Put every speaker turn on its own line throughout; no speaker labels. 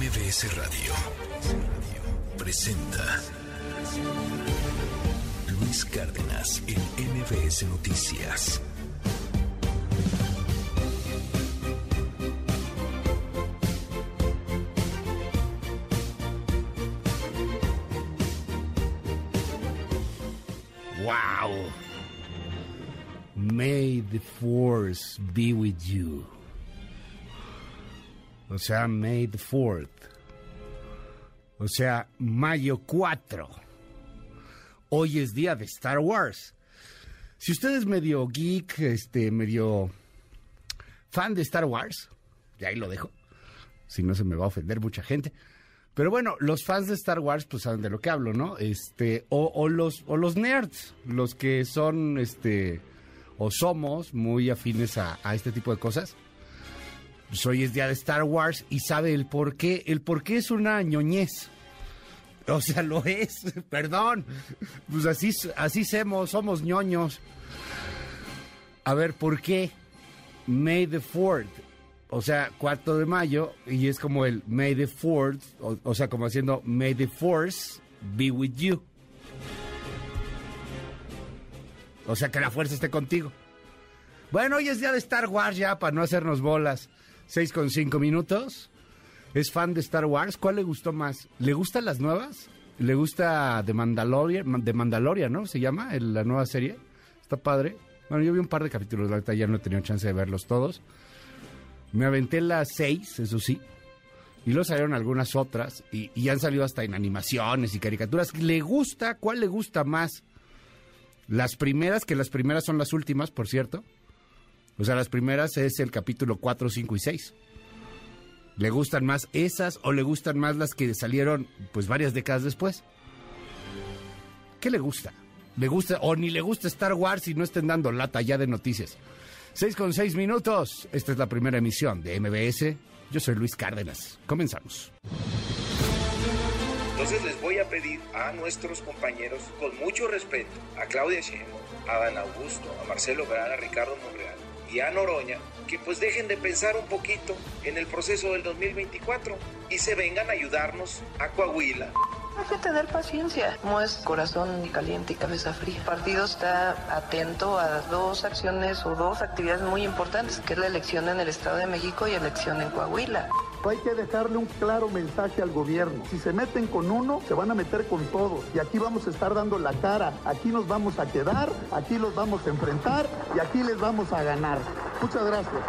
MBS Radio presenta Luis Cárdenas en MBS Noticias.
Wow. May the force be with you. O sea, May the 4th. O sea, mayo 4. Hoy es día de Star Wars. Si usted es medio geek, este, medio fan de Star Wars, y ahí lo dejo. Si no se me va a ofender mucha gente. Pero bueno, los fans de Star Wars, pues saben de lo que hablo, ¿no? Este, o, los, o los nerds, los que son, este, o somos muy afines a este tipo de cosas pues hoy es día de Star Wars y sabe el por qué. El por qué es una ñoñez. O sea, lo es, perdón. Pues así, así somos, somos ñoños. A ver, ¿por qué? May the 4th. O sea, 4 de mayo, y es como el May the 4th, o, o sea, como haciendo May the Force be with you. O sea, que la fuerza esté contigo. Bueno, hoy es día de Star Wars ya, para no hacernos bolas. 6 con 5 minutos. ¿Es fan de Star Wars? ¿Cuál le gustó más? ¿Le gustan las nuevas? ¿Le gusta The Mandalorian, de Mandalorian, ¿no? Se llama la nueva serie. Está padre. Bueno, yo vi un par de capítulos, ahorita ya no he tenido chance de verlos todos. Me aventé las seis, eso sí. Y luego salieron algunas otras. Y, y han salido hasta en animaciones y caricaturas. ¿Le gusta? ¿Cuál le gusta más? Las primeras, que las primeras son las últimas, por cierto. O sea, las primeras es el capítulo 4, 5 y 6. ¿Le gustan más esas o le gustan más las que salieron pues varias décadas después? ¿Qué le gusta? ¿Le gusta o ni le gusta Star Wars y no estén dando lata ya de noticias? 6 con 6 minutos. Esta es la primera emisión de MBS. Yo soy Luis Cárdenas. Comenzamos.
Entonces les voy a pedir a nuestros compañeros, con mucho respeto, a Claudia Sheinbaum, a Dan Augusto, a Marcelo Ebrard, a Ricardo Monreal y a Noroña, que pues dejen de pensar un poquito en el proceso del 2024 y se vengan a ayudarnos a Coahuila.
Hay que tener paciencia. No es corazón caliente y cabeza fría. El partido está atento a dos acciones o dos actividades muy importantes, que es la elección en el Estado de México y elección en Coahuila.
Hay que dejarle un claro mensaje al gobierno. Si se meten con uno, se van a meter con todos. Y aquí vamos a estar dando la cara. Aquí nos vamos a quedar, aquí los vamos a enfrentar y aquí les vamos a ganar. Muchas gracias.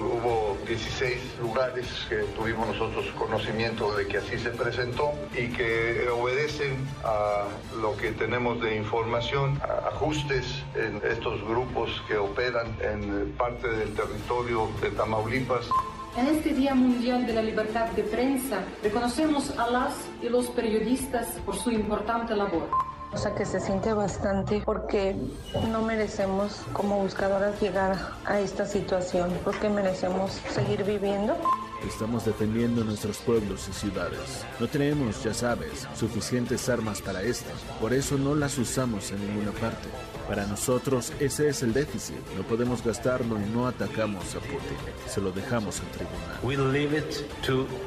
Hubo 16 lugares que tuvimos nosotros conocimiento de que así se presentó y que obedecen a lo que tenemos de información, ajustes en estos grupos que operan en parte del territorio de Tamaulipas.
En este Día Mundial de la Libertad de Prensa, reconocemos a las y los periodistas por su importante labor.
O sea que se siente bastante porque no merecemos como buscadoras llegar a esta situación, porque merecemos seguir viviendo.
Estamos defendiendo nuestros pueblos y ciudades. No tenemos, ya sabes, suficientes armas para esto. Por eso no las usamos en ninguna parte. Para nosotros ese es el déficit. No podemos gastarlo y no atacamos a Putin. Se lo dejamos al tribunal.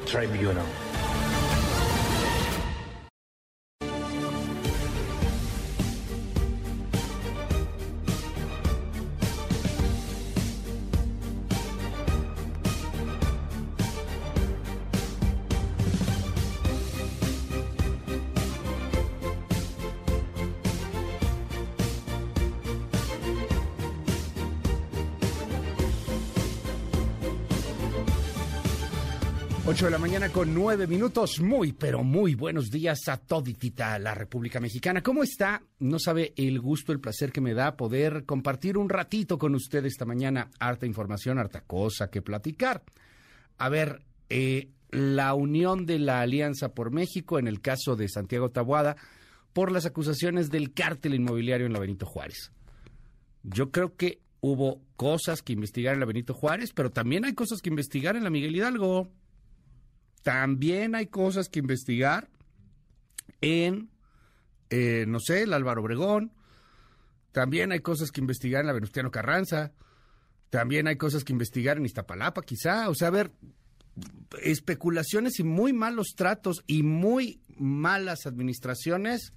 Tribunal.
De la mañana con nueve minutos. Muy, pero muy buenos días a toditita la República Mexicana. ¿Cómo está? No sabe el gusto, el placer que me da poder compartir un ratito con usted esta mañana. Harta información, harta cosa que platicar. A ver, eh, la unión de la Alianza por México en el caso de Santiago Tabuada por las acusaciones del cártel inmobiliario en la Benito Juárez. Yo creo que hubo cosas que investigar en la Benito Juárez, pero también hay cosas que investigar en la Miguel Hidalgo. También hay cosas que investigar en, eh, no sé, el Álvaro Obregón. También hay cosas que investigar en la Venustiano Carranza. También hay cosas que investigar en Iztapalapa, quizá. O sea, a ver, especulaciones y muy malos tratos y muy malas administraciones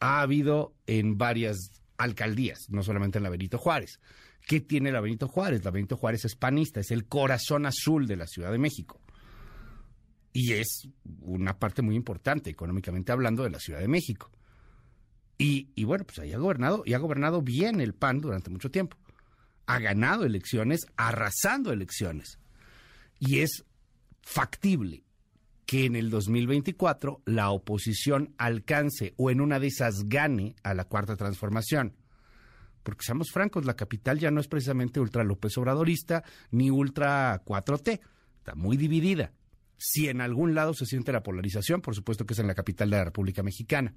ha habido en varias alcaldías, no solamente en la Benito Juárez. ¿Qué tiene la Benito Juárez? La Benito Juárez es panista, es el corazón azul de la Ciudad de México. Y es una parte muy importante, económicamente hablando, de la Ciudad de México. Y, y bueno, pues ahí ha gobernado, y ha gobernado bien el PAN durante mucho tiempo. Ha ganado elecciones, arrasando elecciones. Y es factible que en el 2024 la oposición alcance o en una de esas gane a la cuarta transformación. Porque seamos francos, la capital ya no es precisamente ultra López Obradorista ni ultra 4T. Está muy dividida. Si en algún lado se siente la polarización, por supuesto que es en la capital de la República Mexicana.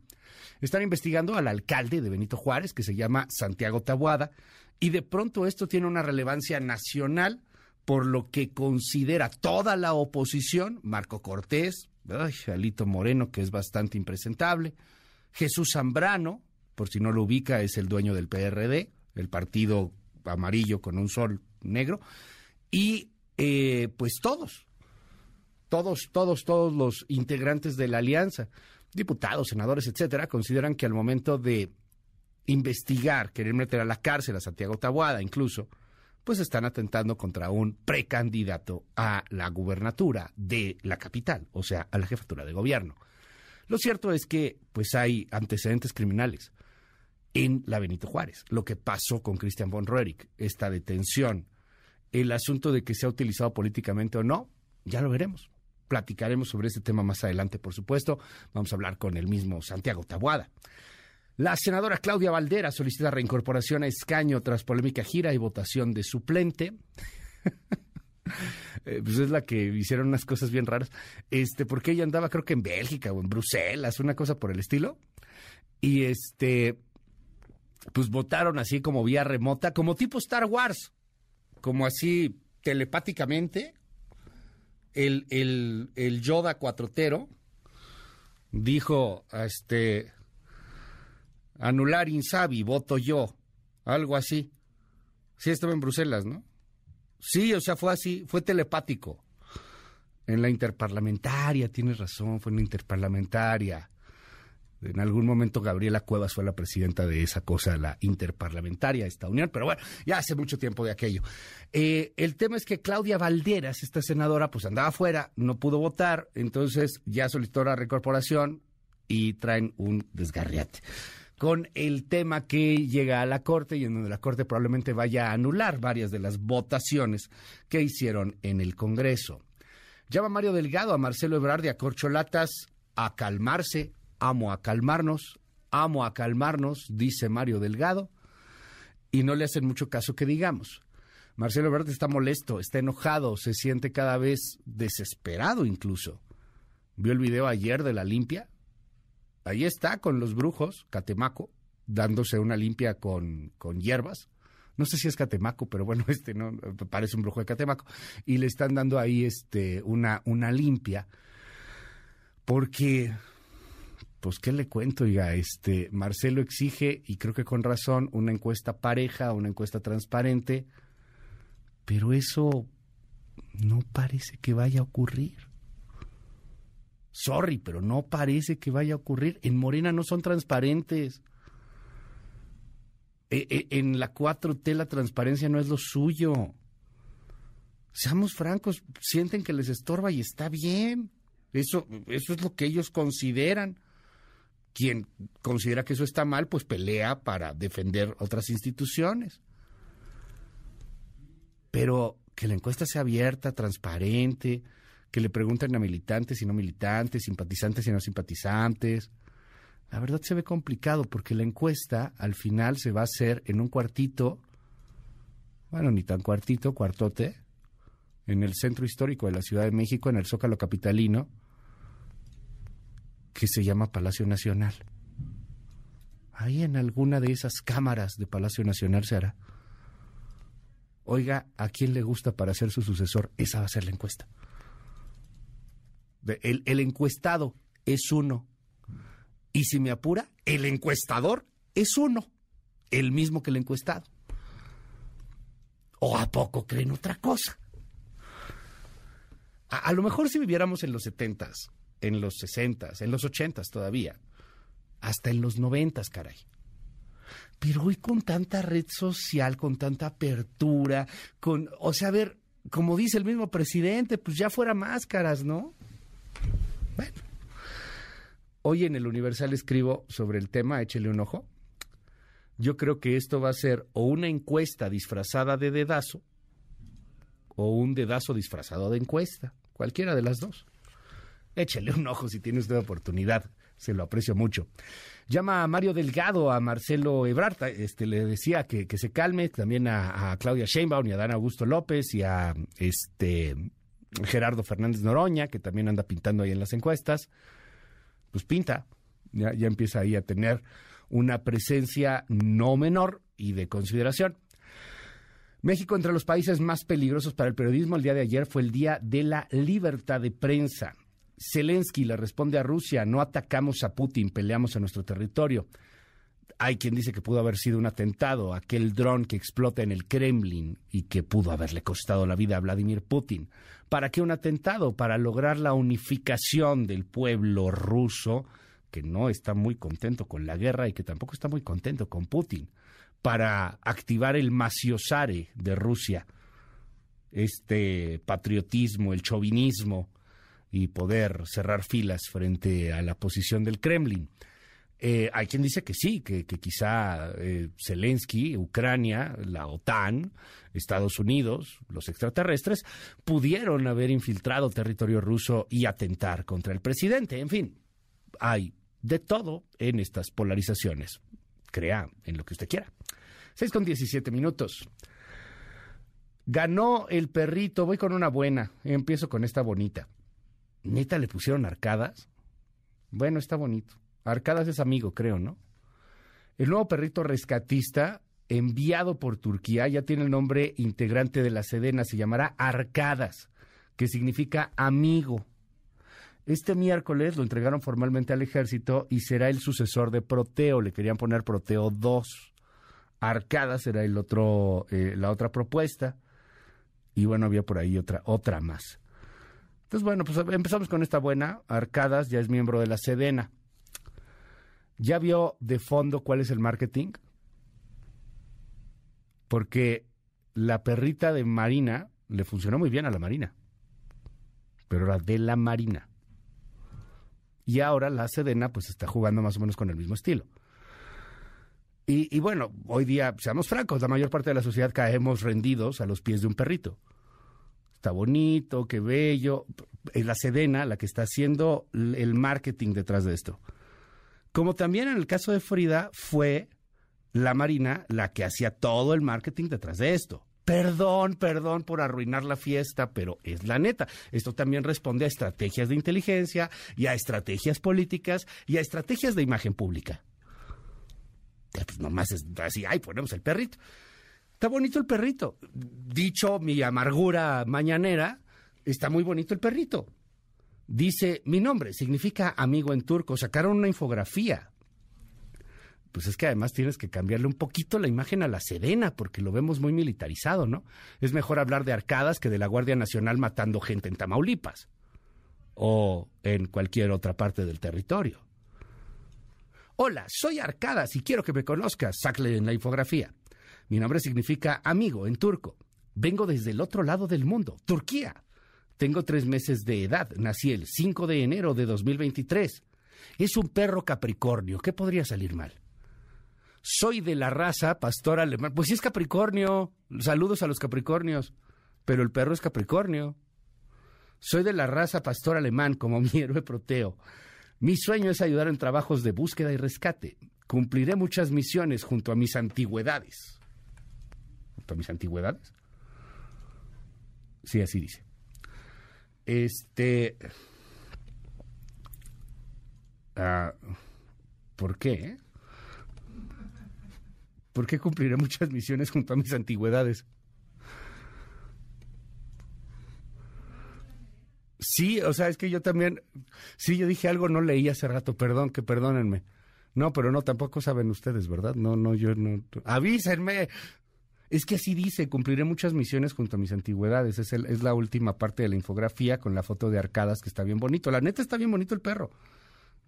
Están investigando al alcalde de Benito Juárez, que se llama Santiago Tabuada, y de pronto esto tiene una relevancia nacional por lo que considera toda la oposición, Marco Cortés, ay, Alito Moreno, que es bastante impresentable, Jesús Zambrano, por si no lo ubica, es el dueño del PRD, el partido amarillo con un sol negro, y eh, pues todos, todos, todos, todos los integrantes de la alianza, diputados, senadores, etcétera, consideran que al momento de investigar, querer meter a la cárcel a Santiago Tabuada, incluso, pues están atentando contra un precandidato a la gubernatura de la capital, o sea, a la jefatura de gobierno. Lo cierto es que pues hay antecedentes criminales en la Benito Juárez. Lo que pasó con Christian von Roerich, esta detención, el asunto de que se ha utilizado políticamente o no, ya lo veremos. Platicaremos sobre este tema más adelante, por supuesto. Vamos a hablar con el mismo Santiago Tabuada. La senadora Claudia Valdera solicita reincorporación a escaño tras polémica gira y votación de suplente. Eh, pues es la que hicieron unas cosas bien raras. Este, porque ella andaba, creo que en Bélgica o en Bruselas, una cosa por el estilo. Y este, pues votaron así como vía remota, como tipo Star Wars, como así telepáticamente. El, el, el Yoda cuatrotero dijo, este, anular Insabi, voto yo, algo así. Sí, estaba en Bruselas, ¿no? Sí, o sea, fue así, fue telepático. En la interparlamentaria, tienes razón, fue en la interparlamentaria. En algún momento Gabriela Cuevas fue la presidenta de esa cosa, la interparlamentaria, esta unión, pero bueno, ya hace mucho tiempo de aquello. Eh, el tema es que Claudia Valderas, esta senadora, pues andaba afuera, no pudo votar, entonces ya solicitó la recorporación y traen un desgarriate con el tema que llega a la Corte y en donde la Corte probablemente vaya a anular varias de las votaciones que hicieron en el Congreso. Llama Mario Delgado a Marcelo Ebrard y a Corcholatas a calmarse, amo a calmarnos, amo a calmarnos, dice Mario Delgado, y no le hacen mucho caso que digamos. Marcelo Ebrard está molesto, está enojado, se siente cada vez desesperado incluso. ¿Vio el video ayer de la limpia? ahí está con los brujos, Catemaco, dándose una limpia con, con hierbas. No sé si es Catemaco, pero bueno, este no parece un brujo de Catemaco. Y le están dando ahí este una, una limpia. Porque, pues, ¿qué le cuento? Oiga, este, Marcelo exige, y creo que con razón, una encuesta pareja, una encuesta transparente, pero eso no parece que vaya a ocurrir. Sorry, pero no parece que vaya a ocurrir. En Morena no son transparentes. E, e, en la 4T la transparencia no es lo suyo. Seamos francos, sienten que les estorba y está bien. Eso, eso es lo que ellos consideran. Quien considera que eso está mal, pues pelea para defender otras instituciones. Pero que la encuesta sea abierta, transparente, que le preguntan a militantes y no militantes, simpatizantes y no simpatizantes. La verdad se ve complicado porque la encuesta al final se va a hacer en un cuartito, bueno, ni tan cuartito, cuartote, en el centro histórico de la Ciudad de México, en el Zócalo Capitalino, que se llama Palacio Nacional. Ahí en alguna de esas cámaras de Palacio Nacional se hará. Oiga, ¿a quién le gusta para ser su sucesor? Esa va a ser la encuesta. El, encuestado es uno. Y si me apura, el encuestador es uno. El mismo que el encuestado. ¿O a poco creen otra cosa? a lo mejor si viviéramos en los setentas, en los sesentas, en los ochentas todavía, hasta en los noventas, caray. Pero hoy con tanta red social, con tanta apertura, con, o sea, a ver, como dice el mismo presidente, pues ya fuera máscaras, ¿no? Bueno. Hoy en el Universal escribo sobre el tema, échele un ojo. Yo creo que esto va a ser o una encuesta disfrazada de dedazo o un dedazo disfrazado de encuesta, cualquiera de las dos. Échele un ojo si tiene usted oportunidad, se lo aprecio mucho. Llama a Mario Delgado, a Marcelo Ebrard, este, le decía que, se calme, también a, Claudia Sheinbaum y a Dan Augusto López y a este Gerardo Fernández Noroña, que también anda pintando ahí en las encuestas. Pues pinta, ya, ya empieza ahí a tener una presencia no menor y de consideración. México entre los países más peligrosos para el periodismo el día de ayer fue el día de la libertad de prensa. Zelensky le responde a Rusia, no atacamos a Putin, peleamos en nuestro territorio. Hay quien dice que pudo haber sido un atentado, aquel dron que explota en el Kremlin y que pudo haberle costado la vida a Vladimir Putin. ¿Para qué un atentado? Para lograr la unificación del pueblo ruso, que no está muy contento con la guerra y que tampoco está muy contento con Putin. Para activar el maciosare de Rusia, este patriotismo, el chauvinismo, y poder cerrar filas frente a la posición del Kremlin. Eh, hay quien dice que sí, que, quizá eh, Zelensky, Ucrania, la OTAN, Estados Unidos, los extraterrestres, pudieron haber infiltrado territorio ruso y atentar contra el presidente. En fin, hay de todo en estas polarizaciones. Crea en lo que usted quiera. 6 con 17 minutos. Ganó el perrito, voy con una buena, empiezo con esta bonita. ¿Neta le pusieron arcadas? Bueno, está bonito. Arcadas es amigo, creo, ¿no? El nuevo perrito rescatista, enviado por Turquía, ya tiene el nombre integrante de la Sedena, se llamará Arcadas, que significa amigo. Este miércoles lo entregaron formalmente al ejército y será el sucesor de Proteo. Le querían poner Proteo 2. Arcadas será el otro, eh, la otra propuesta. Y bueno, había por ahí otra, otra más. Entonces, bueno, pues empezamos con esta buena. Arcadas ya es miembro de la Sedena. ¿Ya vio de fondo cuál es el marketing? Porque la perrita de Marina le funcionó muy bien a la Marina. Pero era de la Marina. Y ahora la Sedena pues está jugando más o menos con el mismo estilo. Y, y, bueno, hoy día, seamos francos, la mayor parte de la sociedad caemos rendidos a los pies de un perrito está bonito, qué bello. Es la Sedena la que está haciendo el marketing detrás de esto. Como también en el caso de Frida fue la Marina la que hacía todo el marketing detrás de esto. Perdón, perdón por arruinar la fiesta, pero es la neta. Esto también responde a estrategias de inteligencia y a estrategias políticas y a estrategias de imagen pública. Pues nomás es así, ay, ponemos el perrito. Está bonito el perrito. Dicho mi amargura mañanera, está muy bonito el perrito. Dice, mi nombre significa amigo en turco. Sacaron una infografía. Pues es que además tienes que cambiarle un poquito la imagen a la Sedena, porque lo vemos muy militarizado, ¿no? Es mejor hablar de arcadas que de la Guardia Nacional matando gente en Tamaulipas o en cualquier otra parte del territorio. Hola, soy Arcadas y quiero que me conozcas, sacle en la infografía. Mi nombre significa amigo en turco. Vengo desde el otro lado del mundo, Turquía. Tengo tres meses de edad. Nací el 5 de enero de 2023. Es un perro capricornio. ¿Qué podría salir mal? Soy de la raza pastor alemán. Pues sí es Capricornio. Saludos a los Capricornios. Pero el perro es Capricornio. Soy de la raza pastor alemán, como mi héroe Proteo. Mi sueño es ayudar en trabajos de búsqueda y rescate. Cumpliré muchas misiones junto a mis antigüedades mis antigüedades. Sí, así dice. Este. Ah, ¿Por qué? ¿Por qué cumpliré muchas misiones junto a mis antigüedades? Sí, o sea, es que yo también, sí, yo dije algo, no leí hace rato, perdón, que perdónenme. No, pero no, tampoco saben ustedes, ¿verdad? No, no, yo no. Avísenme. Es que así dice, cumpliré muchas misiones junto a mis antigüedades. Es, el, es la última parte de la infografía con la foto de arcadas que está bien bonito. La neta está bien bonito el perro.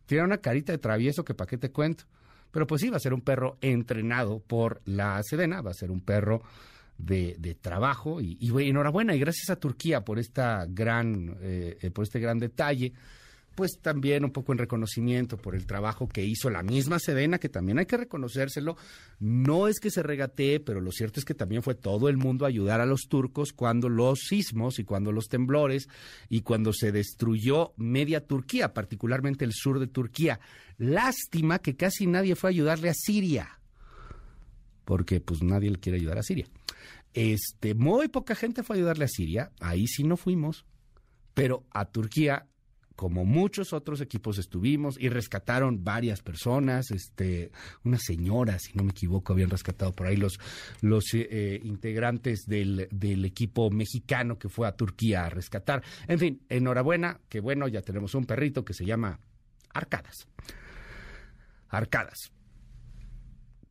Tiene una carita de travieso que para qué te cuento. Pero pues sí, va a ser un perro entrenado por la Sedena, va a ser un perro de, de trabajo y, y, enhorabuena y gracias a Turquía por esta gran, eh, eh, por este gran detalle pues también un poco en reconocimiento por el trabajo que hizo la misma Sedena, que también hay que reconocérselo. No es que se regatee, pero lo cierto es que también fue todo el mundo a ayudar a los turcos cuando los sismos y cuando los temblores y cuando se destruyó media Turquía, particularmente el sur de Turquía. Lástima que casi nadie fue a ayudarle a Siria, porque pues nadie le quiere ayudar a Siria. Este, muy poca gente fue a ayudarle a Siria, ahí sí no fuimos, pero a Turquía como muchos otros equipos estuvimos y rescataron varias personas, este, una señora, si no me equivoco, habían rescatado por ahí los, los eh, integrantes del, del, equipo mexicano que fue a Turquía a rescatar. En fin, enhorabuena, que bueno, ya tenemos un perrito que se llama Arcadas. Arcadas.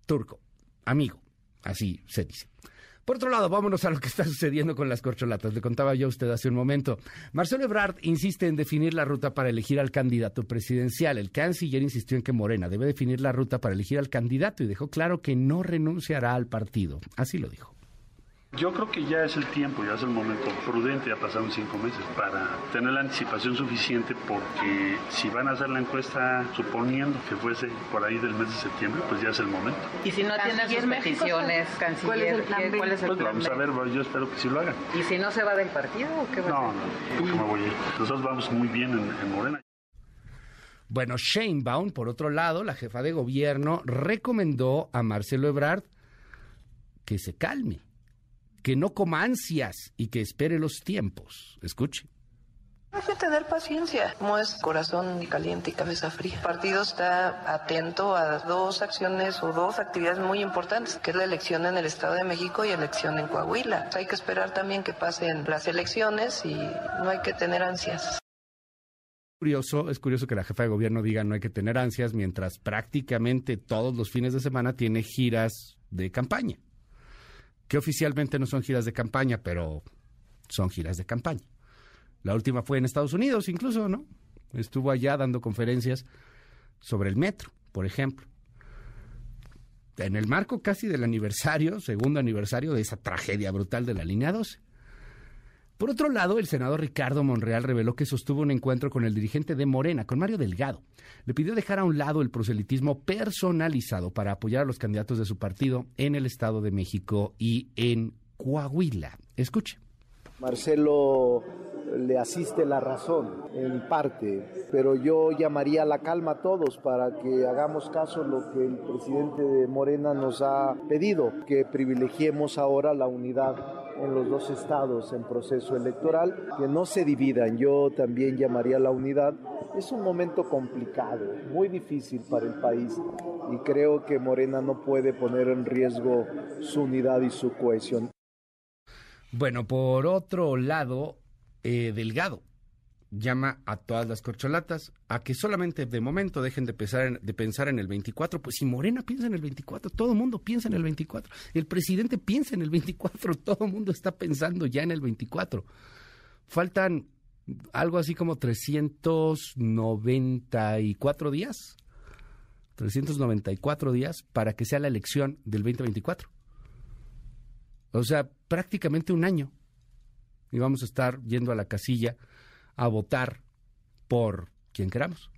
Turco, amigo, así se dice. Por otro lado, vámonos a lo que está sucediendo con las corcholatas. Le contaba yo a usted hace un momento. Marcelo Ebrard insiste en definir la ruta para elegir al candidato presidencial. El canciller insistió en que Morena debe definir la ruta para elegir al candidato y dejó claro que no renunciará al partido. Así lo dijo.
Yo creo que ya es el tiempo, ya es el momento prudente, ya pasaron cinco meses, para tener la anticipación suficiente porque si van a hacer la encuesta suponiendo que fuese por ahí del mes de septiembre, pues ya es el momento.
Y si no tienen sus peticiones, canciller, ¿cuál es el plan B?
pues vamos a ver, yo espero que sí lo hagan.
¿Y si no se va del partido o qué va
no, a hacer? No, no, me voy a ir. Nosotros vamos muy bien en, en Morena.
Bueno, Sheinbaum, por otro lado, la jefa de gobierno, recomendó a Marcelo Ebrard que se calme que no coma ansias y que espere los tiempos. Escuche.
Hay que tener paciencia, no es corazón caliente y cabeza fría. El partido está atento a dos acciones o dos actividades muy importantes, que es la elección en el Estado de México y elección en Coahuila. Hay que esperar también que pasen las elecciones y no hay que tener ansias.
Curioso, es curioso que la jefa de gobierno diga no hay que tener ansias mientras prácticamente todos los fines de semana tiene giras de campaña que oficialmente no son giras de campaña, pero son giras de campaña. La última fue en Estados Unidos, incluso, ¿no? Estuvo allá dando conferencias sobre el metro, por ejemplo. En el marco casi del aniversario, segundo aniversario de esa tragedia brutal de la línea 12. Por otro lado, el senador Ricardo Monreal reveló que sostuvo un encuentro con el dirigente de Morena, con Mario Delgado. Le pidió dejar a un lado el proselitismo personalizado para apoyar a los candidatos de su partido en el Estado de México y en Coahuila. Escuche.
Marcelo le asiste la razón en parte, pero yo llamaría la calma a todos para que hagamos caso a lo que el presidente de Morena nos ha pedido, que privilegiemos ahora la unidad en los dos estados en proceso electoral, que no se dividan. Yo también llamaría la unidad. Es un momento complicado, muy difícil para el país y creo que Morena no puede poner en riesgo su unidad y su cohesión.
Bueno, por otro lado, eh, Delgado llama a todas las corcholatas a que solamente de momento dejen de pensar, en, de pensar en el 24. Pues si Morena piensa en el 24, todo el mundo piensa en el 24. El presidente piensa en el 24, todo el mundo está pensando ya en el 24. Faltan algo así como 394 días. 394 días para que sea la elección del 2024. O sea, prácticamente un año. Y vamos a estar yendo a la casilla a votar por quien queramos.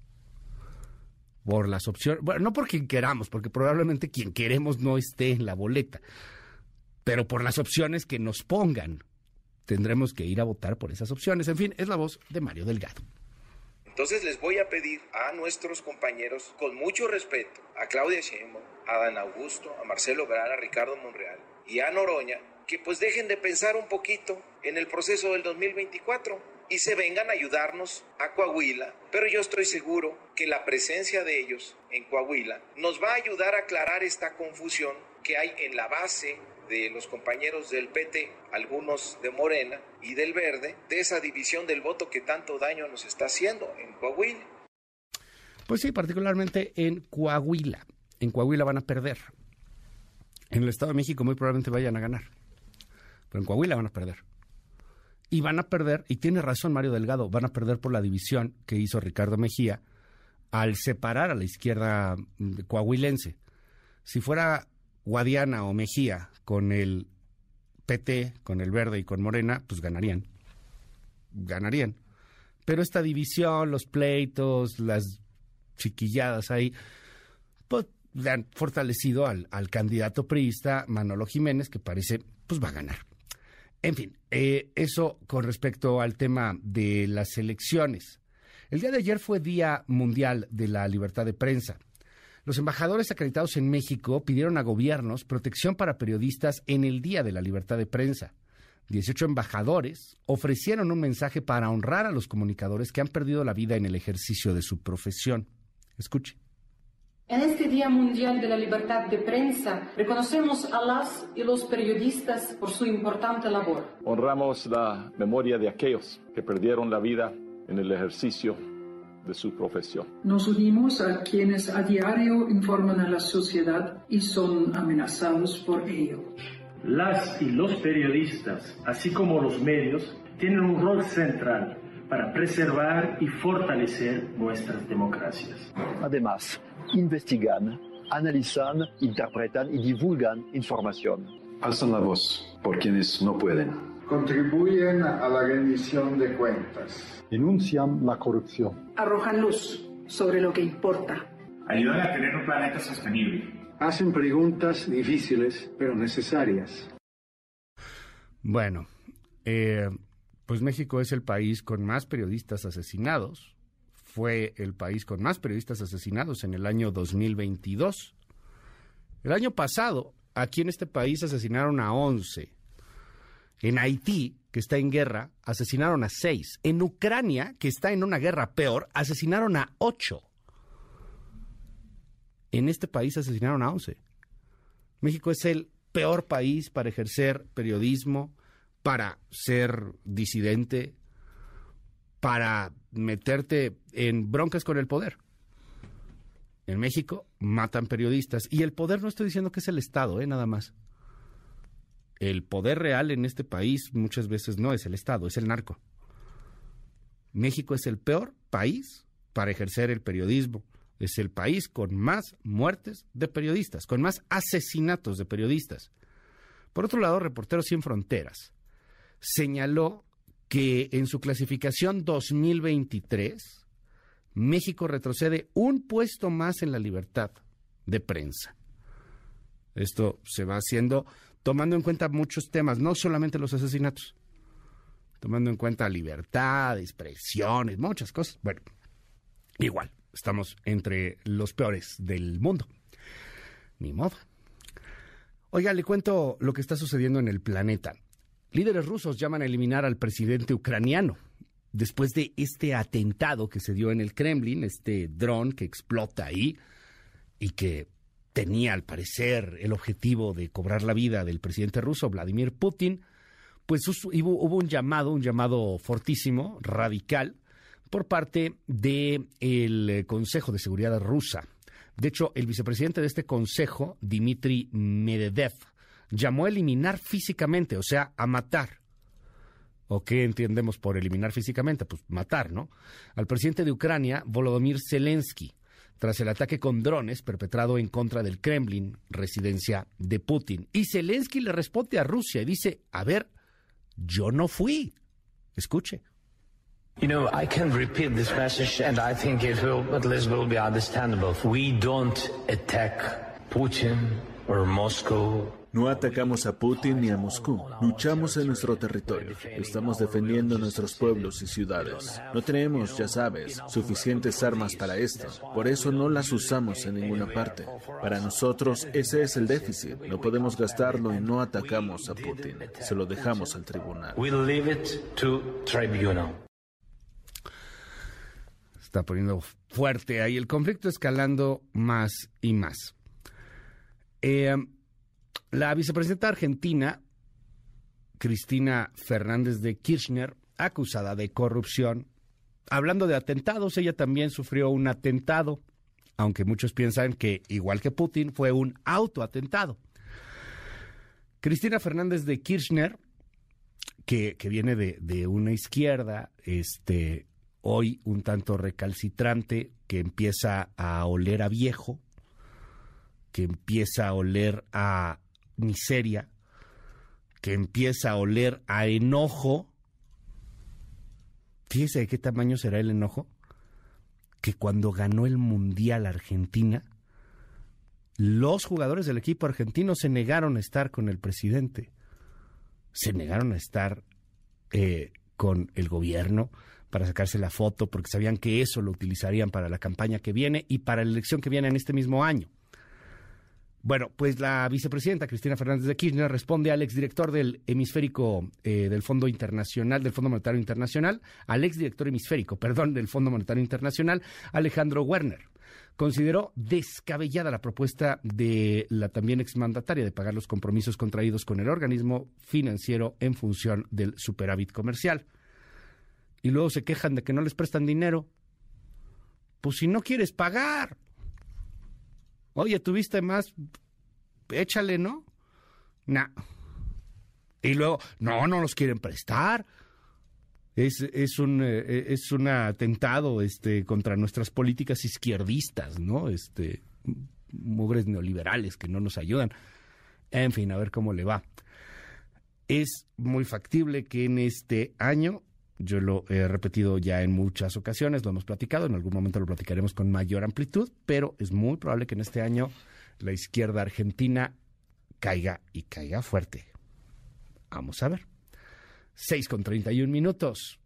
Por las opciones, bueno, no por quien queramos, porque probablemente quien queremos no esté en la boleta, pero por las opciones que nos pongan. Tendremos que ir a votar por esas opciones. En fin, es la voz de Mario Delgado.
Entonces les voy a pedir a nuestros compañeros, con mucho respeto, a Claudia Sheinbaum, a Dan Augusto, a Marcelo Ebrard, a Ricardo Monreal y a Noroña, que pues dejen de pensar un poquito en el proceso del 2024 y se vengan a ayudarnos a Coahuila, pero yo estoy seguro que la presencia de ellos en Coahuila nos va a ayudar a aclarar esta confusión que hay en la base de los compañeros del PT, algunos de Morena y del Verde, de esa división del voto que tanto daño nos está haciendo en Coahuila.
Pues sí, particularmente en Coahuila. En Coahuila van a perder. En el Estado de México muy probablemente vayan a ganar, pero en Coahuila van a perder. Y van a perder, y tiene razón Mario Delgado, van a perder por la división que hizo Ricardo Mejía al separar a la izquierda mm, coahuilense. Si fuera Guadiana o Mejía con el PT, con el Verde y con Morena, pues ganarían. Ganarían. Pero esta división, los pleitos, las chiquilladas ahí, pues le han fortalecido al, al candidato priista Manolo Jiménez, que parece, pues va a ganar. En fin, eh, eso con respecto al tema de las elecciones. El día de ayer fue Día Mundial de la Libertad de Prensa. Los embajadores acreditados en México pidieron a gobiernos protección para periodistas en el Día de la Libertad de Prensa. 18 embajadores ofrecieron un mensaje para honrar a los comunicadores que han perdido la vida en el ejercicio de su profesión. Escuche.
En este Día Mundial de la Libertad de Prensa, reconocemos a las y los periodistas por su importante labor.
Honramos la memoria de aquellos que perdieron la vida en el ejercicio de su profesión.
Nos unimos a quienes a diario informan a la sociedad y son amenazados por ello.
Las y los periodistas, así como los medios, tienen un rol central para preservar y fortalecer nuestras democracias.
Además, investigan, analizan, interpretan y divulgan información.
Alzan la voz por quienes no pueden.
Contribuyen a la rendición de cuentas.
Denuncian la corrupción.
Arrojan luz sobre lo que importa.
Ayudan a tener un planeta sostenible.
Hacen preguntas difíciles, pero necesarias.
Bueno, eh, pues México es el país con más periodistas asesinados fue el país con más periodistas asesinados en el año 2022. El año pasado, aquí en este país asesinaron a 11. En Haití, que está en guerra, asesinaron a 6. En Ucrania, que está en una guerra peor, asesinaron a 8. En este país asesinaron a 11. México es el peor país para ejercer periodismo, para ser disidente, para meterte en broncas con el poder. En México matan periodistas y el poder no estoy diciendo que es el Estado, ¿eh? nada más. El poder real en este país muchas veces no es el Estado, es el narco. México es el peor país para ejercer el periodismo. Es el país con más muertes de periodistas, con más asesinatos de periodistas. Por otro lado, Reporteros Sin Fronteras señaló que en su clasificación 2023, México retrocede un puesto más en la libertad de prensa. Esto se va haciendo tomando en cuenta muchos temas, no solamente los asesinatos, tomando en cuenta libertad, expresiones, muchas cosas. Bueno, igual, estamos entre los peores del mundo. Ni modo. Oiga, le cuento lo que está sucediendo en el planeta. Líderes rusos llaman a eliminar al presidente ucraniano después de este atentado que se dio en el Kremlin, este dron que explota ahí y que tenía al parecer el objetivo de cobrar la vida del presidente ruso Vladimir Putin, pues hubo, un llamado, un llamado fortísimo, radical, por parte del el Consejo de Seguridad rusa. De hecho, el vicepresidente de este consejo, Dmitry Medvedev, llamó a eliminar físicamente, o sea, a matar. ¿O qué entendemos por eliminar físicamente? Pues matar, ¿no? Al presidente de Ucrania, Volodymyr Zelensky, tras el ataque con drones perpetrado en contra del Kremlin, residencia de Putin. Y Zelensky le responde a Rusia y dice, a ver, yo no fui. Escuche.
You know, I can repeat this message and I think it will at least will be understandable. We don't attack Putin or Moscow
no atacamos a Putin ni a Moscú. Luchamos en nuestro territorio. Estamos defendiendo nuestros pueblos y ciudades. No tenemos, ya sabes, suficientes armas para esto. Por eso no las usamos en ninguna parte. Para nosotros ese es el déficit. No podemos gastarlo y no atacamos a Putin. Se lo dejamos al tribunal.
Está poniendo fuerte ahí el conflicto escalando más y más. Eh, la vicepresidenta argentina, Cristina Fernández de Kirchner, acusada de corrupción. Hablando de atentados, ella también sufrió un atentado, aunque muchos piensan que, igual que Putin, fue un autoatentado. Cristina Fernández de Kirchner, que, que viene de, de, una izquierda, este, hoy un tanto recalcitrante, que empieza a oler a viejo, que empieza a oler a miseria, que empieza a oler a enojo. Fíjese de qué tamaño será el enojo. Que cuando ganó el Mundial Argentina, los jugadores del equipo argentino se negaron a estar con el presidente, se negaron a estar eh, con el gobierno para sacarse la foto porque sabían que eso lo utilizarían para la campaña que viene y para la elección que viene en este mismo año. Bueno, pues la vicepresidenta Cristina Fernández de Kirchner responde al exdirector del hemisférico eh, del Fondo Internacional, del Fondo Monetario Internacional, al exdirector hemisférico, perdón, del Fondo Monetario Internacional, Alejandro Werner consideró descabellada la propuesta de la también exmandataria de pagar los compromisos contraídos con el organismo financiero en función del superávit comercial. Y luego se quejan de que no les prestan dinero. Pues si no quieres pagar. Oye, tuviste más, échale, ¿no? Nah. Y luego, no, no los quieren prestar es, es, un, eh, es un atentado este, contra nuestras políticas izquierdistas, ¿no? Este, mugres neoliberales que no nos ayudan. En fin, a ver cómo le va. Es muy factible que en este año, yo lo he repetido ya en muchas ocasiones, lo hemos platicado, en algún momento lo platicaremos con mayor amplitud, pero es muy probable que en este año la izquierda argentina caiga y caiga fuerte. Vamos a ver. 6 con 31 minutos.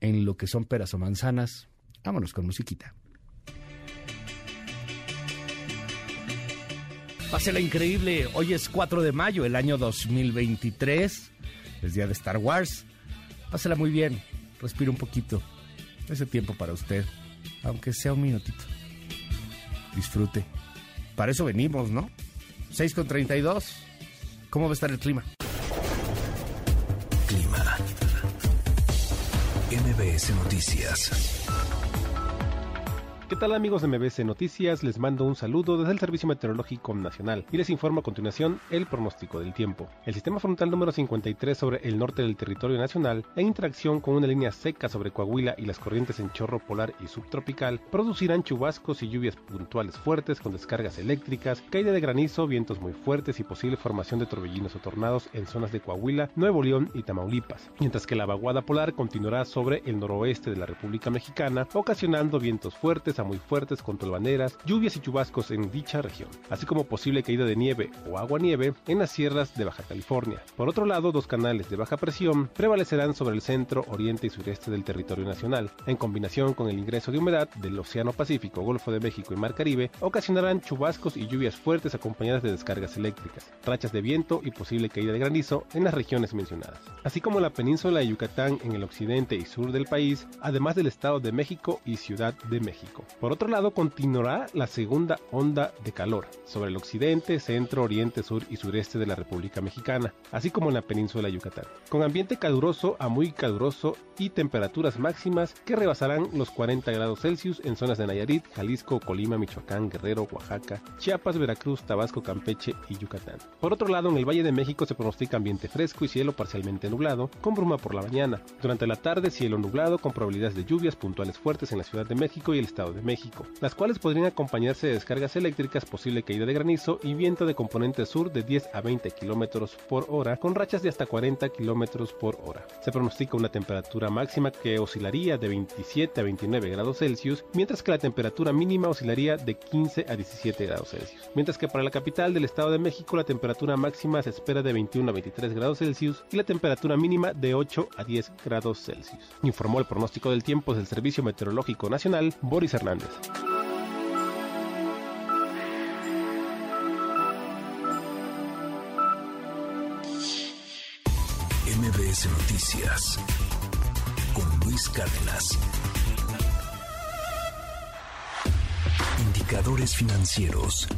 En lo que son peras o manzanas, vámonos con musiquita. Pásela increíble. Hoy es 4 de mayo, el año 2023. Es día de Star Wars. Pásela muy bien. Respira un poquito. Ese tiempo para usted. Aunque sea un minutito. Disfrute. Para eso venimos, ¿no? 6 con 32. ¿Cómo va a estar el clima?
MBS Noticias.
¿Qué tal amigos de MBC Noticias? Les mando un saludo desde el Servicio Meteorológico Nacional y les informo a continuación el pronóstico del tiempo. El sistema frontal número 53 sobre el norte del territorio nacional, en interacción con una línea seca sobre Coahuila y las corrientes en chorro polar y subtropical, producirán chubascos y lluvias puntuales fuertes con descargas eléctricas, caída de granizo, vientos muy fuertes y posible formación de torbellinos o tornados en zonas de Coahuila, Nuevo León y Tamaulipas, mientras que la vaguada polar continuará sobre el noroeste de la República Mexicana, ocasionando vientos fuertes muy fuertes con tolvaneras, lluvias y chubascos en dicha región, así como posible caída de nieve o agua nieve en las sierras de Baja California. Por otro lado, dos canales de baja presión prevalecerán sobre el centro, oriente y sureste del territorio nacional, en combinación con el ingreso de humedad del Océano Pacífico, Golfo de México y Mar Caribe, ocasionarán chubascos y lluvias fuertes acompañadas de descargas eléctricas, rachas de viento y posible caída de granizo en las regiones mencionadas, así como la península de Yucatán en el occidente y sur del país, además del Estado de México y Ciudad de México. Por otro lado, continuará la segunda onda de calor sobre el occidente, centro, oriente, sur y sureste de la República Mexicana, así como en la península de Yucatán, con ambiente caluroso a muy caluroso y temperaturas máximas que rebasarán los 40 grados Celsius en zonas de Nayarit, Jalisco, Colima, Michoacán, Guerrero, Oaxaca, Chiapas, Veracruz, Tabasco, Campeche y Yucatán. Por otro lado, en el Valle de México se pronostica ambiente fresco y cielo parcialmente nublado, con bruma por la mañana. Durante la tarde, cielo nublado con probabilidades de lluvias puntuales fuertes en la Ciudad de México y el Estado de México, las cuales podrían acompañarse de descargas eléctricas, posible caída de granizo y viento de componente sur de 10 a 20 km por hora, con rachas de hasta 40 km por hora. Se pronostica una temperatura máxima que oscilaría de 27 a 29 grados Celsius, mientras que la temperatura mínima oscilaría de 15 a 17 grados Celsius. Mientras que para la capital del Estado de México la temperatura máxima se espera de 21 a 23 grados Celsius y la temperatura mínima de 8 a 10 grados Celsius. Informó el pronóstico del tiempo del Servicio Meteorológico Nacional, Boris Hernández.
MBS Noticias con Luis Cárdenas. Indicadores financieros.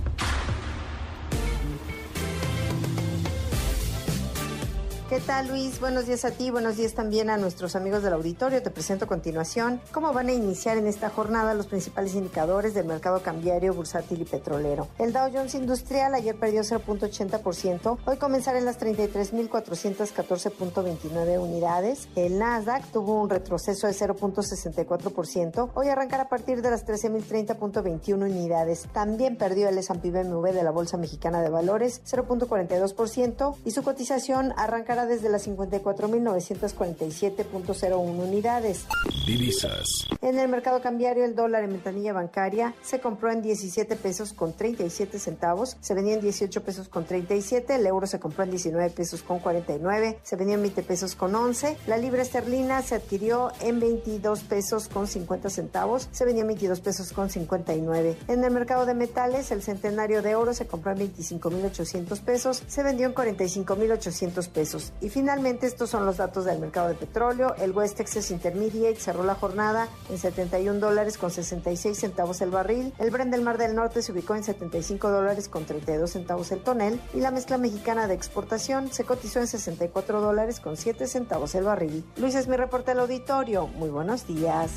¿Qué tal Luis? Buenos días a ti, buenos días también a nuestros amigos del auditorio. Te presento a continuación cómo van a iniciar en esta jornada los principales indicadores del mercado cambiario, bursátil y petrolero. El Dow Jones Industrial ayer perdió 0.80%, hoy comenzará en las 33.414.29 unidades. El Nasdaq tuvo un retroceso de 0.64%, hoy arrancará a partir de las 13.030.21 unidades. También perdió el S&P BMW de la Bolsa Mexicana de Valores 0.42% y su cotización arrancará desde las 54.947.01 unidades.
Divisas.
En el mercado cambiario, el dólar en ventanilla bancaria se compró en 17 pesos con 37 centavos, se vendía en 18 pesos con 37, el euro se compró en 19 pesos con 49, se vendía en 20 pesos con 11, la libra esterlina se adquirió en 22 pesos con 50 centavos, se vendía en 22 pesos con 59. En el mercado de metales, el centenario de oro se compró en 25.800 pesos, se vendió en 45.800 pesos. Y finalmente estos son los datos del mercado de petróleo. El West Texas Intermediate cerró la jornada en 71 dólares con 66 centavos el barril. El Brent del Mar del Norte se ubicó en 75 dólares con 32 centavos el tonel. Y la mezcla mexicana de exportación se cotizó en 64 dólares con 7 centavos el barril. Luis es mi reporte al auditorio. Muy buenos días.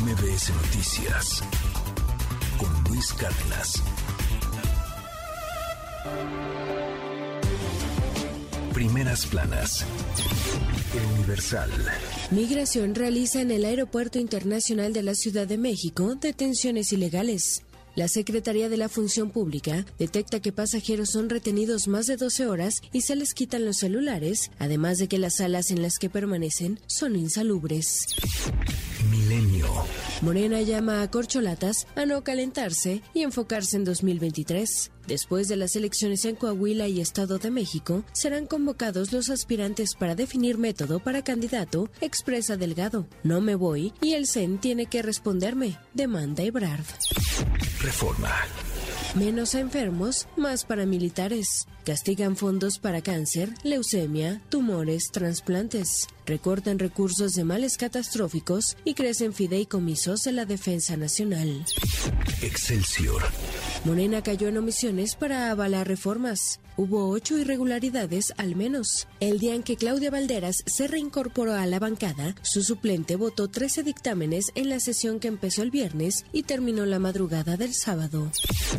MBS Noticias con Luis Cárdenas. Primeras planas. El Universal.
Migración realiza en el Aeropuerto Internacional de la Ciudad de México detenciones ilegales. La Secretaría de la Función Pública detecta que pasajeros son retenidos más de 12 horas y se les quitan los celulares, además de que las salas en las que permanecen son insalubres.
Milenio.
Morena llama a corcholatas a no calentarse y enfocarse en 2023. Después de las elecciones en Coahuila y Estado de México, serán convocados los aspirantes para definir método para candidato, expresa Delgado. No me voy y el CEN tiene que responderme, demanda Ebrard.
Reforma.
Menos enfermos, más para militares. Castigan fondos para cáncer, leucemia, tumores, trasplantes. Recortan recursos de males catastróficos y crecen fideicomisos de la defensa nacional.
Excelsior.
Morena cayó en omisiones para avalar reformas. Hubo ocho irregularidades al menos. El día en que Claudia Valderas se reincorporó a la bancada, su suplente votó 13 dictámenes en la sesión que empezó el viernes y terminó la madrugada del sábado.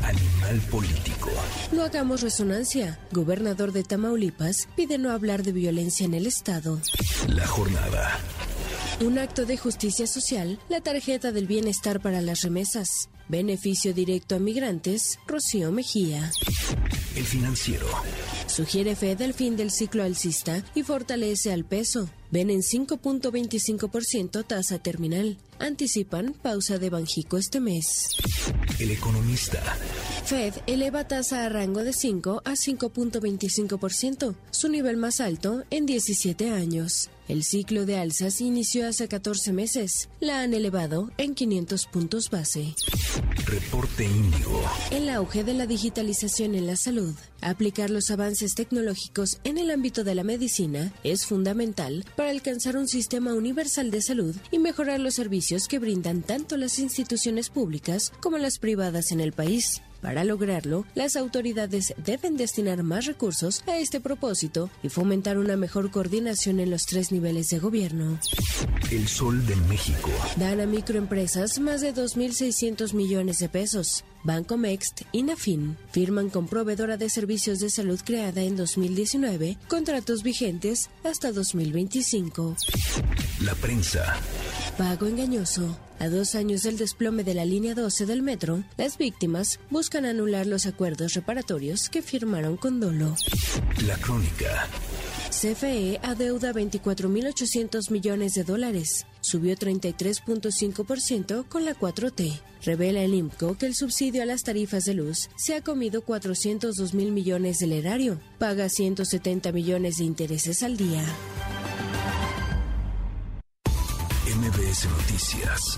Animal político.
No hagamos resonancia. Gobernador de Tamaulipas pide no hablar de violencia en el Estado.
La jornada.
Un acto de justicia social, la tarjeta del bienestar para las remesas. Beneficio directo a migrantes, Rocío Mejía.
El financiero.
Sugiere Fed el fin del ciclo alcista y fortalece al peso. Ven en 5.25% tasa terminal. Anticipan pausa de Banjico este mes.
El economista.
Fed eleva tasa a rango de 5 a 5.25%, su nivel más alto en 17 años. El ciclo de alzas inició hace 14 meses. La han elevado en 500 puntos base.
Reporte Índigo.
El auge de la digitalización en la salud. Aplicar los avances tecnológicos en el ámbito de la medicina es fundamental para alcanzar un sistema universal de salud y mejorar los servicios que brindan tanto las instituciones públicas como las privadas en el país. Para lograrlo, las autoridades deben destinar más recursos a este propósito y fomentar una mejor coordinación en los tres niveles de gobierno.
El Sol de México.
Dan a microempresas más de 2.600 millones de pesos. Banco Mext y Nafin firman con proveedora de servicios de salud creada en 2019 contratos vigentes hasta 2025.
La prensa.
Pago engañoso. A dos años del desplome de la línea 12 del metro, las víctimas buscan anular los acuerdos reparatorios que firmaron con dolo.
La crónica.
CFE adeuda 24.800 millones de dólares. Subió 33.5% con la 4T. Revela el IMCO que el subsidio a las tarifas de luz se ha comido 402 mil millones del erario. Paga 170 millones de intereses al día.
MBS Noticias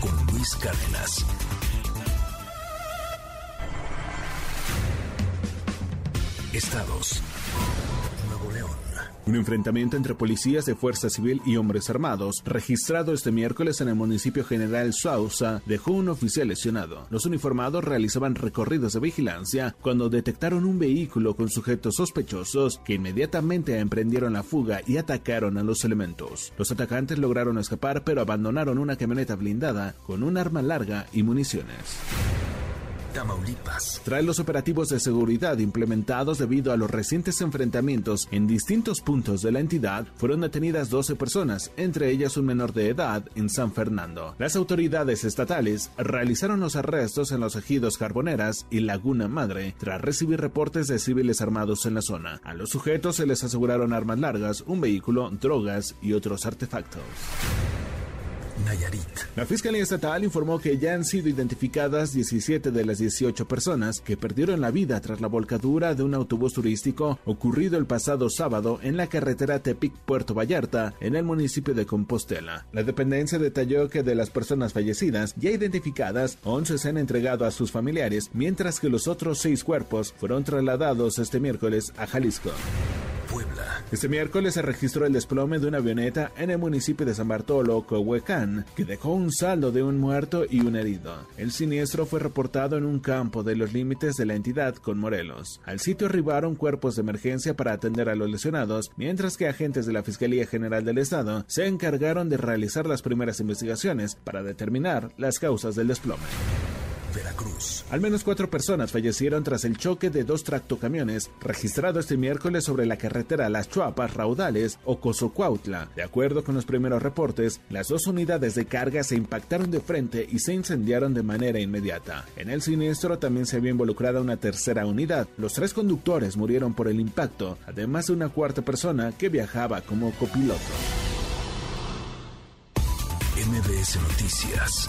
con Luis Cárdenas. Estados.
Un enfrentamiento entre policías de Fuerza Civil y hombres armados, registrado este miércoles en el municipio general Sousa, dejó un oficial lesionado. Los uniformados realizaban recorridos de vigilancia cuando detectaron un vehículo con sujetos sospechosos que inmediatamente emprendieron la fuga y atacaron a los elementos. Los atacantes lograron escapar pero abandonaron una camioneta blindada con un arma larga y municiones.
Tamaulipas.
Tras los operativos de seguridad implementados debido a los recientes enfrentamientos en distintos puntos de la entidad, fueron detenidas 12 personas, entre ellas un menor de edad, en San Fernando. Las autoridades estatales realizaron los arrestos en los ejidos Carboneras y Laguna Madre, tras recibir reportes de civiles armados en la zona. A los sujetos se les aseguraron armas largas, un vehículo, drogas y otros artefactos. La Fiscalía Estatal informó que ya han sido identificadas 17 de las 18 personas que perdieron la vida tras la volcadura de un autobús turístico ocurrido el pasado sábado en la carretera Tepic-Puerto Vallarta, en el municipio de Compostela. La dependencia detalló que de las personas fallecidas ya identificadas, 11 se han entregado a sus familiares, mientras que los otros seis cuerpos fueron trasladados este miércoles a Jalisco. Este miércoles se registró el desplome de una avioneta en el municipio de San Bartolo, Cohuecán, que dejó un saldo de un muerto y un herido. El siniestro fue reportado en un campo de los límites de la entidad con Morelos. Al sitio arribaron cuerpos de emergencia para atender a los lesionados, mientras que agentes de la Fiscalía General del Estado se encargaron de realizar las primeras investigaciones para determinar las causas del desplome.
Veracruz.
Al menos cuatro personas fallecieron tras el choque de dos tractocamiones registrado este miércoles sobre la carretera Las Chuapas Raudales o Cozocuautla. De acuerdo con los primeros reportes, las dos unidades de carga se impactaron de frente y se incendiaron de manera inmediata. En el siniestro también se había involucrada una tercera unidad. Los tres conductores murieron por el impacto, además de una cuarta persona que viajaba como copiloto.
MBS Noticias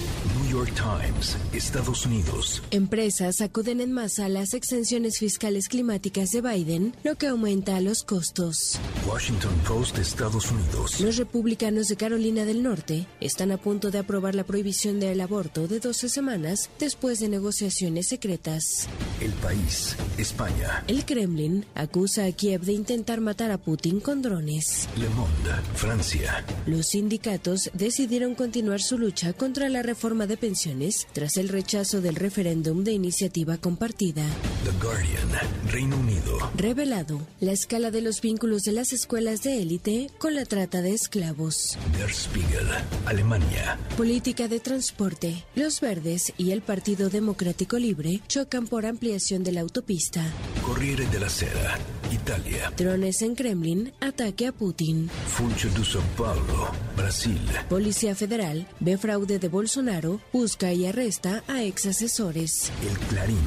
New York Times, Estados Unidos.
Empresas acuden en masa a las exenciones fiscales climáticas de Biden, lo que aumenta los costos.
Washington Post, Estados Unidos.
Los republicanos de Carolina del Norte están a punto de aprobar la prohibición del aborto de 12 semanas después de negociaciones secretas.
El país, España.
El Kremlin acusa a Kiev de intentar matar a Putin con drones.
Le Monde, Francia.
Los sindicatos decidieron continuar su lucha contra la reforma de pensiones tras el rechazo del referéndum de iniciativa compartida.
The Guardian, Reino Unido.
Revelado la escala de los vínculos de las escuelas de élite con la trata de esclavos.
Der Spiegel, Alemania.
Política de transporte. Los verdes y el Partido Democrático Libre chocan por ampliación de la autopista.
Corriere della Sera, Italia.
Drones en Kremlin, ataque a Putin.
Funcho de São Paulo, Brasil.
Policía Federal ve fraude de Bolsonaro, busca y arresta a ex asesores.
El Clarín,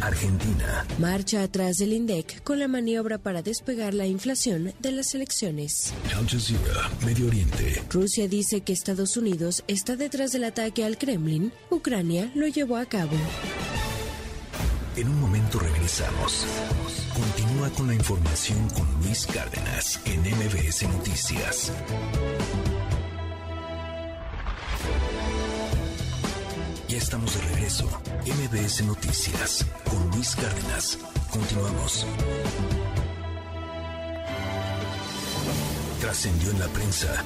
Argentina.
Marcha atrás del INDEC con la maniobra para despegar la inflación de las elecciones.
Al Jazeera, Medio Oriente.
Rusia dice que Estados Unidos está detrás del ataque al Kremlin. Ucrania lo llevó a cabo.
En un momento regresamos. Continúa con la información con Luis Cárdenas en MBS Noticias. Ya estamos de regreso. MBS Noticias con Luis Cárdenas. Continuamos. Trascendió en la prensa.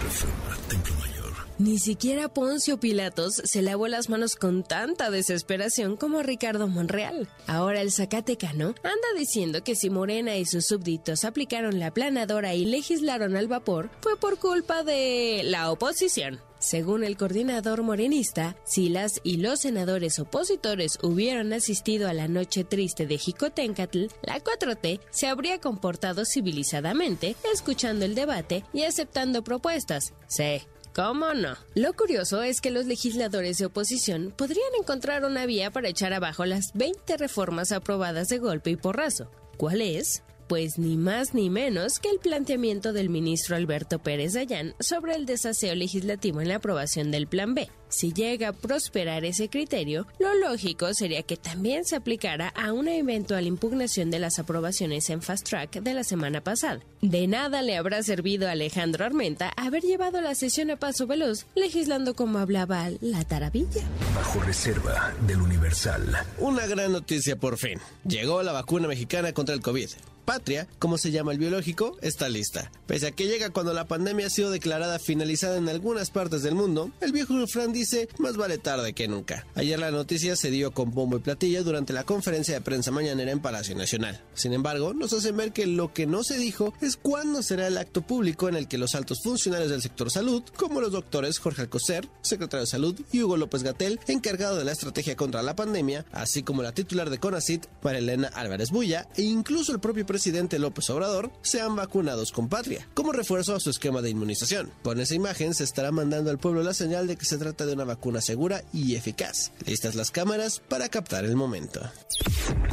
Reforma, Templo Mayor.
Ni siquiera Poncio Pilatos se lavó las manos con tanta desesperación como Ricardo Monreal. Ahora el Zacatecano anda diciendo que si Morena y sus súbditos aplicaron la planadora y legislaron al vapor, fue por culpa de la oposición. Según el coordinador morenista, si las y los senadores opositores hubieran asistido a la noche triste de Jicotencatl, la 4T se habría comportado civilizadamente, escuchando el debate y aceptando propuestas. Sí, ¿Cómo no? Lo curioso es que los legisladores de oposición podrían encontrar una vía para echar abajo las 20 reformas aprobadas de golpe y porrazo. ¿Cuál es? Pues ni más ni menos que el planteamiento del ministro Alberto Pérez Dayán sobre el desaseo legislativo en la aprobación del Plan B. Si llega a prosperar ese criterio, lo lógico sería que también se aplicara a una eventual impugnación de las aprobaciones en Fast Track de la semana pasada. De nada le habrá servido a Alejandro Armenta haber llevado la sesión a paso veloz, legislando como hablaba la taravilla.
Bajo reserva del Universal.
Una gran noticia por fin. Llegó la vacuna mexicana contra el COVID. Patria, como se llama el biológico, está lista. Pese a que llega cuando la pandemia ha sido declarada finalizada en algunas partes del mundo, el viejo refrán dice más vale tarde que nunca. Ayer la noticia se dio con bombo y platilla durante la conferencia de prensa mañanera en Palacio Nacional. Sin embargo, nos hacen ver que lo que no se dijo es cuándo será el acto público en el que los altos funcionarios del sector salud, como los doctores Jorge Alcocer, secretario de Salud, y Hugo López Gatel, encargado de la estrategia contra la pandemia, así como la titular de CONACIT, Marilena Álvarez Bulla, e incluso el propio presidente López Obrador sean vacunados con patria, como refuerzo a su esquema de inmunización. Con esa imagen se estará mandando al pueblo la señal de que se trata de una vacuna segura y eficaz. Listas las cámaras para captar el momento.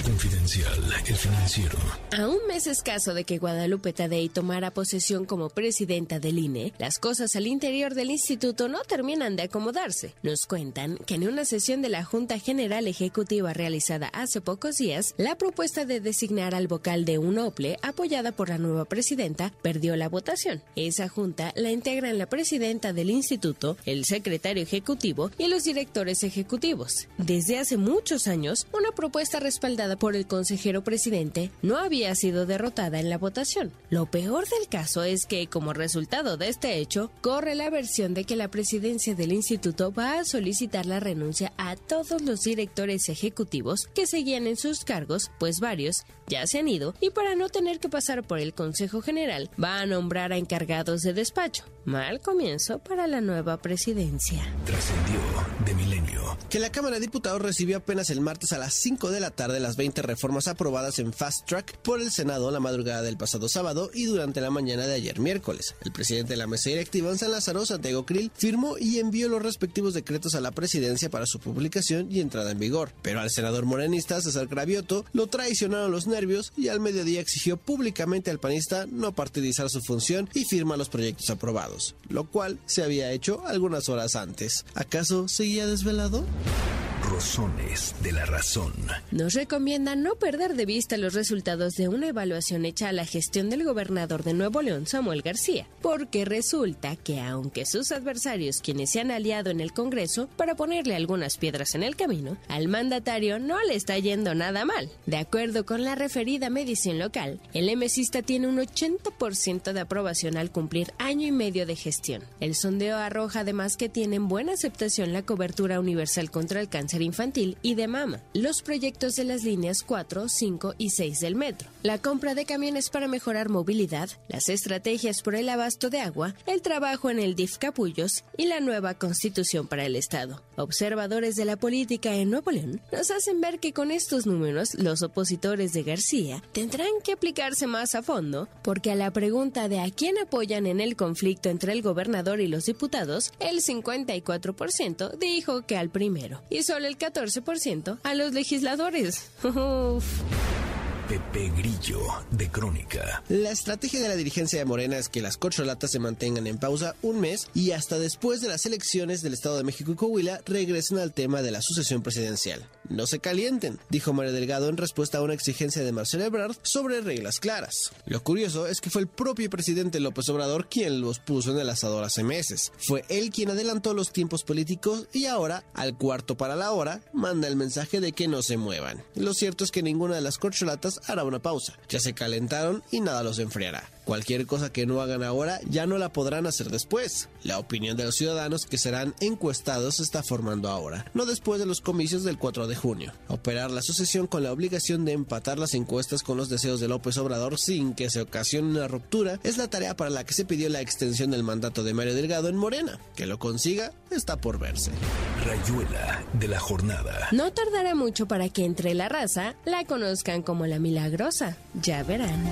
Confidencial, el financiero.
A un mes escaso de que Guadalupe Tadei tomara posesión como presidenta del INE, las cosas al interior del instituto no terminan de acomodarse. Nos cuentan que en una sesión de la Junta General Ejecutiva realizada hace pocos días, la propuesta de designar al vocal de un OPLE, apoyada por la nueva presidenta, perdió la votación. Esa junta la integran la presidenta del instituto, el secretario ejecutivo y los directores ejecutivos. Desde hace muchos años, una propuesta respaldada por el consejero presidente no había sido derrotada en la votación. Lo peor del caso es que, como resultado de este hecho, corre la versión de que la presidencia del instituto va a solicitar la renuncia a todos los directores ejecutivos que seguían en sus cargos, pues varios ya se han ido y para no tener que pasar por el Consejo General va a nombrar a encargados de despacho. Mal comienzo para la nueva presidencia.
Trascendió de milenio.
Que la Cámara de Diputados recibió apenas el martes a las 5 de la tarde las 20 reformas aprobadas en Fast Track por el Senado la madrugada del pasado sábado y durante la mañana de ayer miércoles. El presidente de la mesa directiva en San Lázaro, Santiago Krill, firmó y envió los respectivos decretos a la presidencia para su publicación y entrada en vigor. Pero al senador morenista César Cravioto lo traicionaron los nervios y al mediodía exigió públicamente al panista no partidizar su función y firma los proyectos aprobados, lo cual se había hecho algunas horas antes. ¿Acaso seguía desvelado?
Rosones de la razón.
Nos recomienda no perder de vista los resultados de una evaluación hecha a la gestión del gobernador de Nuevo León, Samuel García, porque resulta que aunque sus adversarios, quienes se han aliado en el Congreso para ponerle algunas piedras en el camino, al mandatario no le está yendo nada mal. De acuerdo con la referida medición local, el MCista tiene un 80% de aprobación al cumplir año y medio de gestión. El sondeo arroja además que tienen buena aceptación la cobertura universal contra el cáncer infantil y de mama, los proyectos de las líneas 4, 5 y 6 del metro, la compra de camiones para mejorar movilidad, las estrategias por el abasto de agua, el trabajo en el DIF Capullos y la nueva constitución para el Estado. Observadores de la política en Nuevo León nos hacen ver que con estos números los opositores de García tendrán que aplicarse más a fondo porque a la pregunta de a quién apoyan en el conflicto entre el gobernador y los diputados, el 54% dijo que al primero y solo el 14% a los legisladores.
Pepe Grillo de Crónica.
La estrategia de la dirigencia de Morena es que las corcholatas se mantengan en pausa un mes y hasta después de las elecciones del Estado de México y Coahuila regresen al tema de la sucesión presidencial. No se calienten, dijo María Delgado en respuesta a una exigencia de Marcelo Ebrard sobre reglas claras. Lo curioso es que fue el propio presidente López Obrador quien los puso en el asador hace meses. Fue él quien adelantó los tiempos políticos y ahora, al cuarto para la hora, manda el mensaje de que no se muevan. Lo cierto es que ninguna de las corcholatas hará una pausa. Ya se calentaron y nada los enfriará. Cualquier cosa que no hagan ahora ya no la podrán hacer después. La opinión de los ciudadanos que serán encuestados se está formando ahora, no después de los comicios del 4 de junio. Operar la sucesión con la obligación de empatar las encuestas con los deseos de López Obrador sin que se ocasione una ruptura es la tarea para la que se pidió la extensión del mandato de Mario Delgado en Morena. Que lo consiga está por verse.
Rayuela de la jornada.
No tardará mucho para que entre la raza la conozcan como la milagrosa. Ya verán.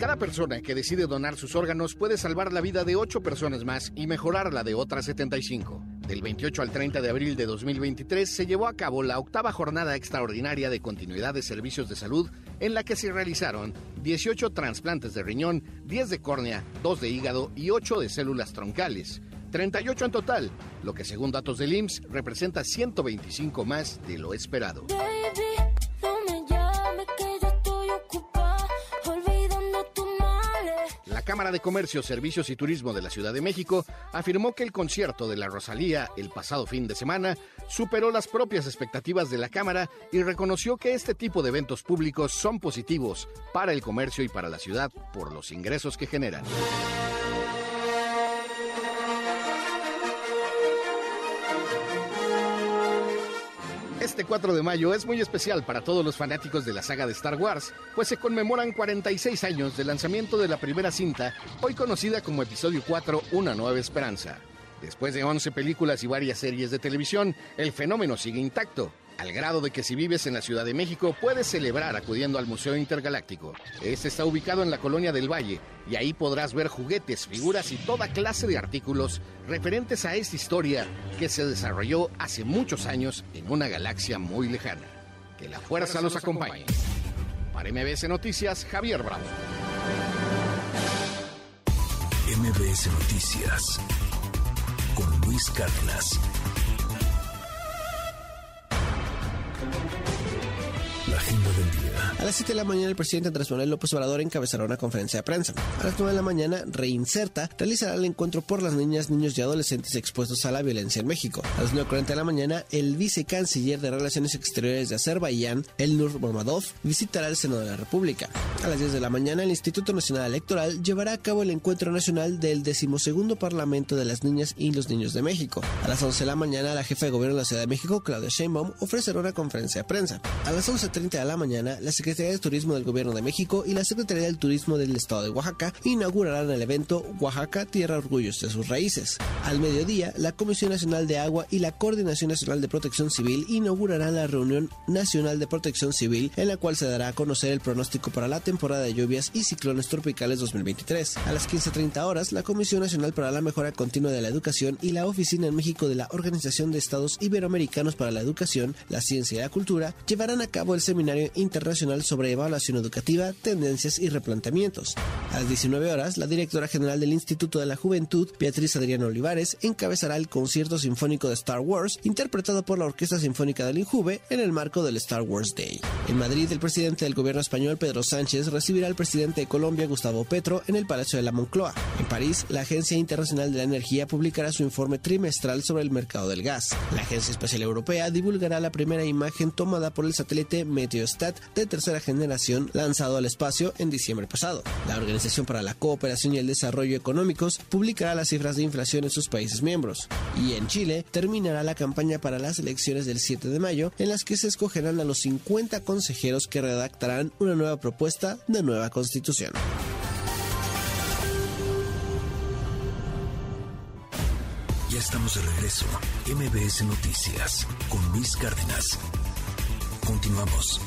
Cada persona que decide donar sus órganos puede salvar la vida de 8 personas más y mejorar la de otras 75. Del 28 al 30 de abril de 2023 se llevó a cabo la octava jornada extraordinaria de continuidad de servicios de salud en la que se realizaron 18 trasplantes de riñón, 10 de córnea, 2 de hígado y 8 de células troncales. 38 en total, lo que según datos del IMSS representa 125 más de lo esperado. Cámara de Comercio, Servicios y Turismo de la Ciudad de México afirmó que el concierto de la Rosalía el pasado fin de semana superó las propias expectativas de la Cámara y reconoció que este tipo de eventos públicos son positivos para el comercio y para la ciudad por los ingresos que generan. Este 4 de mayo es muy especial para todos los fanáticos de la saga de Star Wars, pues se conmemoran 46 años del lanzamiento de la primera cinta, hoy conocida como Episodio 4, Una Nueva Esperanza. Después de 11 películas y varias series de televisión, el fenómeno sigue intacto, al grado de que si vives en la Ciudad de México puedes celebrar acudiendo al Museo Intergaláctico. Este está ubicado en la Colonia del Valle y ahí podrás ver juguetes, figuras y toda clase de artículos referentes a esta historia que se desarrolló hace muchos años en una galaxia muy lejana. Que la fuerza los acompañe. Para MBS Noticias, Javier Bravo.
MBS Noticias con Luis Cárdenas. La agenda del día.
A las 7 de la mañana, el presidente Andrés Manuel López Obrador encabezará una conferencia de prensa. A las 9 de la mañana, Reinserta realizará el encuentro por las niñas, niños y adolescentes expuestos a la violencia en México. A las 9.40 de la mañana, el vicecanciller de Relaciones Exteriores de Azerbaiyán, Elnur Mammadov, visitará el Senado de la República. A las 10 de la mañana, el Instituto Nacional Electoral llevará a cabo el encuentro nacional del decimosegundo Parlamento de las Niñas y los Niños de México. A las 11 de la mañana, la jefa de gobierno de la Ciudad de México, Claudia Sheinbaum, ofrecerá una conferencia de prensa. A las 11.30 de la mañana, la Secretaría de Turismo del Gobierno de México y la Secretaría del Turismo del Estado de Oaxaca inaugurarán el evento Oaxaca Tierra Orgullos de sus Raíces. Al mediodía, la Comisión Nacional de Agua y la Coordinación Nacional de Protección Civil inaugurarán la reunión nacional de protección civil en la cual se dará a conocer el pronóstico para la temporada de lluvias y ciclones tropicales 2023. A las 15.30 horas, la Comisión Nacional para la Mejora Continua de la Educación y la Oficina en México de la Organización de Estados Iberoamericanos para la Educación, la Ciencia y la Cultura llevarán a cabo el Seminario Internacional sobre Evaluación Educativa, Tendencias y Replanteamientos. A las 19 horas, la directora general del Instituto de la Juventud, Beatriz Adriana Olivares, encabezará el concierto sinfónico de Star Wars, interpretado por la Orquesta Sinfónica del Injuve en el marco del Star Wars Day. En Madrid, el presidente del gobierno español, Pedro Sánchez, recibirá al presidente de Colombia, Gustavo Petro, en el Palacio de la Moncloa. En París, la Agencia Internacional de la Energía publicará su informe trimestral sobre el mercado del gas. La Agencia Espacial Europea divulgará la primera imagen tomada por el satélite Meteostat de tercera generación lanzado al espacio en diciembre pasado. La Organización para la Cooperación y el Desarrollo Económicos publicará las cifras de inflación en sus países miembros. Y en Chile terminará la campaña para las elecciones del 7 de mayo, en las que se escogerán a los 50 consejeros que redactarán una nueva propuesta de nueva constitución.
Ya estamos de regreso. MBS Noticias con Luis Cárdenas. Continuamos.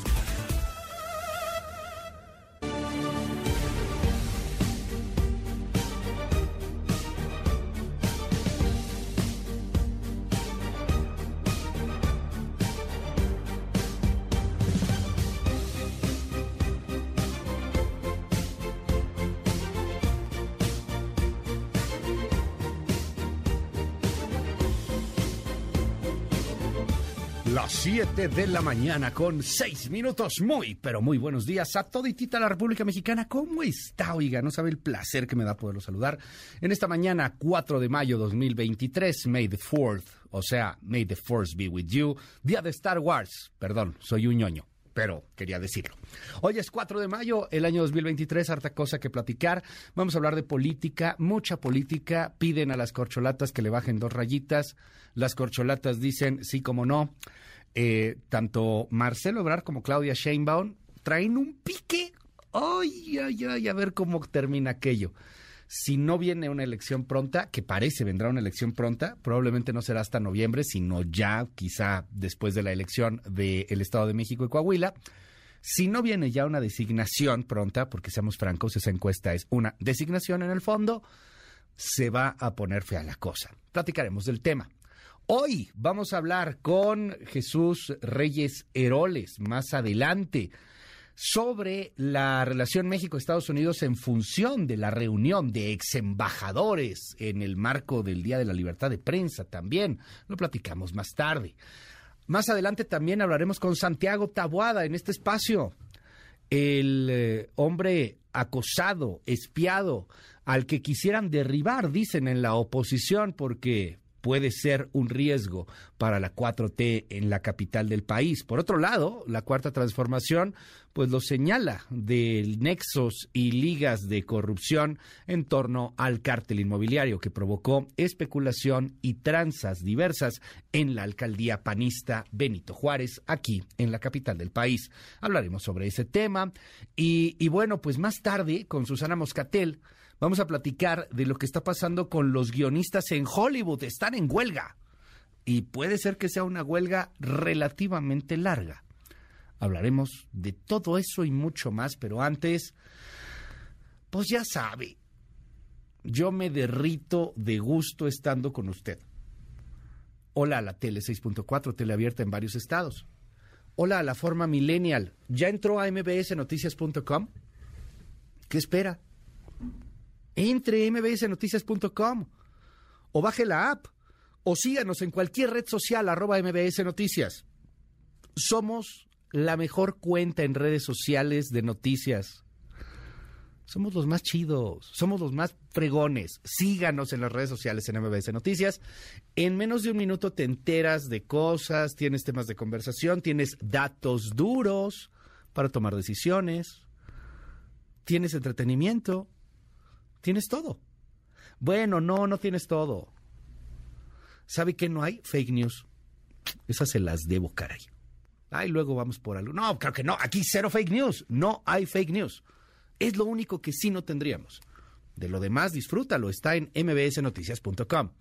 Las 7 de la mañana con 6 minutos. Muy, pero muy buenos días a toditita la República Mexicana. ¿Cómo está? Oiga, no sabe el placer que me da poderlo saludar. En esta mañana, 4 de mayo 2023, May the 4th, o sea, May the Force be with you. Día de Star Wars. Perdón, soy un ñoño pero quería decirlo. Hoy es 4 de mayo, el año 2023, harta cosa que platicar. Vamos a hablar de política, mucha política. Piden a las corcholatas que le bajen dos rayitas. Las corcholatas dicen, sí, como no. Eh, tanto Marcelo Ebrard como Claudia Sheinbaum traen un pique Ay, ay, ay, a ver cómo termina aquello. Si no viene una elección pronta, que parece vendrá una elección pronta, probablemente no será hasta noviembre, sino ya quizá después de la elección del Estado de México y Coahuila. Si no viene ya una designación pronta, porque seamos francos, esa encuesta es una designación en el fondo, se va a poner fea la cosa. Platicaremos del tema. Hoy vamos a hablar con Jesús Reyes Heroles más adelante sobre la relación México-Estados Unidos en función de la reunión de ex embajadores en el marco del Día de la Libertad de Prensa también. Lo platicamos más tarde. Más adelante también hablaremos con Santiago Tabuada en este espacio, el eh, hombre acosado, espiado, al que quisieran derribar, dicen en la oposición, porque puede ser un riesgo para la 4T en la capital del país. Por otro lado, la cuarta transformación pues lo señala de nexos y ligas de corrupción en torno al cártel inmobiliario que provocó especulación y tranzas diversas en la alcaldía panista Benito Juárez, aquí en la capital del país. Hablaremos sobre ese tema y, y bueno, pues más tarde con Susana Moscatel vamos a platicar de lo que está pasando con los guionistas en Hollywood. Están en huelga. Y puede ser que sea una huelga relativamente larga. Hablaremos de todo eso y mucho más, pero antes, pues ya sabe, yo me derrito de gusto estando con usted. Hola a la Tele 6.4, teleabierta en varios estados. Hola a la forma millennial. ¿Ya entró a mbsnoticias.com? ¿Qué espera? Entre mbsnoticias.com o baje la app o síganos en cualquier red social arroba mbs noticias. Somos la mejor cuenta en redes sociales de noticias. Somos los más chidos, somos los más fregones. Síganos en las redes sociales en MBS Noticias. En menos de un minuto te enteras de cosas, tienes temas de conversación, tienes datos duros para tomar decisiones, tienes entretenimiento, Tienes todo. Bueno, no, no tienes todo. ¿Sabe qué no hay? Fake news. Esas se las debo, caray. Ay, luego vamos por algo. No, claro que no. Aquí cero fake news. No hay fake news. Es lo único que sí no tendríamos. De lo demás, disfrútalo. Está en mbsnoticias.com.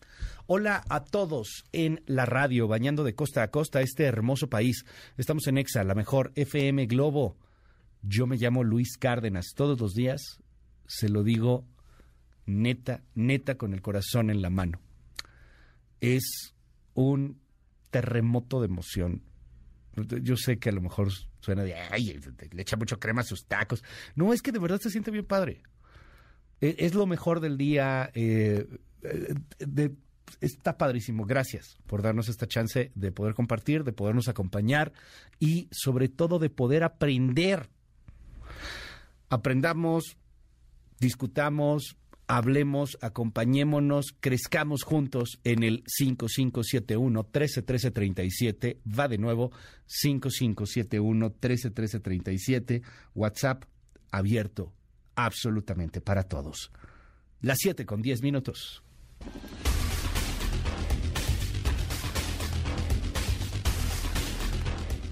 Hola a todos en la radio, bañando de costa a costa este hermoso país. Estamos en EXA, la mejor FM Globo. Yo me llamo Luis Cárdenas. Todos los días se lo digo neta, neta con el corazón en la mano. Es un terremoto de emoción. Yo sé que a lo mejor suena de, le echa mucho crema a sus tacos. No, es que de verdad se siente bien padre. E, es, lo mejor del día. Eh, está padrísimo. Gracias por darnos esta chance de poder compartir, de podernos acompañar y sobre todo de poder aprender. Aprendamos, discutamos, hablemos, acompañémonos, crezcamos juntos en el 5571 131337. Va de nuevo, 5571 131337. WhatsApp abierto absolutamente para todos. Las 7 con 10 minutos.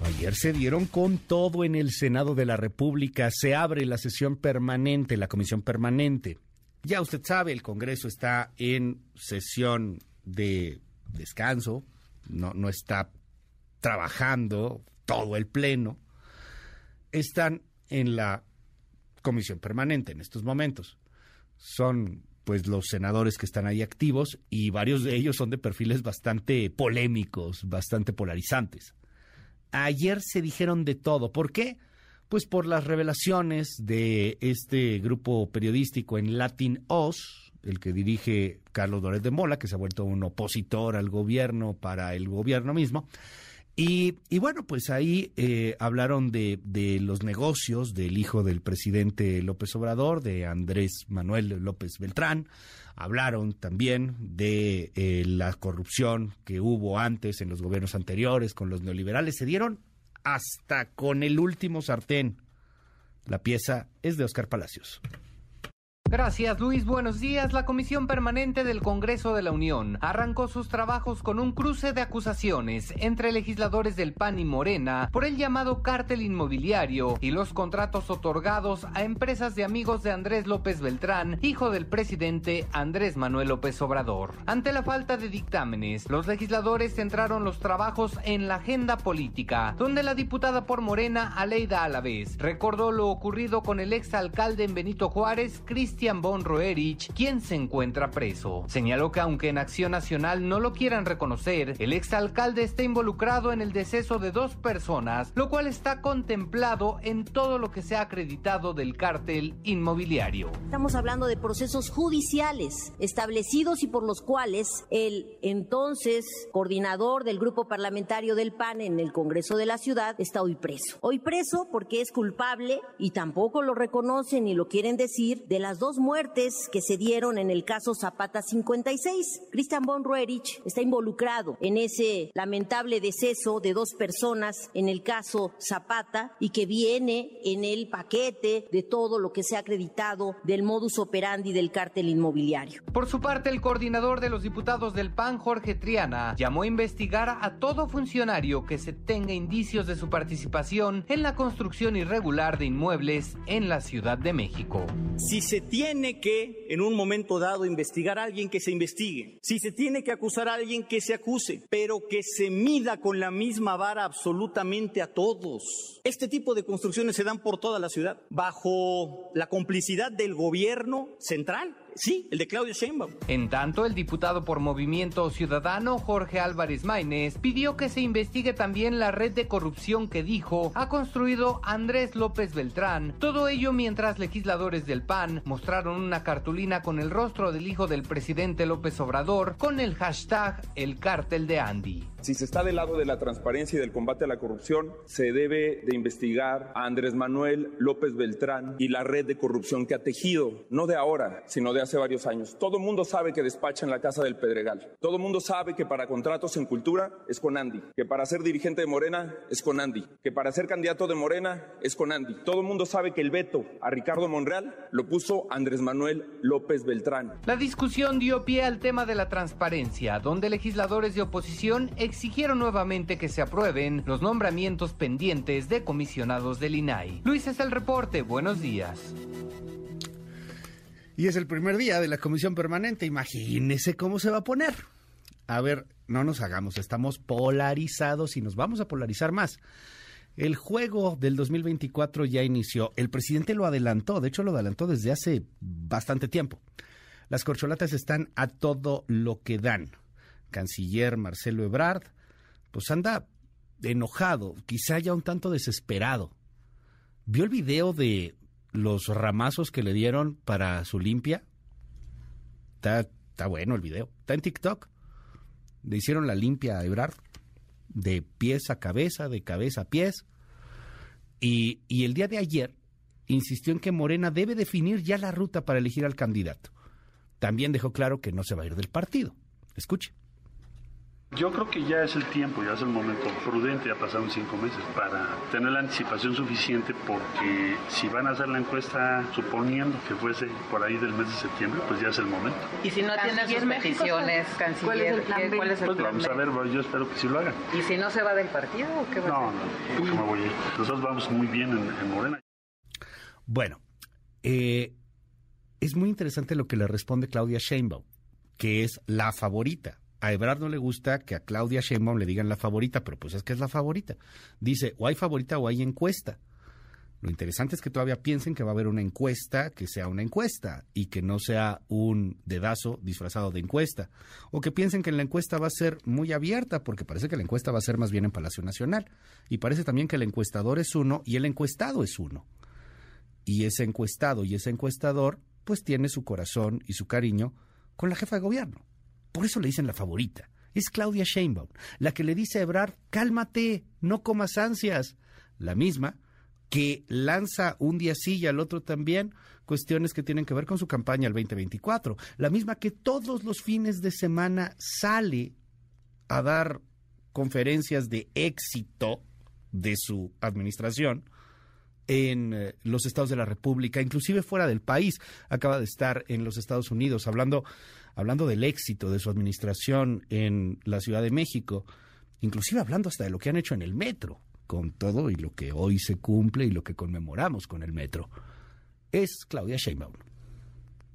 Ayer se dieron con todo en el Senado de la República. Se abre la sesión permanente, la comisión permanente. Ya usted sabe, el Congreso está en sesión de descanso, no, no está trabajando todo el Pleno. Están en la comisión permanente en estos momentos. Son pues los senadores que están ahí activos y varios de ellos son de perfiles bastante polémicos, bastante polarizantes. Ayer se dijeron de todo. ¿Por qué? Pues por las revelaciones de este grupo periodístico en Latin Oz, el que dirige Carlos Dórez de Mola, que se ha vuelto un opositor al gobierno para el gobierno mismo. Y, bueno, pues ahí eh, hablaron de, los negocios del hijo del presidente López Obrador, de Andrés Manuel López Beltrán. Hablaron también de eh, la corrupción que hubo antes en los gobiernos anteriores con los neoliberales. Se dieron hasta con el último sartén. La pieza es de Oscar Palacios.
Gracias Luis, buenos días. La Comisión Permanente del Congreso de la Unión arrancó sus trabajos con un cruce de acusaciones entre legisladores del PAN y Morena por el llamado cártel inmobiliario y los contratos otorgados a empresas de amigos de Andrés López Beltrán, hijo del presidente Andrés Manuel López Obrador. Ante la falta de dictámenes, los legisladores centraron los trabajos en la agenda política, donde la diputada por Morena, Aleida Alavés, recordó lo ocurrido con el exalcalde en Benito Juárez, Cristian Cristian von Roerich, quien se encuentra preso. Señaló que aunque en Acción Nacional no lo quieran reconocer, el exalcalde está involucrado en el deceso de dos personas, lo cual está contemplado en todo lo que se ha acreditado del cártel inmobiliario.
Estamos hablando de procesos judiciales establecidos y por los cuales el entonces coordinador del grupo parlamentario del PAN en el Congreso de la Ciudad está hoy preso. Hoy preso porque es culpable y tampoco lo reconocen ni lo quieren decir de las dos muertes que se dieron en el caso Zapata 56. Christian von Roerich está involucrado en ese lamentable deceso de dos personas en el caso Zapata y que viene en el paquete de todo lo que se ha acreditado del modus operandi del cártel inmobiliario.
Por su parte, el coordinador de los diputados del PAN, Jorge Triana, llamó a investigar a todo funcionario que se tenga indicios de su participación en la construcción irregular de inmuebles en la Ciudad de México.
Si se tiene que, en un momento dado, investigar a alguien que se investigue. Si se tiene que acusar a alguien que se acuse, pero que se mida con la misma vara absolutamente a todos. Este tipo de construcciones se dan por toda la ciudad, bajo la complicidad del gobierno central. Sí, el de Claudio Sheinbaum.
En tanto, el diputado por Movimiento Ciudadano, Jorge Álvarez Maínez, pidió que se investigue también la red de corrupción que dijo ha construido Andrés López Beltrán. Todo ello mientras legisladores del PAN mostraron una cartulina con el rostro del hijo del presidente López Obrador con el hashtag El Cártel de Andy.
Si se está del lado de la transparencia y del combate a la corrupción, se debe de investigar a Andrés Manuel López Beltrán y la red de corrupción que ha tejido, no de ahora, sino de hace varios años. Todo el mundo sabe que despacha en la Casa del Pedregal. Todo el mundo sabe que para contratos en cultura es con Andy, que para ser dirigente de Morena es con Andy, que para ser candidato de Morena es con Andy. Todo el mundo sabe que el veto a Ricardo Monreal lo puso Andrés Manuel López Beltrán.
La discusión dio pie al tema de la transparencia, donde legisladores de oposición exigieron nuevamente que se aprueben los nombramientos pendientes de comisionados del INAI. Luis es el reporte, buenos días.
Y es el primer día de la comisión permanente, imagínese cómo se va a poner. A ver, no nos hagamos, estamos polarizados y nos vamos a polarizar más. El juego del 2024 ya inició. El presidente lo adelantó, de hecho lo adelantó desde hace bastante tiempo. Las corcholatas están a todo lo que dan. Canciller Marcelo Ebrard, pues anda enojado, quizá ya un tanto desesperado. ¿Vio el video de los ramazos que le dieron para su limpia? Está, está bueno el video. Está en TikTok. Le hicieron la limpia a Ebrard de pies a cabeza, de cabeza a pies. Y, y el día de ayer insistió en que Morena debe definir ya la ruta para elegir al candidato. También dejó claro que no se va a ir del partido. Escuche.
Yo creo que ya es el tiempo, ya es el momento prudente, ya pasaron cinco meses, para tener la anticipación suficiente porque si van a hacer la encuesta suponiendo que fuese por ahí del mes de septiembre, pues ya es el momento.
Y si no tienen sus peticiones, canciller, ¿cuál es el plan B? ¿cuál es el
pues
plan
vamos a ver, yo espero que sí lo hagan.
¿Y si no se va del partido o qué va
no,
a hacer?
No, no, ¿cómo voy a ir? Nosotros vamos muy bien en, en Morena.
Bueno, eh, es muy interesante lo que le responde Claudia Sheinbaum, que es la favorita a Ebrard no le gusta que a Claudia Sheinbaum le digan la favorita, pero pues es que es la favorita. Dice, o hay favorita o hay encuesta. Lo interesante es que todavía piensen que va a haber una encuesta que sea una encuesta y que no sea un dedazo disfrazado de encuesta. O que piensen que la encuesta va a ser muy abierta, porque parece que la encuesta va a ser más bien en Palacio Nacional. Y parece también que el encuestador es uno y el encuestado es uno. Y ese encuestado y ese encuestador, pues tiene su corazón y su cariño con la jefa de gobierno. Por eso le dicen la favorita. Es Claudia Sheinbaum, la que le dice a Ebrard, cálmate, no comas ansias. La misma que lanza un día sí y al otro también cuestiones que tienen que ver con su campaña al 2024. La misma que todos los fines de semana sale a dar conferencias de éxito de su administración, en eh, los estados de la República, inclusive fuera del país. Acaba de estar en los Estados Unidos hablando, hablando del éxito de su administración en la Ciudad de México, inclusive hablando hasta de lo que han hecho en el metro, con todo y lo que hoy se cumple y lo que conmemoramos con el metro. Es Claudia Sheinbaum.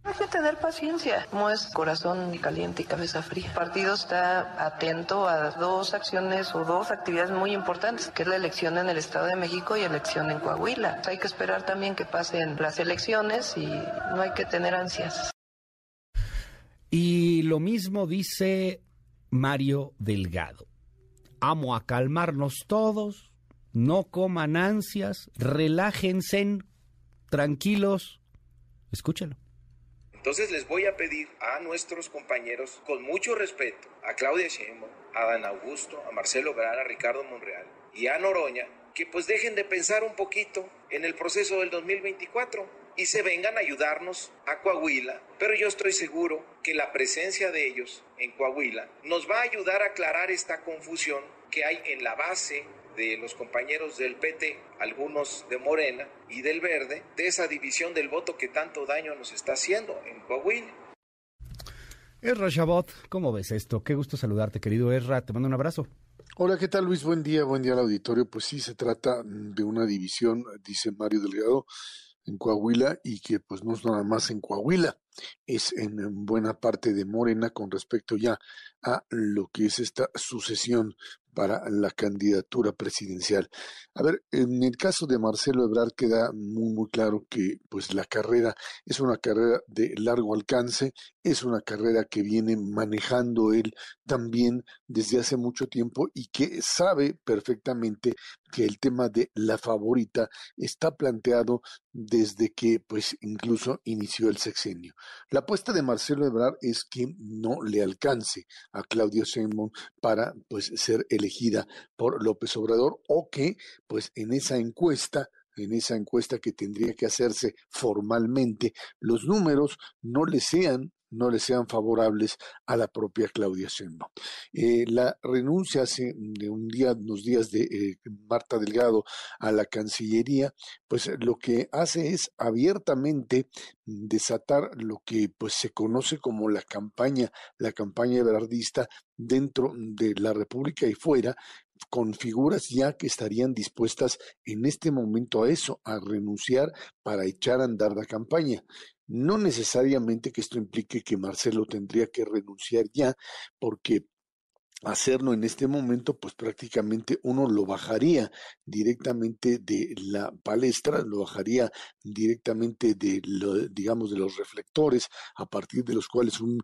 Hay que tener paciencia, no es corazón caliente y cabeza fría. El partido está atento a dos acciones o dos actividades muy importantes, que es la elección en el Estado de México y elección en Coahuila. Hay que esperar también que pasen las elecciones y no hay que tener ansias.
Y lo mismo dice Mario Delgado. Amo a calmarnos todos, no coman ansias, relájense, tranquilos. Escúchalo.
Entonces les voy a pedir a nuestros compañeros, con mucho respeto, a Claudia Sheinbaum, a Dan Augusto, a Marcelo Ebrard, a Ricardo Monreal y a Noroña, que pues dejen de pensar un poquito en el proceso del 2024 y se vengan a ayudarnos a Coahuila. Pero yo estoy seguro que la presencia de ellos en Coahuila nos va a ayudar a aclarar esta confusión que hay en la base de los compañeros del PT, algunos de Morena y del Verde, de esa división del voto que tanto daño nos está haciendo en Coahuila.
Erra Chabot, ¿cómo ves esto? Qué gusto saludarte, querido Erra. Te mando un abrazo.
Hola, ¿qué tal Luis? Buen día, buen día al auditorio. Pues sí, se trata de una división, dice Mario Delgado, en Coahuila y que pues no es nada más en Coahuila, es en buena parte de Morena con respecto ya a lo que es esta sucesión para la candidatura presidencial. A ver, en el caso de Marcelo Ebrard queda muy muy claro que pues la carrera es una carrera de largo alcance, es una carrera que viene manejando él también desde hace mucho tiempo y que sabe perfectamente que el tema de la favorita está planteado desde que pues incluso inició el sexenio. La apuesta de Marcelo Ebrard es que no le alcance a Claudio Sheinbaum para pues ser elegida por López Obrador o que pues en esa encuesta en esa encuesta que tendría que hacerse formalmente, los números no le sean no le sean favorables a la propia Claudia Sheinbaum. Eh, la renuncia hace de un día, unos días de eh, Marta Delgado a la Cancillería, pues lo que hace es abiertamente desatar lo que pues se conoce como la campaña, la campaña ebrardista dentro de la República y fuera, con figuras ya que estarían dispuestas en este momento a eso, a renunciar para echar a andar la campaña. No necesariamente que esto implique que Marcelo tendría que renunciar ya, porque hacerlo en este momento, pues prácticamente uno lo bajaría directamente de la palestra, lo bajaría directamente de, digamos, de los reflectores, a partir de los cuales un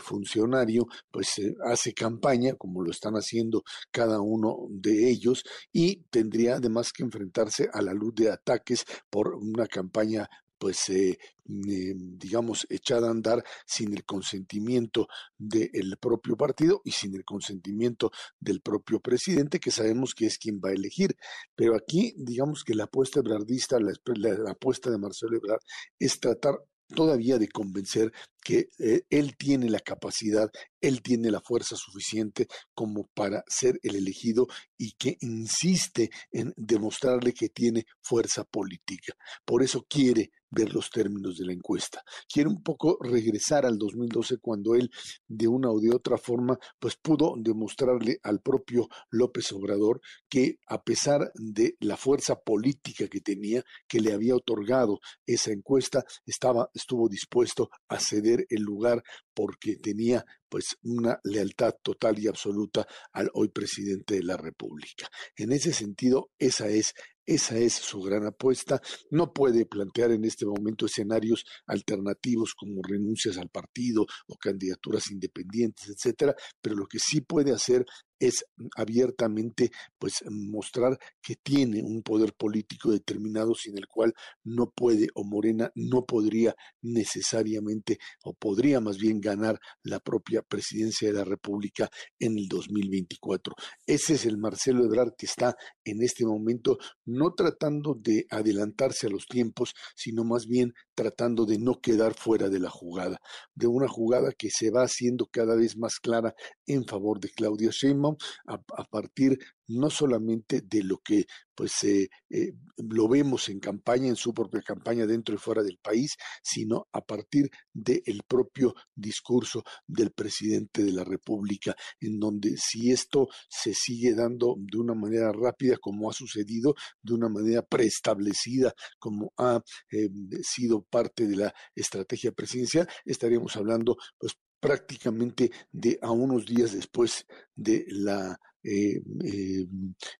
funcionario, pues hace campaña, como lo están haciendo cada uno de ellos, y tendría además que enfrentarse a la luz de ataques por una campaña pues, eh, digamos, echada a andar sin el consentimiento del propio partido y sin el consentimiento del propio presidente, que sabemos que es quien va a elegir. Pero aquí, digamos que la apuesta ebrardista, la, la apuesta de Marcelo Ebrard, es tratar todavía de convencer que eh, él tiene la capacidad, él tiene la fuerza suficiente como para ser el elegido y que insiste en demostrarle que tiene fuerza política. Por eso quiere ver los términos de la encuesta. Quiere un poco regresar al 2012 cuando él de una o de otra forma pues pudo demostrarle al propio López Obrador que a pesar de la fuerza política que tenía, que le había otorgado esa encuesta, estaba estuvo dispuesto a ceder el lugar porque tenía pues una lealtad total y absoluta al hoy presidente de la República. En ese sentido, esa es esa es su gran apuesta. No puede plantear en este momento escenarios alternativos como renuncias al partido o candidaturas independientes, etcétera, pero lo que sí puede hacer es abiertamente pues mostrar que tiene un poder político determinado sin el cual no puede o Morena no podría necesariamente o podría más bien ganar la propia presidencia de la República en el 2024. Ese es el Marcelo Ebrard que está en este momento no tratando de adelantarse a los tiempos, sino más bien tratando de no quedar fuera de la jugada, de una jugada que se va haciendo cada vez más clara en favor de Claudia Sheinbaum ¿no? A, partir no solamente de lo que pues eh, eh, lo vemos en campaña, en su propia campaña dentro y fuera del país, sino a partir del propio discurso del presidente de la República, en donde si esto se sigue dando de una manera rápida, como ha sucedido, de una manera preestablecida, como ha eh, sido parte de la estrategia presidencial, estaríamos hablando pues prácticamente de a unos días después de la eh, eh,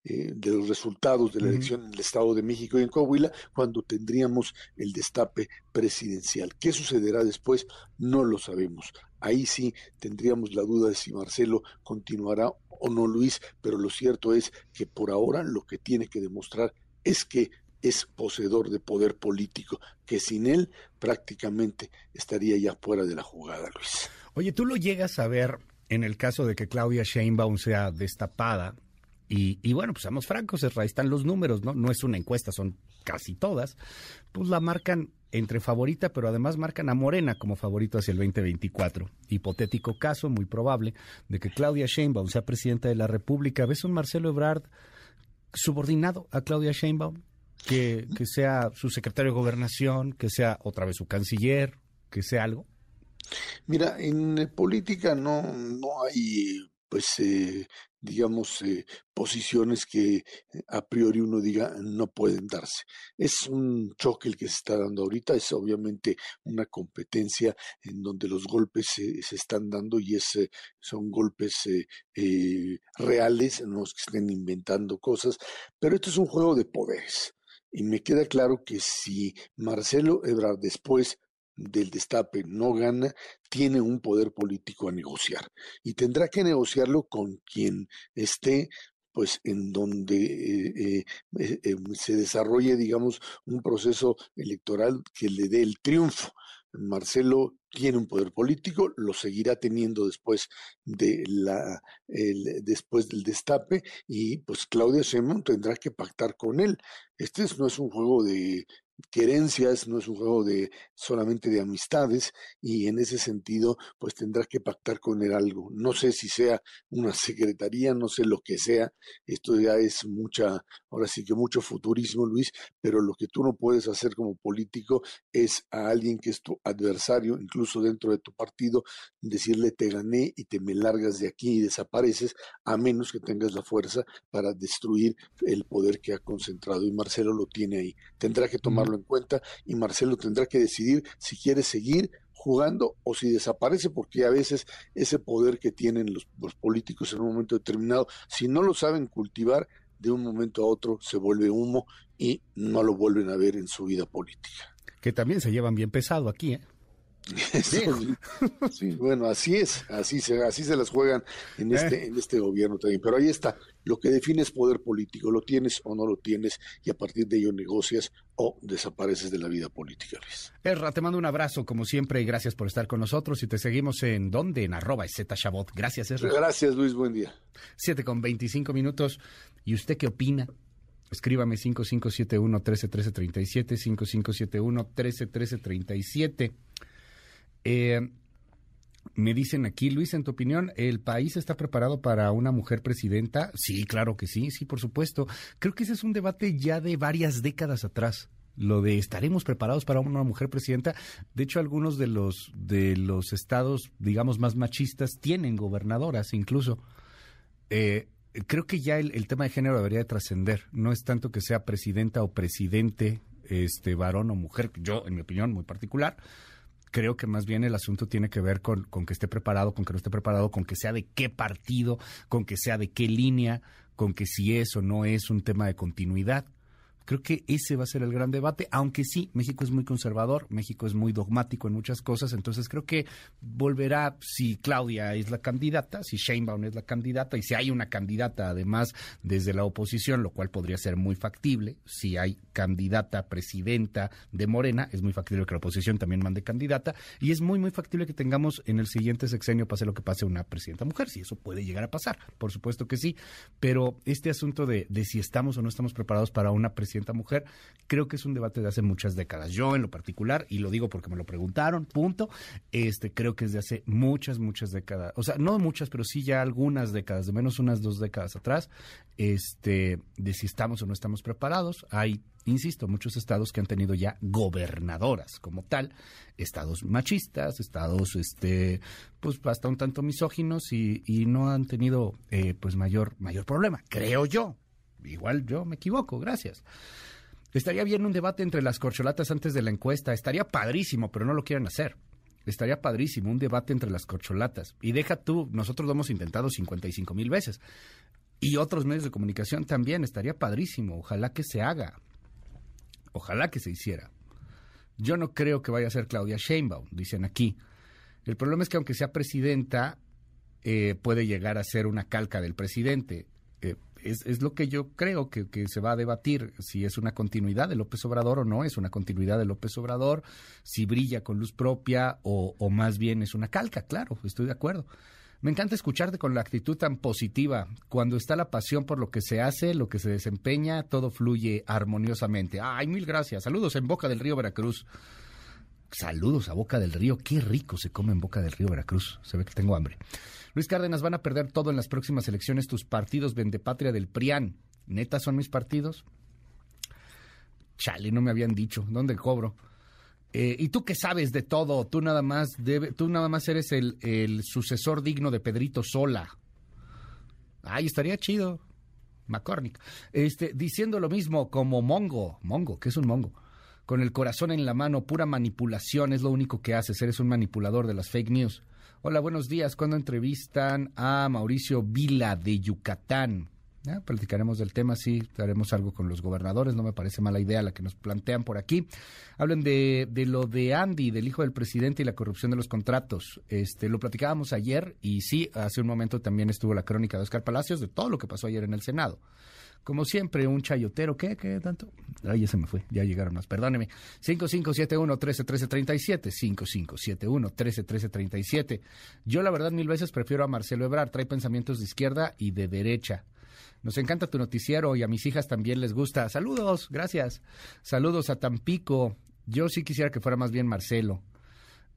eh, de los resultados de la elección en el Estado de México y en Coahuila, cuando tendríamos el destape presidencial. ¿Qué sucederá después? No lo sabemos. Ahí sí tendríamos la duda de si Marcelo continuará o no Luis, pero lo cierto es que por ahora lo que tiene que demostrar es que es poseedor de poder político, que sin él prácticamente estaría ya fuera de la jugada, Luis.
Oye, tú lo llegas a ver en el caso de que Claudia Sheinbaum sea destapada. Y, bueno, pues seamos francos, ahí están los números, ¿no? No es una encuesta, son casi todas. Pues la marcan entre favorita, pero además marcan a Morena como favorito hacia el 2024. Hipotético caso, muy probable, de que Claudia Sheinbaum sea presidenta de la República. ¿Ves un Marcelo Ebrard subordinado a Claudia Sheinbaum? Que, que sea su secretario de gobernación, que sea otra vez su canciller, que sea algo.
Mira, en política no, no hay, pues, eh, digamos, eh, posiciones que eh, a priori uno diga no pueden darse. Es un choque el que se está dando ahorita, es obviamente una competencia en donde los golpes se están dando y es, son golpes reales, no es que estén inventando cosas, pero esto es un juego de poderes. Y me queda claro que si Marcelo Ebrard después del destape no gana, tiene un poder político a negociar y tendrá que negociarlo con quien esté pues en donde eh, eh, eh, se desarrolle, digamos, un proceso electoral que le dé el triunfo. Marcelo tiene un poder político, lo seguirá teniendo después de la después del destape y pues Claudia Sheinbaum tendrá que pactar con él. Este no es un juego de querencias, no es un juego de solamente de amistades y en ese sentido pues tendrá que pactar con él algo. No sé si sea una secretaría, no sé lo que sea, esto ya es mucha, ahora sí que mucho futurismo Luis, pero lo que tú no puedes hacer como político es a alguien que es tu adversario, incluso dentro de tu partido, decirle te gané y te me largas de aquí y desapareces, a menos que tengas la fuerza para destruir el poder que ha concentrado y Marcelo lo tiene ahí. Tendrá que en cuenta y Marcelo tendrá que decidir si quiere seguir jugando o si desaparece, porque a veces ese poder que tienen los, los políticos en un momento determinado, si no lo saben cultivar, de un momento a otro se vuelve humo y no lo vuelven a ver en su vida política.
Que también se llevan bien pesado aquí, ¿eh?
Sí, bueno, así es, así se, así se las juegan en eh. este, en este gobierno también. Pero ahí está, lo que define es poder político, lo tienes o no lo tienes, y a partir de ello negocias o desapareces de la vida política, Luis.
Erra, te mando un abrazo, como siempre, y gracias por estar con nosotros. Y te seguimos en donde, en arroba Shabot. Gracias, Erra.
Gracias, Luis, buen día.
Siete con veinticinco minutos. ¿Y usted qué opina? Escríbame 5571-131337, 5571-131337. Eh, me dicen aquí, Luis, en tu opinión, ¿el país está preparado para una mujer presidenta? Sí, claro que sí, sí, por supuesto. Creo que ese es un debate ya de varias décadas atrás. Lo de estaremos preparados para una mujer presidenta. De hecho, algunos de los de los estados, digamos, más machistas tienen gobernadoras, incluso. Eh, creo que ya el, el, tema de género debería de trascender. No es tanto que sea presidenta o presidente, este varón o mujer. Yo, en mi opinión, muy particular creo que más bien el asunto tiene que ver con, con, que esté preparado, con que no esté preparado, con que sea de qué partido, con que sea de qué línea, con que si es o no es un tema de continuidad. Creo que ese va a ser el gran debate, aunque sí, México es muy conservador, México es muy dogmático en muchas cosas, entonces creo que volverá, si Claudia es la candidata, si Sheinbaum es la candidata, y si hay una candidata además desde la oposición, lo cual podría ser muy factible, si hay candidata presidenta de Morena, es muy factible que la oposición también mande candidata, y es muy, muy factible que tengamos en el siguiente sexenio, pase lo que pase, una presidenta mujer, si eso puede llegar a pasar, por supuesto que sí, pero este asunto de, de si estamos o no estamos preparados para una presidenta presidenta mujer. Creo que es un debate de hace muchas décadas. Yo, en lo particular, y lo digo porque me lo preguntaron, punto, este, creo que es de hace muchas, muchas décadas. O sea, no muchas, pero sí ya algunas décadas, de menos unas dos décadas atrás, este, de si estamos o no estamos preparados. Hay insisto, muchos estados que han tenido ya gobernadoras como tal, estados machistas, estados, este, pues hasta un tanto misóginos y, no han tenido, eh, pues mayor, mayor problema, creo yo. Igual yo me equivoco, gracias. Estaría bien un debate entre las corcholatas antes de la encuesta, estaría padrísimo, pero no lo quieren hacer. Estaría padrísimo un debate entre las corcholatas. Y deja tú, nosotros lo hemos intentado 55 mil veces. Y otros medios de comunicación también, estaría padrísimo. Ojalá que se haga. Ojalá que se hiciera. Yo no creo que vaya a ser Claudia Sheinbaum, dicen aquí. El problema es que aunque sea presidenta, eh, puede llegar a ser una calca del presidente. Eh, es, lo que yo creo que, se va a debatir, si es una continuidad de López Obrador o no es una continuidad de López Obrador, si brilla con luz propia o, o más bien es una calca, claro, estoy de acuerdo. Me encanta escucharte con la actitud tan positiva. Cuando está la pasión por lo que se hace, lo que se desempeña, todo fluye armoniosamente. Ay, mil gracias. Saludos en Boca del Río Veracruz. Saludos a Boca del Río. Qué rico se come en Boca del Río Veracruz. Se ve que tengo hambre. Luis Cárdenas, van a perder todo en las próximas elecciones tus partidos Vendepatria del PRIAN. ¿Neta son mis partidos? Chale, no me habían dicho. ¿Dónde cobro? Eh, y tú que sabes de todo, tú nada más tú nada más eres el, el, sucesor digno de Pedrito Sola. Ay, estaría chido. McCormick. Este, diciendo lo mismo como Mongo. Mongo, ¿qué es un Mongo? Con el corazón en la mano, pura manipulación, es lo único que haces, eres un manipulador de las fake news. Hola, buenos días. Cuando entrevistan a Mauricio Vila de Yucatán? Ya, platicaremos del tema, sí, haremos algo con los gobernadores, no me parece mala idea la que nos plantean por aquí. Hablen de, de lo de Andy, del hijo del presidente y la corrupción de los contratos. Este, lo platicábamos ayer y sí, hace un momento también estuvo la crónica de Oscar Palacios de todo lo que pasó ayer en el Senado. Como siempre, un chayotero, ¿qué? ¿Qué tanto? Ay, ya se me fue, ya llegaron más, perdóneme. 5571-131337, 5571-131337. Yo la verdad mil veces prefiero a Marcelo Ebrard, trae pensamientos de izquierda y de derecha. Nos encanta tu noticiero y a mis hijas también les gusta. Saludos, gracias. Saludos a Tampico. Yo sí quisiera que fuera más bien Marcelo.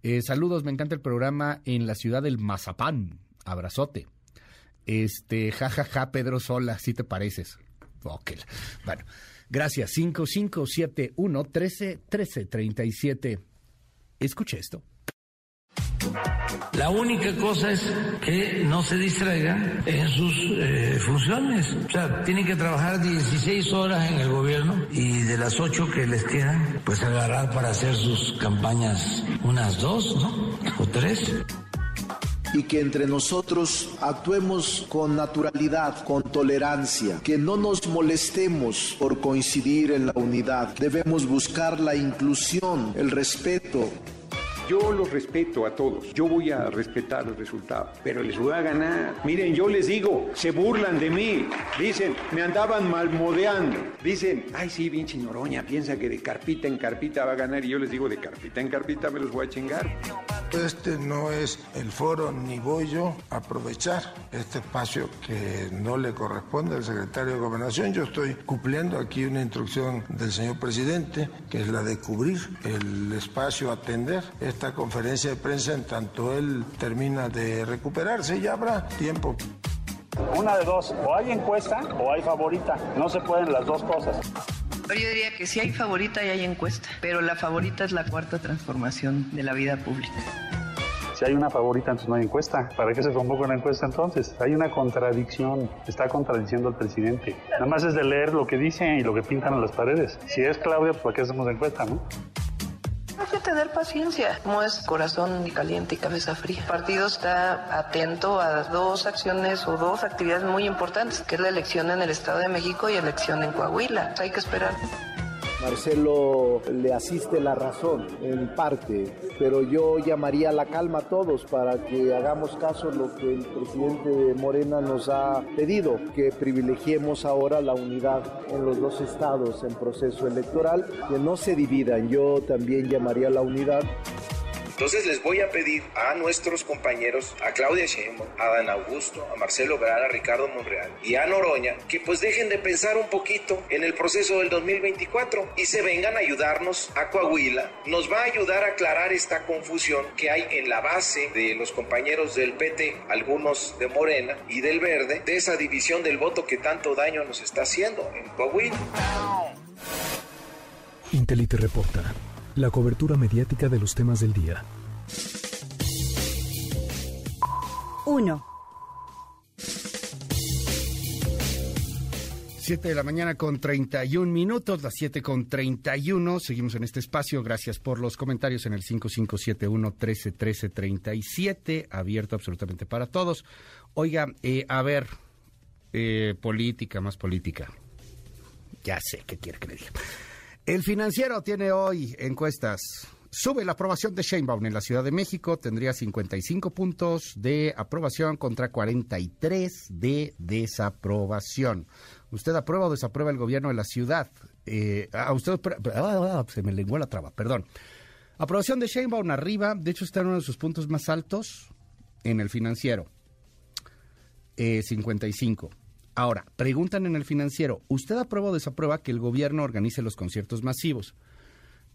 Eh, saludos, me encanta el programa en la ciudad del Mazapán. Abrazote. Este, jajaja, ja, ja, Pedro Sola, si te pareces. Ok, bueno, gracias. 5571 13 13 37. Escuche esto.
La única cosa es que no se distraigan en sus eh, funciones. O sea, tienen que trabajar 16 horas en el gobierno y de las 8 que les quedan, pues agarrar para hacer sus campañas unas dos, ¿no? O tres
y que entre nosotros actuemos con naturalidad, con tolerancia, que no nos molestemos por coincidir en la unidad. Debemos buscar la inclusión, el respeto,
yo los respeto a todos. Yo voy a respetar el resultado, pero les voy a ganar. Miren, yo les digo, se burlan de mí. Dicen, me andaban malmodeando. Dicen, ay, sí, pinche Noroña, piensa que de carpita en carpita va a ganar. Y yo les digo, de carpita en carpita me los voy a chingar.
Este no es el foro, ni voy yo a aprovechar este espacio que no le corresponde al secretario de Gobernación. Yo estoy cumpliendo aquí una instrucción del señor presidente, que es la de cubrir el espacio, atender esta conferencia de prensa en tanto él termina de recuperarse y habrá tiempo.
Una de dos, o hay encuesta o hay favorita, no se pueden las dos cosas.
Yo diría que sí hay favorita y hay encuesta, pero la favorita es la cuarta transformación de la vida pública.
Si hay una favorita, entonces no hay encuesta. ¿Para qué se convoca una encuesta entonces? Hay una contradicción. Está contradiciendo al presidente. Nada más es de leer lo que dice y lo que pintan en las paredes. Si es Claudia, pues ¿para qué hacemos encuesta, no?
Hay que tener paciencia, no es corazón caliente y cabeza fría. El partido está atento a dos acciones o dos actividades muy importantes, que es la elección en el Estado de México y elección en Coahuila. Hay que esperar.
Marcelo le asiste la razón en parte, pero yo llamaría la calma a todos para que hagamos caso lo que el presidente Morena nos ha pedido, que privilegiemos ahora la unidad en los dos estados en proceso electoral, que no se dividan. Yo también llamaría a la unidad.
Entonces les voy a pedir a nuestros compañeros, a Claudia Sheinbaum, a Dan Augusto, a Marcelo Ebrard, a Ricardo Monreal y a Noroña, que pues dejen de pensar un poquito en el proceso del 2024 y se vengan a ayudarnos a Coahuila. Nos va a ayudar a aclarar esta confusión que hay en la base de los compañeros del PT, algunos de Morena y del Verde, de esa división del voto que tanto daño nos está haciendo en Coahuila.
Intelite reporta la cobertura mediática de los temas del día.
1.
7 de la mañana con 31 minutos, las 7 con 31. Seguimos en este espacio. Gracias por los comentarios en el 5571-131337, abierto absolutamente para todos. Oiga, eh, a ver, eh, política, más política. Ya sé qué quiere que le diga. El financiero tiene hoy encuestas. Sube la aprobación de Sheinbaum en la Ciudad de México. Tendría 55 puntos de aprobación contra 43 de desaprobación. ¿Usted aprueba o desaprueba el gobierno de la ciudad? Eh, a usted ah, se me lenguó la traba, perdón. Aprobación de Sheinbaum arriba, de hecho está en uno de sus puntos más altos en el financiero. 55. Ahora, preguntan en el financiero, ¿usted aprueba o desaprueba que el gobierno organice los conciertos masivos?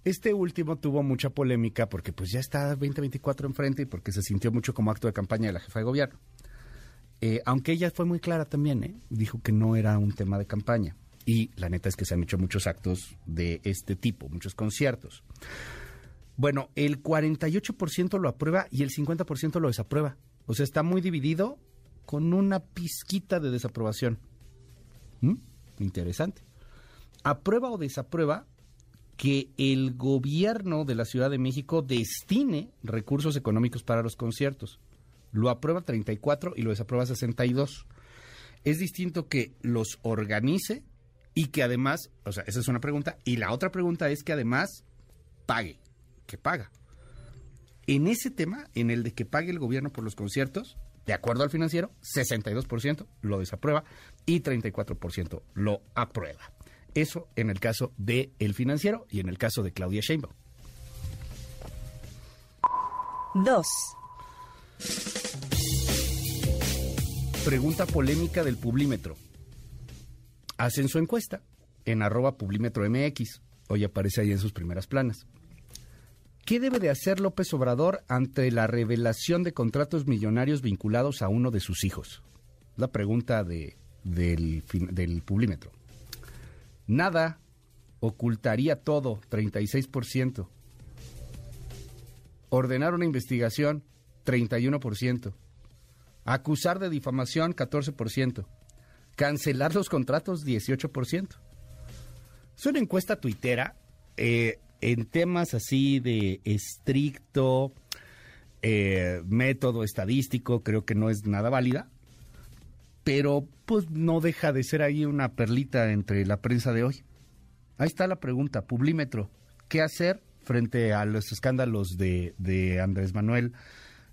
Este último tuvo mucha polémica porque pues ya está 2024 enfrente y porque se sintió mucho como acto de campaña de la jefa de gobierno. Eh, aunque ella fue muy clara también, ¿eh? dijo que no era un tema de campaña. Y la neta es que se han hecho muchos actos de este tipo, muchos conciertos. Bueno, el 48% lo aprueba y el 50% lo desaprueba. O sea, está muy dividido con una pizquita de desaprobación. ¿Mm? Interesante. ¿Aprueba o desaprueba que el gobierno de la Ciudad de México destine recursos económicos para los conciertos? Lo aprueba 34 y lo desaprueba 62. Es distinto que los organice y que además, o sea, esa es una pregunta. Y la otra pregunta es que además pague, que paga. En ese tema, en el de que pague el gobierno por los conciertos, de acuerdo al financiero, 62% lo desaprueba y 34% lo aprueba. Eso en el caso de el financiero y en el caso de Claudia Sheinbaum.
2.
Pregunta polémica del Publímetro. Hacen su encuesta en arroba Publímetro MX. Hoy aparece ahí en sus primeras planas. ¿Qué debe de hacer López Obrador ante la revelación de contratos millonarios vinculados a uno de sus hijos? La pregunta de, del, del Publímetro. Nada, ocultaría todo, 36%. Ordenar una investigación, 31%. Acusar de difamación, 14%. Cancelar los contratos, 18%. Es una encuesta tuitera. Eh, en temas así de estricto eh, método estadístico, creo que no es nada válida, pero pues no deja de ser ahí una perlita entre la prensa de hoy. Ahí está la pregunta, Publímetro, ¿qué hacer frente a los escándalos de, de Andrés Manuel,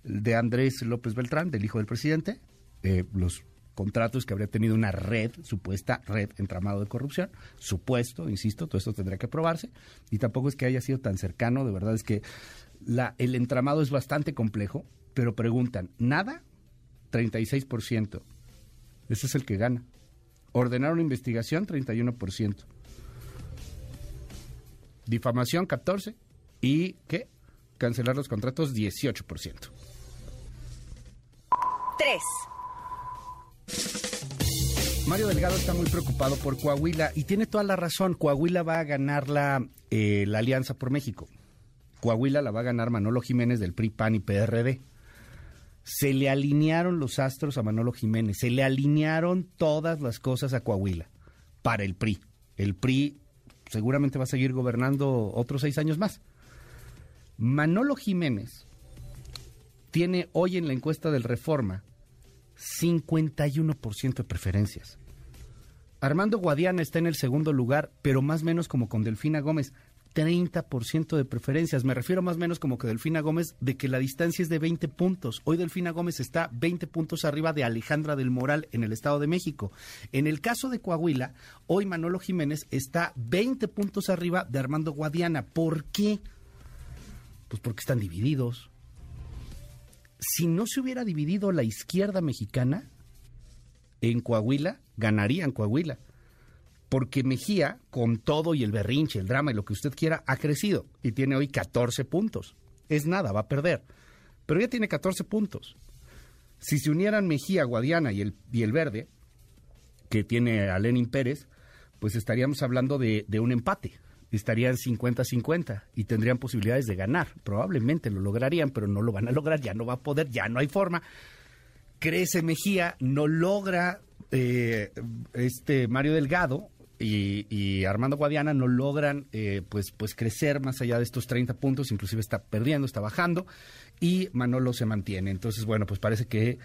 de Andrés López Beltrán, del hijo del presidente? Eh, los contratos que habría tenido una red, supuesta red entramado de corrupción, supuesto, insisto, todo esto tendría que probarse, y tampoco es que haya sido tan cercano, de verdad es que la, el entramado es bastante complejo, pero preguntan, ¿nada? 36%. Ese es el que gana. Ordenar una investigación, 31%. Difamación, 14%. ¿Y qué? Cancelar los contratos, 18%.
3.
Mario Delgado está muy preocupado por Coahuila y tiene toda la razón. Coahuila va a ganar la, eh, la Alianza por México. Coahuila la va a ganar Manolo Jiménez del PRI, PAN y PRD. Se le alinearon los astros a Manolo Jiménez, se le alinearon todas las cosas a Coahuila para el PRI. El PRI seguramente va a seguir gobernando otros seis años más. Manolo Jiménez tiene hoy en la encuesta del Reforma 51% de preferencias. Armando Guadiana está en el segundo lugar, pero más o menos como con Delfina Gómez, 30% de preferencias. Me refiero más o menos como que Delfina Gómez de que la distancia es de 20 puntos. Hoy Delfina Gómez está 20 puntos arriba de Alejandra del Moral en el Estado de México. En el caso de Coahuila, hoy Manolo Jiménez está 20 puntos arriba de Armando Guadiana. ¿Por qué? Pues porque están divididos. Si no se hubiera dividido la izquierda mexicana, en Coahuila, ganarían Coahuila. Porque Mejía, con todo y el berrinche, el drama y lo que usted quiera, ha crecido y tiene hoy 14 puntos. Es nada, va a perder. Pero ya tiene 14 puntos. Si se unieran Mejía, Guadiana y el, y el Verde, que tiene a Lenin Pérez, pues estaríamos hablando de, de un empate. Estarían 50-50 y tendrían posibilidades de ganar. Probablemente lo lograrían, pero no lo van a lograr, ya no va a poder, ya no hay forma crece Mejía, no logra eh, este Mario Delgado y, Armando Guadiana no logran eh, pues, pues crecer más allá de estos 30 puntos, inclusive está perdiendo, está bajando, y Manolo se mantiene. Entonces, bueno, pues parece que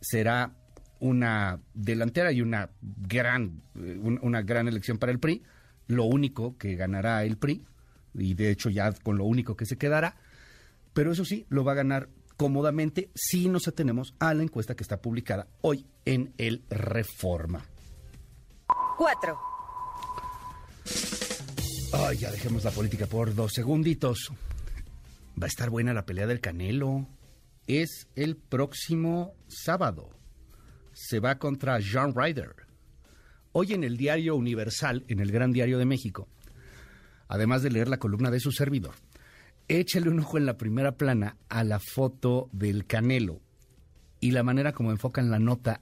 será una delantera y una gran, eh, una gran elección para el PRI, lo único que ganará el PRI, y de hecho ya con lo único que se quedará, pero eso sí, lo va a ganar cómodamente si nos atenemos a la encuesta que está publicada hoy en el Reforma.
4.
Ay, ya dejemos la política por dos segunditos. Va a estar buena la pelea del Canelo. Es el próximo sábado. Se va contra John Ryder. Hoy en el diario Universal, en el Gran Diario de México, además de leer la columna de su servidor, échale un ojo en la primera plana a la foto del Canelo y la manera como enfocan la nota.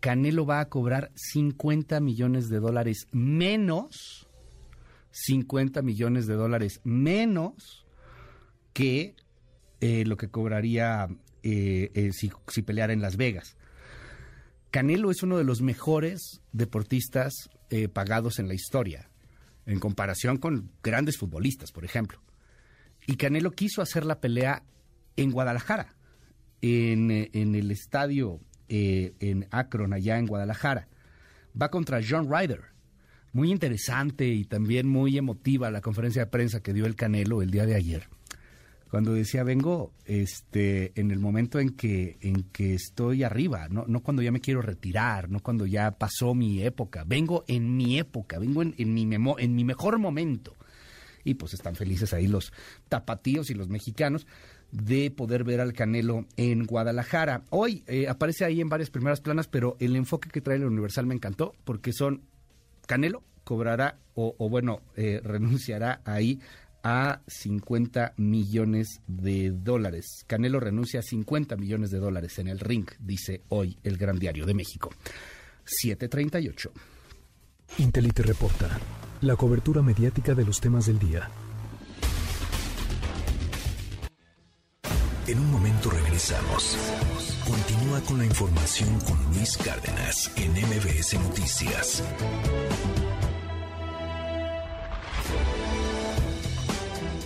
Canelo va a cobrar 50 millones de dólares menos, 50 millones de dólares menos que eh, lo que cobraría eh, eh, si, si peleara en Las Vegas. Canelo es uno de los mejores deportistas pagados en la historia, en comparación con grandes futbolistas, por ejemplo. Y Canelo quiso hacer la pelea en Guadalajara, en, eh, el estadio eh, en Akron, allá en Guadalajara. Va contra John Ryder. Muy interesante y también muy emotiva la conferencia de prensa que dio el Canelo el día de ayer. Cuando decía, vengo este, en el momento en que, en que estoy arriba, no, no cuando ya me quiero retirar, no cuando ya pasó mi época, vengo en mi época, vengo en, mi, memo, en mi mejor momento y pues están felices ahí los tapatíos y los mexicanos de poder ver al Canelo en Guadalajara. Hoy eh, aparece ahí en varias primeras planas, pero el enfoque que trae el Universal me encantó porque son Canelo cobrará o, bueno, eh, renunciará ahí a 50 millones de dólares. Canelo renuncia a 50 millones de dólares en el ring, dice hoy el Gran Diario de México. 738.
Intelite reporta la cobertura mediática de los temas del día. En un momento regresamos. Continúa con la información con Luis Cárdenas en MBS Noticias.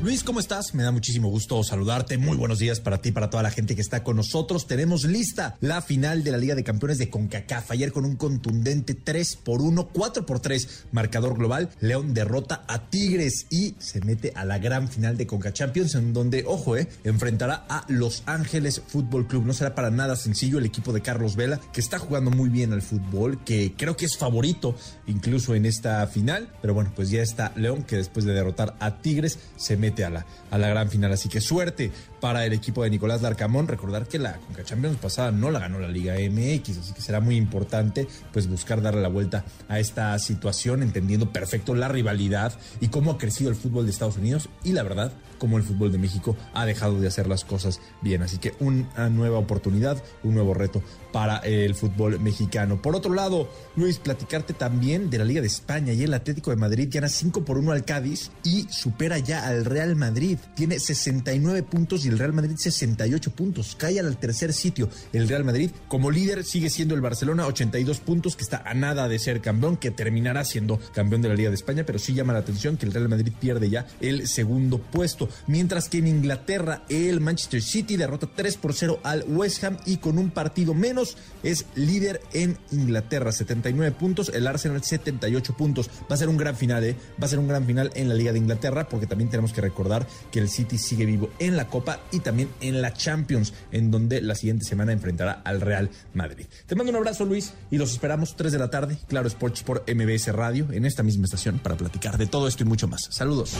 Luis, ¿cómo estás? Me da muchísimo gusto saludarte. Muy buenos días para ti, para toda la gente que está con nosotros. Tenemos lista la final de la Liga de Campeones de CONCACAF. Ayer con un contundente 3 por 1, 4 por 3 marcador global. León derrota a Tigres y se mete a la gran final de CONCA Champions en donde, ojo, eh, enfrentará a Los Ángeles Fútbol Club. No será para nada sencillo el equipo de Carlos Vela, que está jugando muy bien al fútbol, que creo que es favorito incluso en esta final. Pero bueno, pues ya está León, que después de derrotar a Tigres se mete a la, gran final. Así que suerte para el equipo de Nicolás Darcamón. Recordar que la Conca Champions pasada no la ganó la Liga MX, así que será muy importante pues buscar darle la vuelta a esta situación, entendiendo perfecto la rivalidad y cómo ha crecido el fútbol de Estados Unidos y la verdad cómo el fútbol de México ha dejado de hacer las cosas bien. Así que una nueva oportunidad, un nuevo reto para el fútbol mexicano. Por otro lado, Luis, platicarte también de la Liga de España y el Atlético de Madrid gana 5 por 1 al Cádiz y supera ya al Real Madrid. Tiene 69 puntos y el Real Madrid 68 puntos. Cae al tercer sitio el Real Madrid. Como líder sigue siendo el Barcelona 82 puntos, que está a nada de ser campeón, que terminará siendo campeón de la Liga de España, pero sí llama la atención que el Real Madrid pierde ya el segundo puesto. Mientras que en Inglaterra el Manchester City derrota 3 por 0 al West Ham y con un partido menos es líder en Inglaterra, 79 puntos, el Arsenal 78 puntos. Va a ser un gran final, ¿eh? Va a ser un gran final en la Liga de Inglaterra porque también tenemos que recordar que el City sigue vivo en la Copa y también en la Champions, en donde la siguiente semana enfrentará al Real Madrid. Te mando un abrazo, Luis, y los esperamos 3 de la tarde, Claro Sports por MBS Radio, en esta misma estación, para platicar de todo esto y mucho más. Saludos.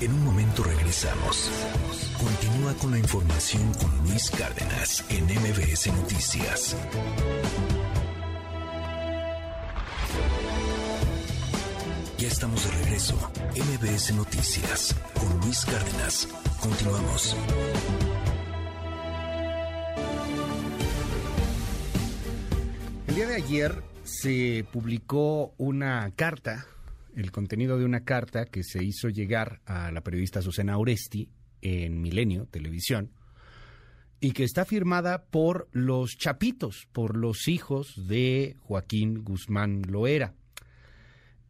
En un momento regresamos. Continúa con la información con Luis Cárdenas en MBS Noticias. Ya estamos de regreso. MBS Noticias con Luis Cárdenas. Continuamos.
El día de ayer se publicó una carta, el contenido de una carta que se hizo llegar a la periodista Susana Oresti en Milenio Televisión y que está firmada por los chapitos, por los hijos de Joaquín Guzmán Loera.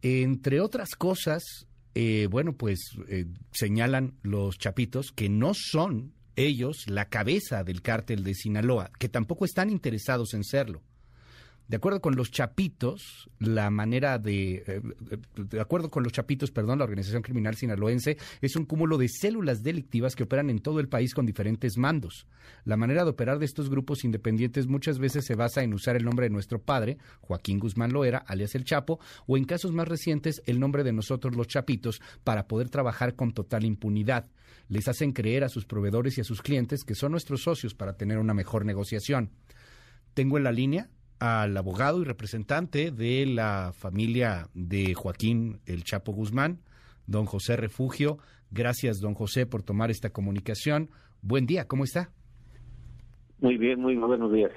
Entre otras cosas, eh, bueno, pues eh, señalan los chapitos que no son ellos la cabeza del cártel de Sinaloa, que tampoco están interesados en serlo. De acuerdo con los chapitos, la manera de, eh, de acuerdo con los chapitos, perdón, la organización criminal sinaloense es un cúmulo de células delictivas que operan en todo el país con diferentes mandos. La manera de operar de estos grupos independientes muchas veces se basa en usar el nombre de nuestro padre, Joaquín Guzmán Loera, alias El Chapo, o en casos más recientes el nombre de nosotros los chapitos para poder trabajar con total impunidad. Les hacen creer a sus proveedores y a sus clientes que son nuestros socios para tener una mejor negociación. Tengo en la línea al abogado y representante de la familia de Joaquín El Chapo Guzmán, don José Refugio. Gracias, don José, por tomar esta comunicación. Buen día, ¿cómo está?
Muy bien, muy buenos días.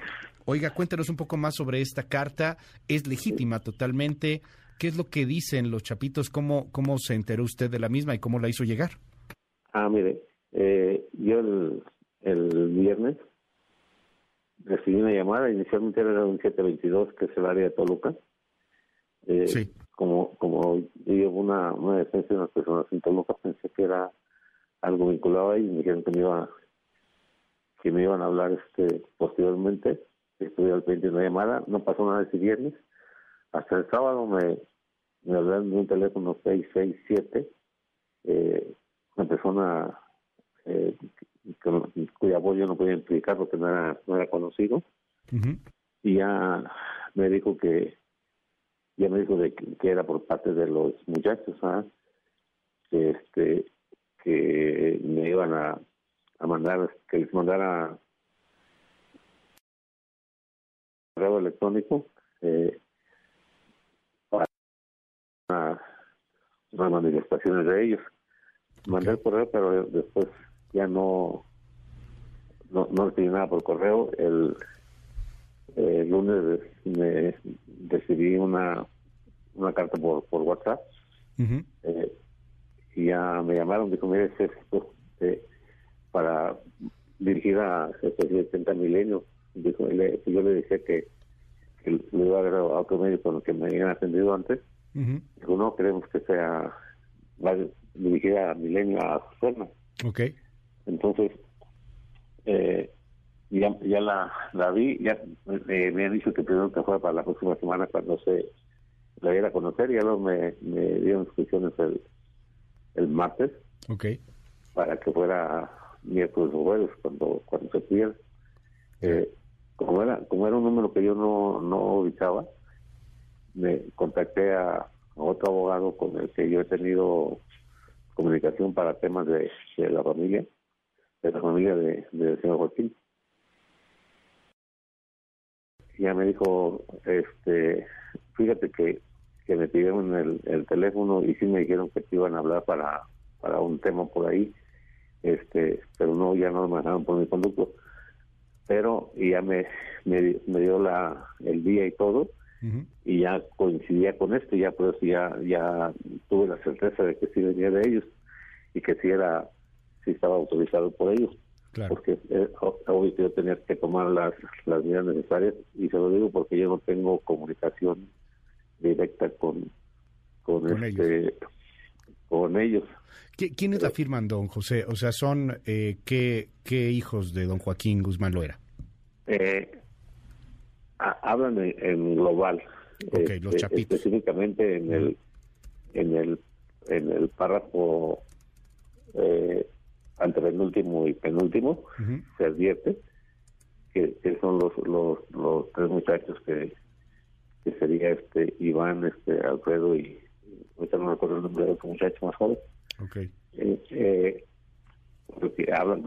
Oiga, cuéntenos un poco más sobre esta carta. ¿Es legítima totalmente? ¿Qué es lo que dicen los chapitos? ¿Cómo, cómo se enteró usted de la misma y cómo la hizo llegar?
Ah, mire, eh, yo el, el viernes recibí una llamada, inicialmente era un 722, que es el área de Toluca. Eh,
sí.
Como, como llevo una, una defensa de unas personas en Toluca, pensé que era algo vinculado ahí y me dijeron que me, iba, que me iban a hablar este posteriormente. Estuve al pendiente de una llamada, no pasó nada ese viernes. Hasta el sábado me, me hablaron de un teléfono 667, eh, una persona eh, cuya voz yo no podía explicar porque no era, no era conocido. Y ya me dijo que, ya me dijo de que, era por parte de los muchachos, ¿ah? que, este, que me iban a, a mandar, que les mandara correo electrónico eh, para una, unas manifestaciones de ellos. Mandé el correo, pero después ya no no, no recibí nada por correo. El, el lunes me recibí una, una carta por, por WhatsApp eh, y ya me llamaron, dijo, mire, es esto eh, para dirigir a el presidente Milenio. Dijo, le, yo le dije que, que le iba a dar a otro medio con el que me habían atendido antes. Dijo, no, queremos que sea va dirigida a Milenio, a Susana.
Ok.
Entonces, eh, ya, ya la, la vi, ya eh, me han dicho que primero que fuera para la próxima semana cuando se la diera a conocer, ya luego me, me dieron instrucciones el, el martes
Ok.
para que fuera miércoles o jueves cuando, cuando se pudiera. Eh, como era como era un número que yo no, no ubicaba, me contacté a, a otro abogado con el que yo he tenido comunicación para temas de, de la familia, de la familia de- del señor Joaquín. Ya me dijo, este, fíjate que, que me pidieron el, el teléfono y sí me dijeron que te iban a hablar para, para un tema por ahí, este, pero no, ya no me dejaron por mi conducto. Pero y ya me, me, me dio la, el día y todo, y ya coincidía con esto, ya por eso ya, ya tuve la certeza de que sí venía de ellos. y que si era, si estaba autorizado por ellos. Porque eh, obvio que yo tenía que tomar las, las medidas necesarias y se lo digo porque yo no tengo comunicación directa con, con, este, ellos. Con ellos.
¿Quiénes la firman, don José? O sea, ¿son eh, ¿qué, qué hijos de don Joaquín Guzmán Loera?
Eh, hablan en, global.
Okay, los este, chapitos.
Específicamente en el, en el, en el párrafo eh, último y penúltimo, se advierte que, son los, los, los tres muchachos que, que sería este Iván, este Alfredo y ahorita no me acuerdo el nombre de otro muchacho más joven.
Okay.
Eh, eh, porque hablan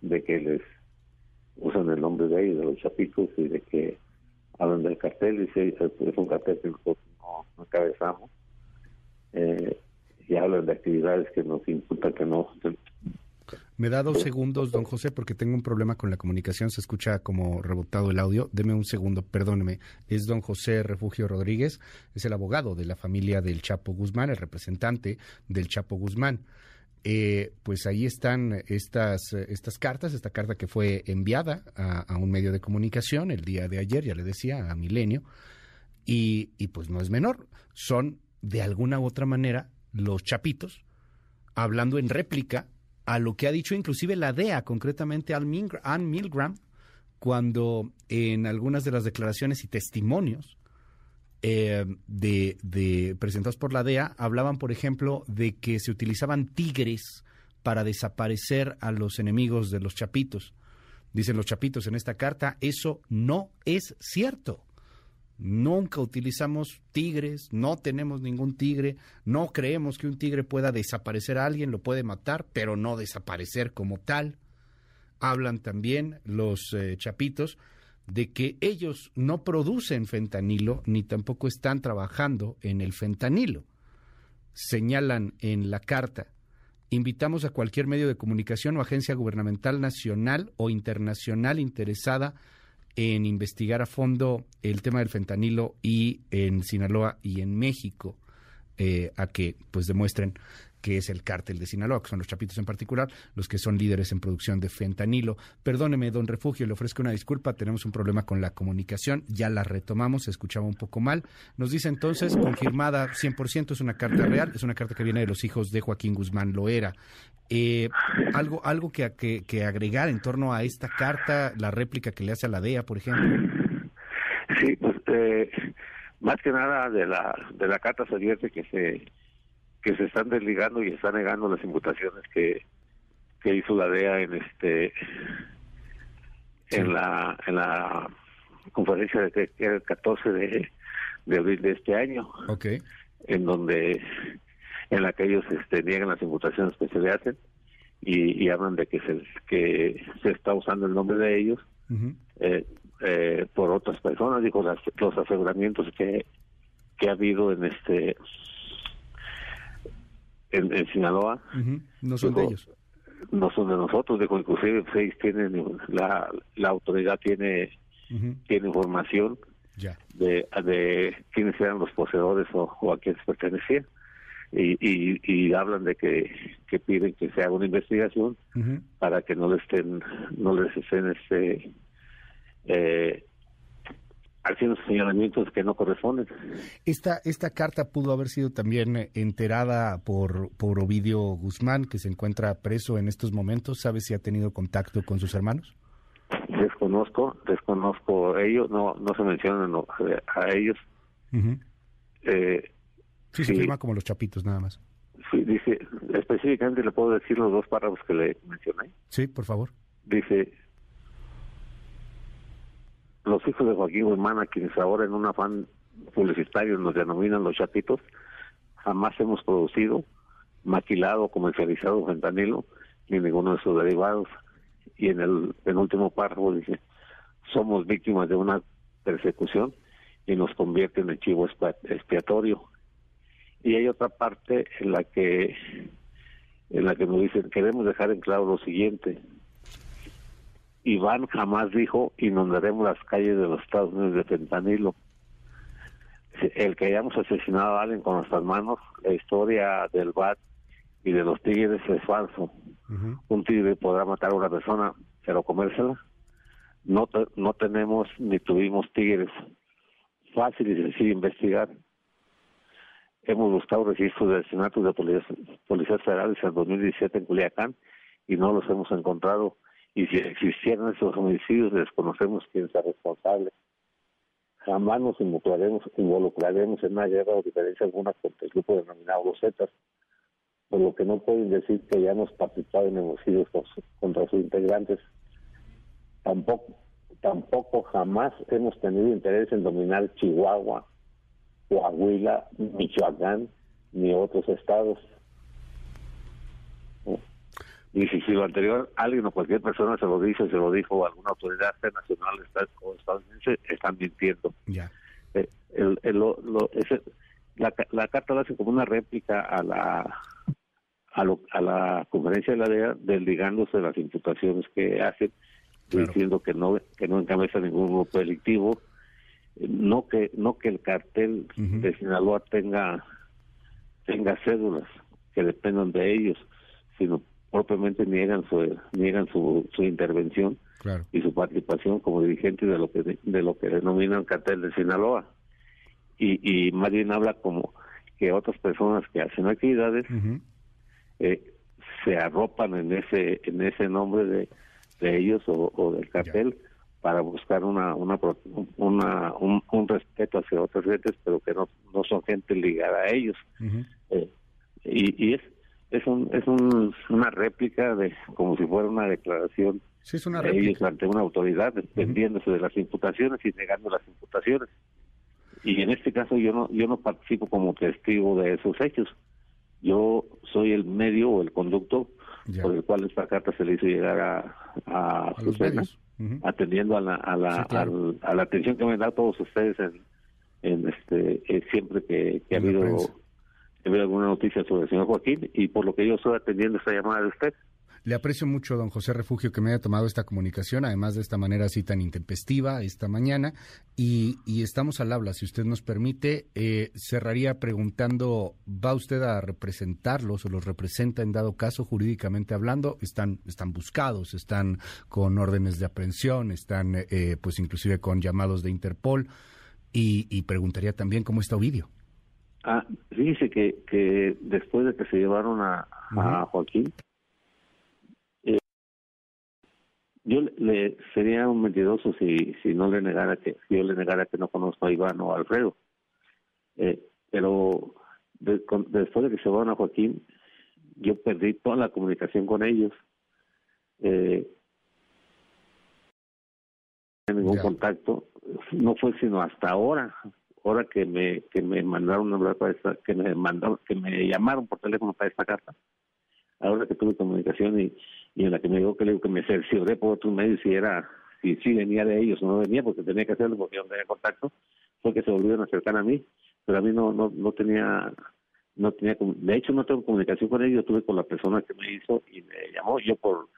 de, que les usan el nombre de ellos, de los chapitos, y de que hablan del cartel, y si es un cartel que nosotros no, no encabezamos. Eh, y hablan de actividades que nos imputan que no
me da dos segundos, don José, porque tengo un problema con la comunicación. Se escucha como rebotado el audio. Deme un segundo, perdóneme. Es don José Refugio Rodríguez, es el abogado de la familia del Chapo Guzmán, el representante del Chapo Guzmán. Eh, pues ahí están estas, estas cartas, esta carta que fue enviada a, un medio de comunicación el día de ayer, ya le decía, a Milenio, y, y pues no es menor, son de alguna u otra manera los chapitos hablando en réplica a lo que ha dicho inclusive la DEA, concretamente Ann Milgram, cuando en algunas de las declaraciones y testimonios eh, de, presentados por la DEA hablaban, por ejemplo, de que se utilizaban tigres para desaparecer a los enemigos de los chapitos. Dicen los chapitos en esta carta, eso no es cierto. Nunca utilizamos tigres, no tenemos ningún tigre, no creemos que un tigre pueda desaparecer a alguien, lo puede matar, pero no desaparecer como tal. Hablan también los eh, chapitos de que ellos no producen fentanilo ni tampoco están trabajando en el fentanilo. Señalan en la carta, invitamos a cualquier medio de comunicación o agencia gubernamental nacional o internacional interesada en investigar a fondo el tema del fentanilo y en Sinaloa y en México eh, a que pues demuestren que es el cártel de Sinaloa, que son los chapitos en particular, los que son líderes en producción de fentanilo. Perdóneme, don Refugio, le ofrezco una disculpa, tenemos un problema con la comunicación, ya la retomamos, se escuchaba un poco mal. Nos dice entonces, confirmada 100%, es una carta real, es una carta que viene de los hijos de Joaquín Guzmán Loera. Eh, algo algo que, que, agregar en torno a esta carta, la réplica que le hace a la DEA, por ejemplo.
Sí, pues eh, más que nada de la de la carta se advierte que se que se están desligando y están negando las imputaciones que, que hizo la DEA en este en la en la conferencia de el 14 de, de abril de este año.
Okay.
en donde en la que ellos este, niegan las imputaciones que se le hacen y, hablan de que se que se está usando el nombre de ellos eh, eh, por otras personas dijo los aseguramientos que que ha habido en este en, Sinaloa.
No son de ellos.
No son de nosotros, dijo, inclusive seis tienen, la, la autoridad tiene, tiene información de, de quiénes eran los poseedores o, a quiénes pertenecían. Y, y, y, hablan de que, que piden que se haga una investigación para que no le estén no les estén este eh, haciendo señalamientos que no corresponden.
Esta, esta carta pudo haber sido también eh, enterada por, por Ovidio Guzmán, que se encuentra preso en estos momentos. ¿Sabe si ha tenido contacto con sus hermanos?
Desconozco, desconozco ellos, no no se mencionan a ellos.
eh, sí, se firma como los chapitos nada más.
Sí, dice, específicamente le puedo decir los dos párrafos que le mencioné.
Sí, por favor.
Dice, los hijos de Joaquín Guzmán, a quienes ahora en un afán publicitario nos denominan los chatitos, jamás hemos producido, maquilado comercializado fentanilo ni ninguno de sus derivados. Y en el penúltimo párrafo dice, somos víctimas de una persecución y nos convierte en chivo expiatorio. Y hay otra parte en la que en la que nos dicen, queremos dejar en claro lo siguiente, Iván jamás dijo inundaremos las calles de los Estados Unidos de fentanilo. El que hayamos asesinado a alguien con nuestras manos, la historia del BAT y de los tigres es falso. Un tigre podrá matar a una persona, pero comérsela. No, no tenemos ni tuvimos tigres. Fácil y sencillo investigar. Hemos buscado registros de asesinatos de policías, policías federales en 2017 en Culiacán y no los hemos encontrado. Y si existieran esos homicidios, desconocemos quién es responsable. Jamás nos involucraremos, involucraremos en una guerra o diferencia alguna contra el grupo denominado los Zetas, por lo que no pueden decir que hayamos participado en homicidios contra sus integrantes. Tampoco, tampoco jamás hemos tenido interés en dominar Chihuahua, Coahuila, Michoacán, ni otros estados. Y si, lo anterior alguien o cualquier persona se lo dice, se lo dijo alguna autoridad nacional o estadounidense, están mintiendo.
Ya.
Eh, el, lo, la, la carta la hace como una réplica a la a, lo, a la conferencia de la DEA desligándose las imputaciones que hacen diciendo que no que no encabeza ningún grupo delictivo no que no que el cartel de Sinaloa tenga tenga cédulas que dependan de ellos sino propiamente niegan su niegan su, su intervención y su participación como dirigente de lo que de lo que denominan cartel de Sinaloa. Y y más bien habla como que otras personas que hacen actividades eh, se arropan en ese en ese nombre de, de ellos o, del cartel para buscar una una, una un, respeto hacia otras gentes pero que no, no son gente ligada a ellos. Eh, y, y es es un es un, una réplica de como si fuera una declaración de ellos ante una autoridad dependiéndose de las imputaciones y negando las imputaciones. Y en este caso yo no yo no participo como testigo de esos hechos. Yo soy el medio o el conducto por el cual esta carta se le hizo llegar a, a, atendiendo a la, a la, a, la atención que me dan todos ustedes en, en este eh, siempre que, que ha habido alguna noticia sobre el señor Joaquín y por lo que yo estoy atendiendo esta llamada de usted.
Le aprecio mucho, don José Refugio, que me haya tomado esta comunicación, además de esta manera así tan intempestiva esta mañana. Y, estamos al habla, si usted nos permite. Eh, cerraría preguntando, ¿va usted a representarlos o los representa en dado caso jurídicamente hablando? Están, están buscados, están con órdenes de aprehensión, están eh, pues inclusive con llamados de Interpol. Y, preguntaría también cómo está Ovidio.
Ah, fíjese que, que después de que se llevaron a, a Joaquín, yo le sería un mentiroso si si no le negara que yo le negara que no conozco a Iván o a Alfredo. Eh, pero después de que se van a Joaquín yo perdí toda la comunicación con ellos. Eh, ningún contacto no fue sino hasta ahora ahora que me que me mandaron hablar para esta que me mandaron que me llamaron por teléfono para esta carta ahora que tuve comunicación y y en la que me dijo que, le, que me cercioré por otros medios si era si, si venía de ellos o no venía porque tenía que hacerlo porque no tenía contacto fue que se volvieron a acercar a mí pero a mí no no no tenía no tenía de hecho no tengo comunicación con ellos tuve con la persona que me hizo y me llamó yo por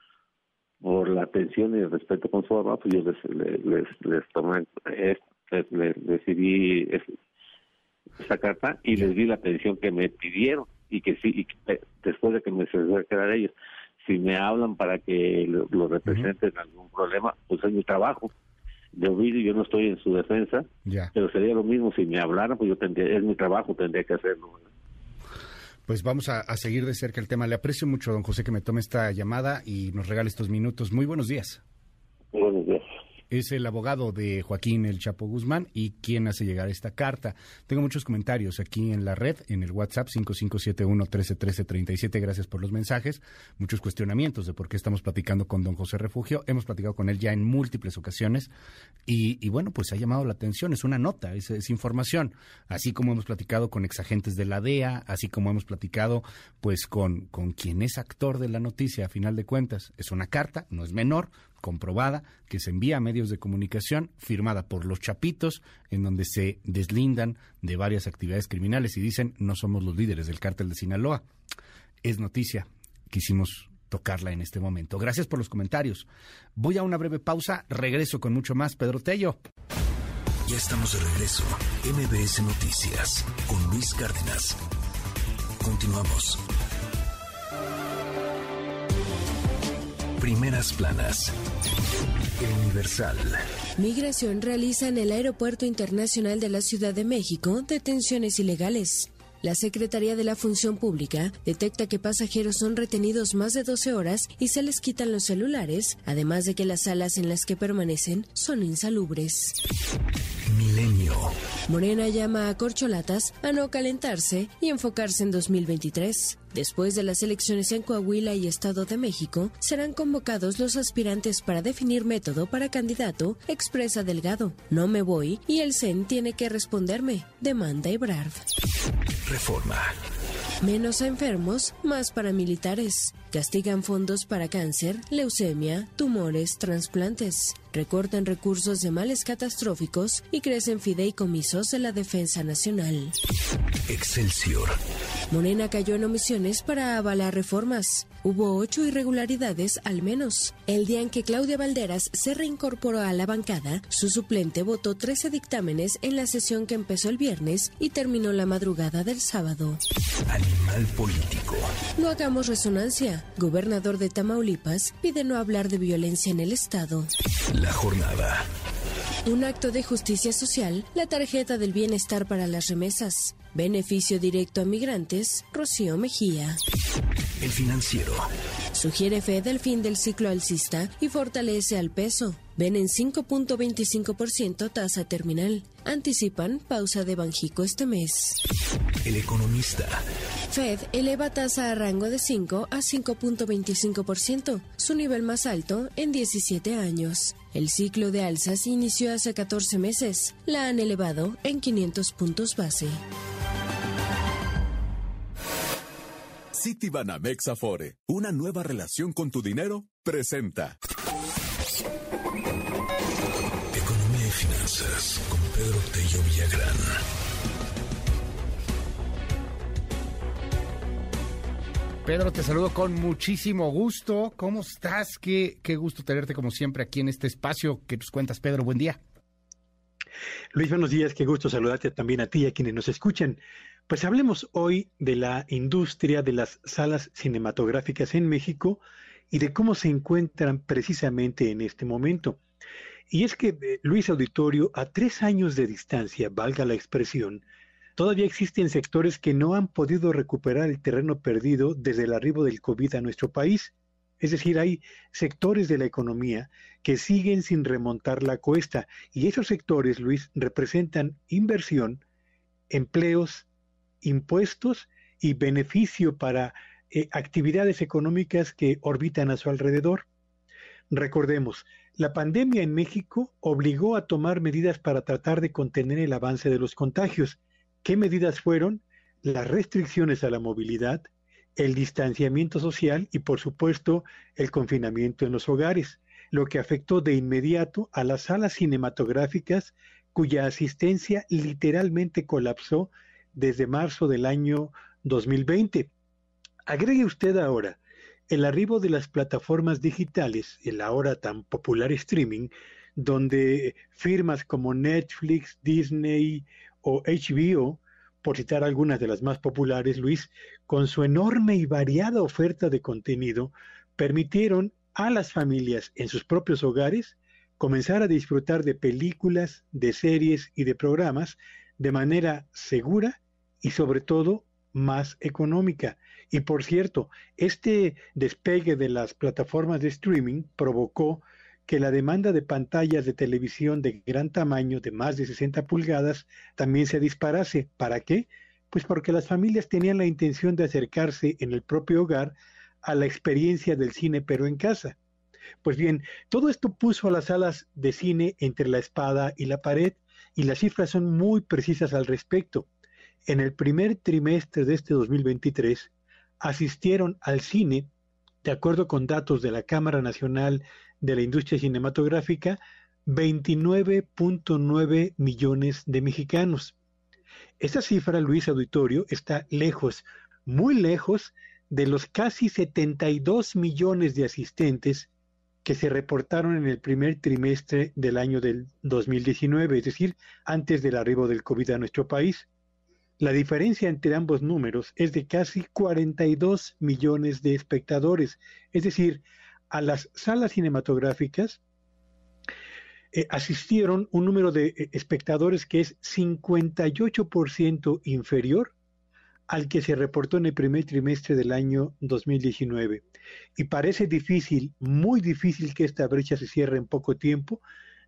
por la atención y el respeto con su mamá pues yo les les les, tomé les, decidí esa carta y les di la atención que me pidieron y que sí y después de que me quedar ellos si me hablan para que lo, representen en algún problema, pues es mi trabajo. De oír yo no estoy en su defensa, pero sería lo mismo si me hablaran, pues yo tendría, es mi trabajo, tendría que hacerlo.
Pues vamos a, a, seguir de cerca el tema. Le aprecio mucho, don José, que me tome esta llamada y nos regale estos minutos. Muy buenos días.
Buenos días
es el abogado de Joaquín El Chapo Guzmán y quien hace llegar esta carta. Tengo muchos comentarios aquí en la red, en el WhatsApp 5571-131337. Gracias por los mensajes. Muchos cuestionamientos de por qué estamos platicando con don José Refugio. Hemos platicado con él ya en múltiples ocasiones y, bueno, pues ha llamado la atención. Es una nota, es, es información. Así como hemos platicado con exagentes de la DEA, así como hemos platicado pues con, con quien es actor de la noticia a final de cuentas. Es una carta, no es menor, comprobada que se envía a medios de comunicación, firmada por los chapitos, en donde se deslindan de varias actividades criminales y dicen no somos los líderes del cártel de Sinaloa. Es noticia, quisimos tocarla en este momento. Gracias por los comentarios. Voy a una breve pausa, regreso con mucho más. Pedro Tello.
Ya estamos de regreso. MBS Noticias con Luis Cárdenas. Continuamos. Primeras planas. El Universal.
Migración realiza en el Aeropuerto Internacional de la Ciudad de México detenciones ilegales. La Secretaría de la Función Pública detecta que pasajeros son retenidos más de 12 horas y se les quitan los celulares, además de que las salas en las que permanecen son insalubres.
Milenio.
Morena llama a corcholatas a no calentarse y enfocarse en 2023. Después de las elecciones en Coahuila y Estado de México, serán convocados los aspirantes para definir método para candidato, expresa Delgado. No me voy y el CEN tiene que responderme, demanda Ebrard.
Reforma.
Menos a enfermos, más para militares. Castigan fondos para cáncer, leucemia, tumores, trasplantes. Recortan recursos de males catastróficos y crecen fideicomisos de la defensa nacional.
Excelsior.
Morena cayó en omisiones para avalar reformas. Hubo ocho irregularidades al menos. El día en que Claudia Valderas se reincorporó a la bancada, su suplente votó 13 dictámenes en la sesión que empezó el viernes y terminó la madrugada del sábado.
Animal político.
No hagamos resonancia. Gobernador de Tamaulipas pide no hablar de violencia en el Estado.
La jornada.
Un acto de justicia social, la tarjeta del bienestar para las remesas. Beneficio directo a migrantes, Rocío Mejía.
El financiero.
Sugiere Fed el fin del ciclo alcista y fortalece al peso. Ven en 5.25% tasa terminal. Anticipan pausa de Banjico este mes.
El economista.
Fed eleva tasa a rango de 5 a 5.25%, su nivel más alto en 17 años. El ciclo de alzas inició hace 14 meses. La han elevado en 500 puntos base.
Citibanamex Afore, una nueva relación con tu dinero, presenta.
Villagrán.
Pedro, te saludo con muchísimo gusto. ¿Cómo estás? Qué, qué gusto tenerte como siempre aquí en este espacio que nos cuentas, Pedro. Buen día.
Luis, buenos días. Qué gusto saludarte también a ti y a quienes nos escuchan. Pues hablemos hoy de la industria de las salas cinematográficas en México y de cómo se encuentran precisamente en este momento. Y es que, eh, Luis Auditorio, a tres años de distancia, valga la expresión, todavía existen sectores que no han podido recuperar el terreno perdido desde el arribo del COVID a nuestro país. Es decir, hay sectores de la economía que siguen sin remontar la cuesta y esos sectores, Luis, representan inversión, empleos, impuestos y beneficio para eh, actividades económicas que orbitan a su alrededor. Recordemos, la pandemia en México obligó a tomar medidas para tratar de contener el avance de los contagios. ¿Qué medidas fueron? Las restricciones a la movilidad, el distanciamiento social y, por supuesto, el confinamiento en los hogares, lo que afectó de inmediato a las salas cinematográficas cuya asistencia literalmente colapsó desde marzo del año 2020. Agregue usted ahora el arribo de las plataformas digitales, el ahora tan popular streaming, donde firmas como Netflix, Disney o HBO, por citar algunas de las más populares, Luis, con su enorme y variada oferta de contenido, permitieron a las familias en sus propios hogares comenzar a disfrutar de películas, de series y de programas de manera segura y sobre todo más económica. Y por cierto, este despegue de las plataformas de streaming provocó que la demanda de pantallas de televisión de gran tamaño, de más de 60 pulgadas, también se disparase. ¿Para qué? Pues porque las familias tenían la intención de acercarse en el propio hogar a la experiencia del cine, pero en casa. Pues bien, todo esto puso a las salas de cine entre la espada y la pared, y las cifras son muy precisas al respecto. En el primer trimestre de este 2023 asistieron al cine, de acuerdo con datos de la Cámara Nacional de la Industria Cinematográfica, 29.9 millones de mexicanos. Esta cifra, Luis Auditorio, está lejos, muy lejos de los casi 72 millones de asistentes que se reportaron en el primer trimestre del año del 2019, es decir, antes del arribo del COVID a nuestro país. La diferencia entre ambos números es de casi 42 millones de espectadores, es decir, a las salas cinematográficas eh, asistieron un número de eh, espectadores que es 58% inferior al que se reportó en el primer trimestre del año 2019. Y parece difícil, muy difícil que esta brecha se cierre en poco tiempo,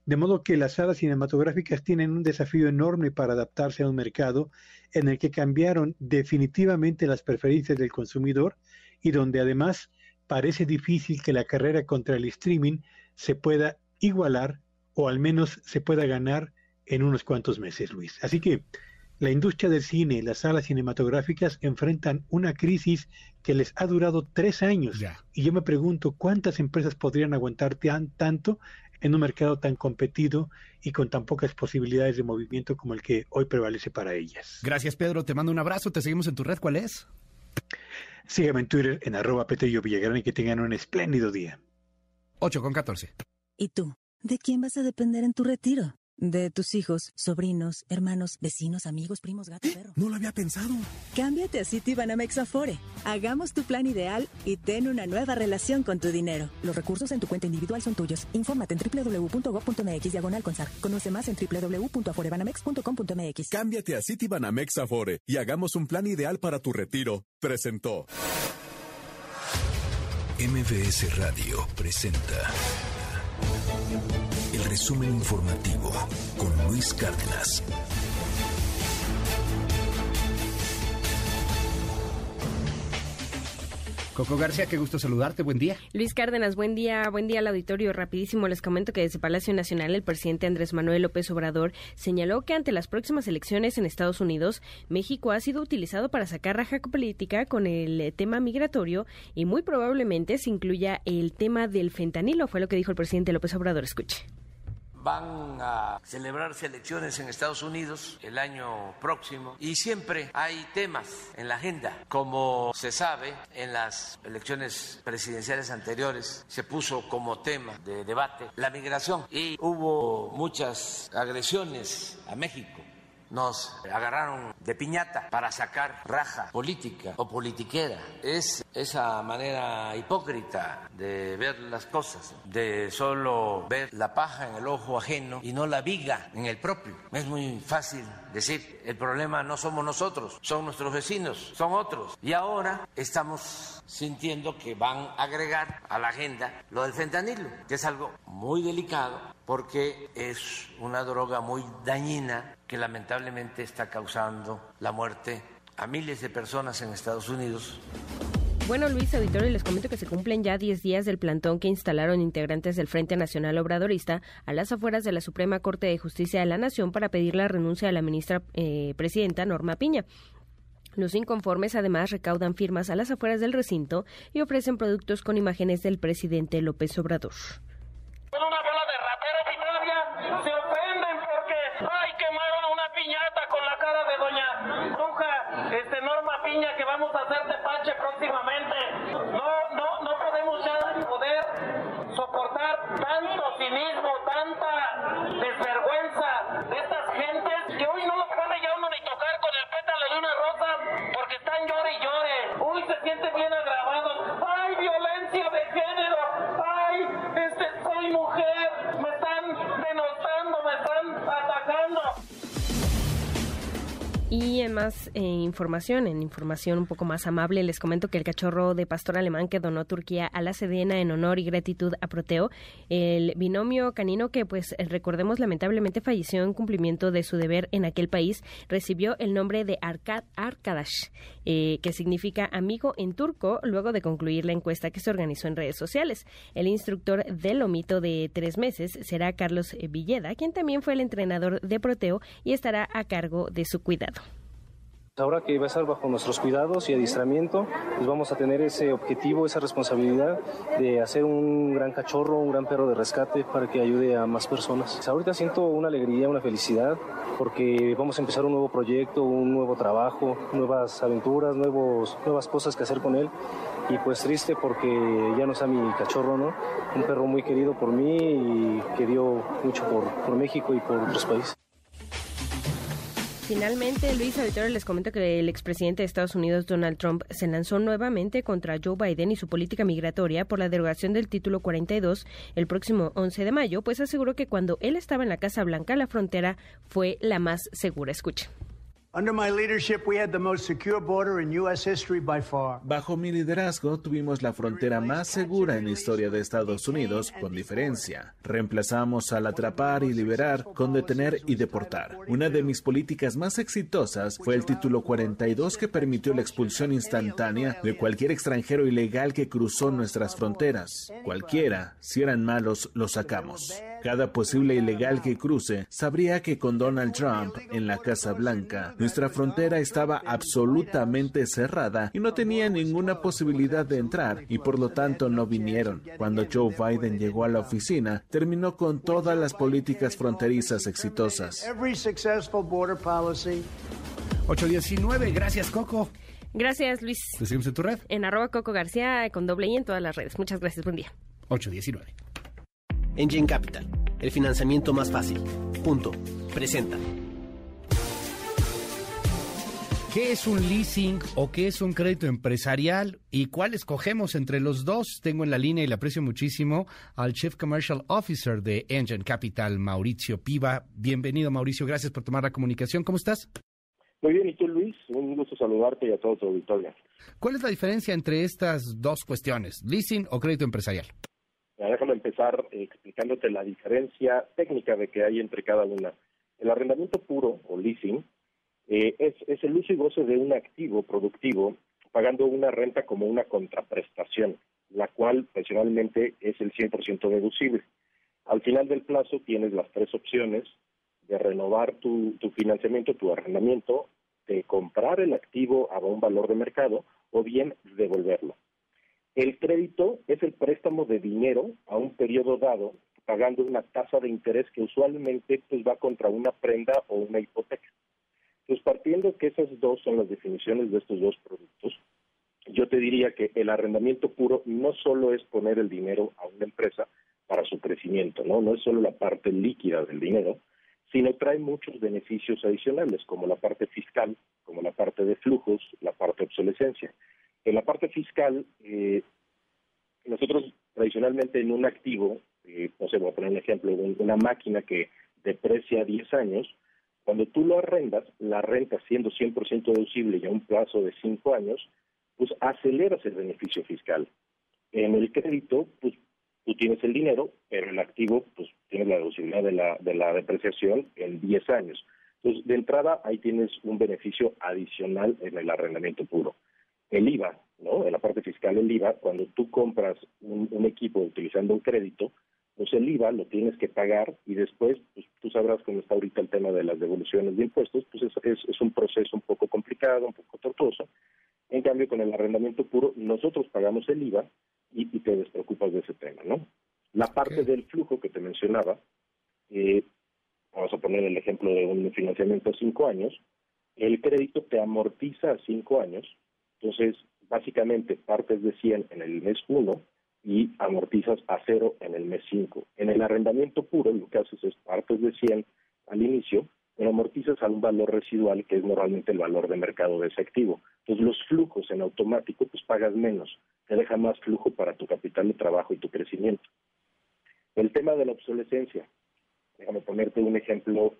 de modo que las salas cinematográficas tienen un desafío enorme para adaptarse a un mercado en el que cambiaron definitivamente las preferencias del consumidor y donde además parece difícil que la carrera contra el streaming se pueda igualar o al menos se pueda ganar en unos cuantos meses, Luis. Así que la industria del cine, las salas cinematográficas enfrentan una crisis que les ha durado tres años. Y yo me pregunto cuántas empresas podrían aguantar tanto en un mercado tan competido y con tan pocas posibilidades de movimiento como el que hoy prevalece para ellas.
Gracias, Pedro. Te mando un abrazo. Te seguimos en tu red. ¿Cuál es?
Sígueme en Twitter en arroba Petrillo Villagrán y que tengan un espléndido día.
8 con 14.
¿Y tú? ¿De quién vas a depender en tu retiro? De tus hijos, sobrinos, hermanos, vecinos, amigos, primos, gatos, perro.
No lo había pensado.
Cámbiate a Citibanamex Afore. Hagamos tu plan ideal y ten una nueva relación con tu dinero. Los recursos en tu cuenta individual son tuyos. Infórmate en www.gov.mx diagonal consar. Conoce más en www.aforebanamex.com.mx.
Cámbiate a Citibanamex Afore y hagamos un plan ideal para tu retiro. Presentó.
MBS Radio presenta el resumen informativo con Luis Cárdenas.
Coco García, qué gusto saludarte, buen día.
Luis Cárdenas, buen día, buen día al auditorio. Rapidísimo les comento que desde Palacio Nacional el presidente Andrés Manuel López Obrador señaló que ante las próximas elecciones en Estados Unidos, México ha sido utilizado para sacar raja política con el tema migratorio y muy probablemente se incluya el tema del fentanilo, fue lo que dijo el presidente López Obrador. Escuche
van a celebrarse elecciones en Estados Unidos el año próximo. Y siempre hay temas en la agenda. Como se sabe, en las elecciones presidenciales anteriores se puso como tema de debate la migración. Y hubo muchas agresiones a México nos agarraron de piñata para sacar raja política o politiquera. Es esa manera hipócrita de ver las cosas, de solo ver la paja en el ojo ajeno y no la viga en el propio. Es muy fácil decir, el problema no somos nosotros, son nuestros vecinos, son otros. Y ahora estamos sintiendo que van a agregar a la agenda lo del fentanilo, que es algo muy delicado porque es una droga muy dañina que lamentablemente está causando la muerte a miles de personas en Estados Unidos.
Bueno, Luis Auditorio, les comento que se cumplen ya 10 días del plantón que instalaron integrantes del Frente Nacional Obradorista a las afueras de la Suprema Corte de Justicia de la Nación para pedir la renuncia de la ministra eh, presidenta Norma Piña. Los inconformes además recaudan firmas a las afueras del recinto y ofrecen productos con imágenes del presidente López Obrador.
una bola de raperos Piña, que vamos a hacer de pache próximamente. No, no, no podemos ya poder soportar tanto cinismo, tanta desvergüenza de estas gentes que hoy no los puede ya uno ni tocar con el pétalo de una rosa porque están llore y llore. Uy, se siente bien agravados. ¡Ay, violencia de género! ¡Ay, este, soy mujer! ¡Me están denostando! ¡Me están atacando!
Y en más eh, información, en información un poco más amable, les comento que el cachorro de pastor alemán que donó Turquía a la Sedena en honor y gratitud a Proteo, el binomio canino que pues recordemos lamentablemente falleció en cumplimiento de su deber en aquel país, recibió el nombre de Arkad Arkadash, eh, que significa amigo en turco, luego de concluir la encuesta que se organizó en redes sociales. El instructor del omito de tres meses será Carlos Villeda, quien también fue el entrenador de Proteo y estará a cargo de su cuidado.
Ahora que va a estar bajo nuestros cuidados y adiestramiento, pues vamos a tener ese objetivo, esa responsabilidad de hacer un gran cachorro, un gran perro de rescate para que ayude a más personas. Ahorita siento una alegría, una felicidad, porque vamos a empezar un nuevo proyecto, un nuevo trabajo, nuevas aventuras, nuevos, nuevas cosas que hacer con él. Y pues triste porque ya no está mi cachorro, ¿no? Un perro muy querido por mí y que dio mucho por, por México y por otros países.
Finalmente, Luis Auditorio les comento que el expresidente de Estados Unidos, Donald Trump, se lanzó nuevamente contra Joe Biden y su política migratoria por la derogación del título 42 el próximo 11 de mayo, pues aseguró que cuando él estaba en la Casa Blanca, la frontera fue la más segura. Escuche.
Bajo mi liderazgo tuvimos la frontera más segura en la historia de Estados Unidos, con diferencia. Reemplazamos al atrapar y liberar con detener y deportar. Una de mis políticas más exitosas fue el título 42 que permitió la expulsión instantánea de cualquier extranjero ilegal que cruzó nuestras fronteras. Cualquiera, si eran malos, los sacamos. Cada posible ilegal que cruce sabría que con Donald Trump en la Casa Blanca, nuestra frontera estaba absolutamente cerrada y no tenía ninguna posibilidad de entrar y por lo tanto no vinieron. Cuando Joe Biden llegó a la oficina, terminó con todas las políticas fronterizas exitosas.
819, gracias Coco.
Gracias Luis.
¿Te seguimos en tu red?
En arroba Coco García con doble y en todas las redes. Muchas gracias, buen día.
819.
Engine Capital, el financiamiento más fácil. Punto. Presenta.
¿Qué es un leasing o qué es un crédito empresarial y cuál escogemos entre los dos? Tengo en la línea y le aprecio muchísimo al Chief Commercial Officer de Engine Capital, Mauricio Piva. Bienvenido, Mauricio. Gracias por tomar la comunicación. ¿Cómo estás?
Muy bien, ¿y tú, Luis? Un gusto saludarte y a toda tu auditoria.
¿Cuál es la diferencia entre estas dos cuestiones, leasing o crédito empresarial?
Déjame empezar explicándote la diferencia técnica de que hay entre cada una. El arrendamiento puro o leasing eh, es, el uso y goce de un activo productivo pagando una renta como una contraprestación, la cual personalmente es el 100% deducible. Al final del plazo tienes las tres opciones de renovar tu, tu financiamiento, tu arrendamiento, de comprar el activo a un valor de mercado o bien devolverlo. El crédito es el préstamo de dinero a un periodo dado, pagando una tasa de interés que usualmente pues, va contra una prenda o una hipoteca. Entonces, partiendo que esas dos son las definiciones de estos dos productos, yo te diría que el arrendamiento puro no solo es poner el dinero a una empresa para su crecimiento, ¿no? No es solo la parte líquida del dinero, sino trae muchos beneficios adicionales, como la parte fiscal, como la parte de flujos, la parte de obsolescencia. En la parte fiscal, eh, nosotros tradicionalmente en un activo, eh, no sé, voy a poner un ejemplo, una máquina que deprecia 10 años, cuando tú lo arrendas, la renta siendo 100% deducible y a un plazo de 5 años, pues aceleras el beneficio fiscal. En el crédito, pues tú tienes el dinero, pero el activo, pues tienes la deducibilidad de la, de la depreciación en 10 años. Entonces, de entrada, ahí tienes un beneficio adicional en el arrendamiento puro el IVA, ¿no? En la parte fiscal el IVA, cuando tú compras un, equipo utilizando un crédito, pues el IVA lo tienes que pagar y después, pues tú sabrás cómo está ahorita el tema de las devoluciones de impuestos, pues es, es, un proceso un poco complicado, un poco tortuoso. En cambio, con el arrendamiento puro, nosotros pagamos el IVA y, te despreocupas de ese tema, ¿no? La parte del flujo que te mencionaba, eh, vamos a poner el ejemplo de un financiamiento a cinco años, el crédito te amortiza a cinco años entonces, básicamente partes de 100 en el mes 1 y amortizas a cero en el mes 5. En el arrendamiento puro lo que haces es partes de 100 al inicio, pero amortizas a un valor residual que es normalmente el valor de mercado de ese activo. Entonces los flujos en automático pues pagas menos, te deja más flujo para tu capital de trabajo y tu crecimiento. El tema de la obsolescencia, déjame ponerte un ejemplo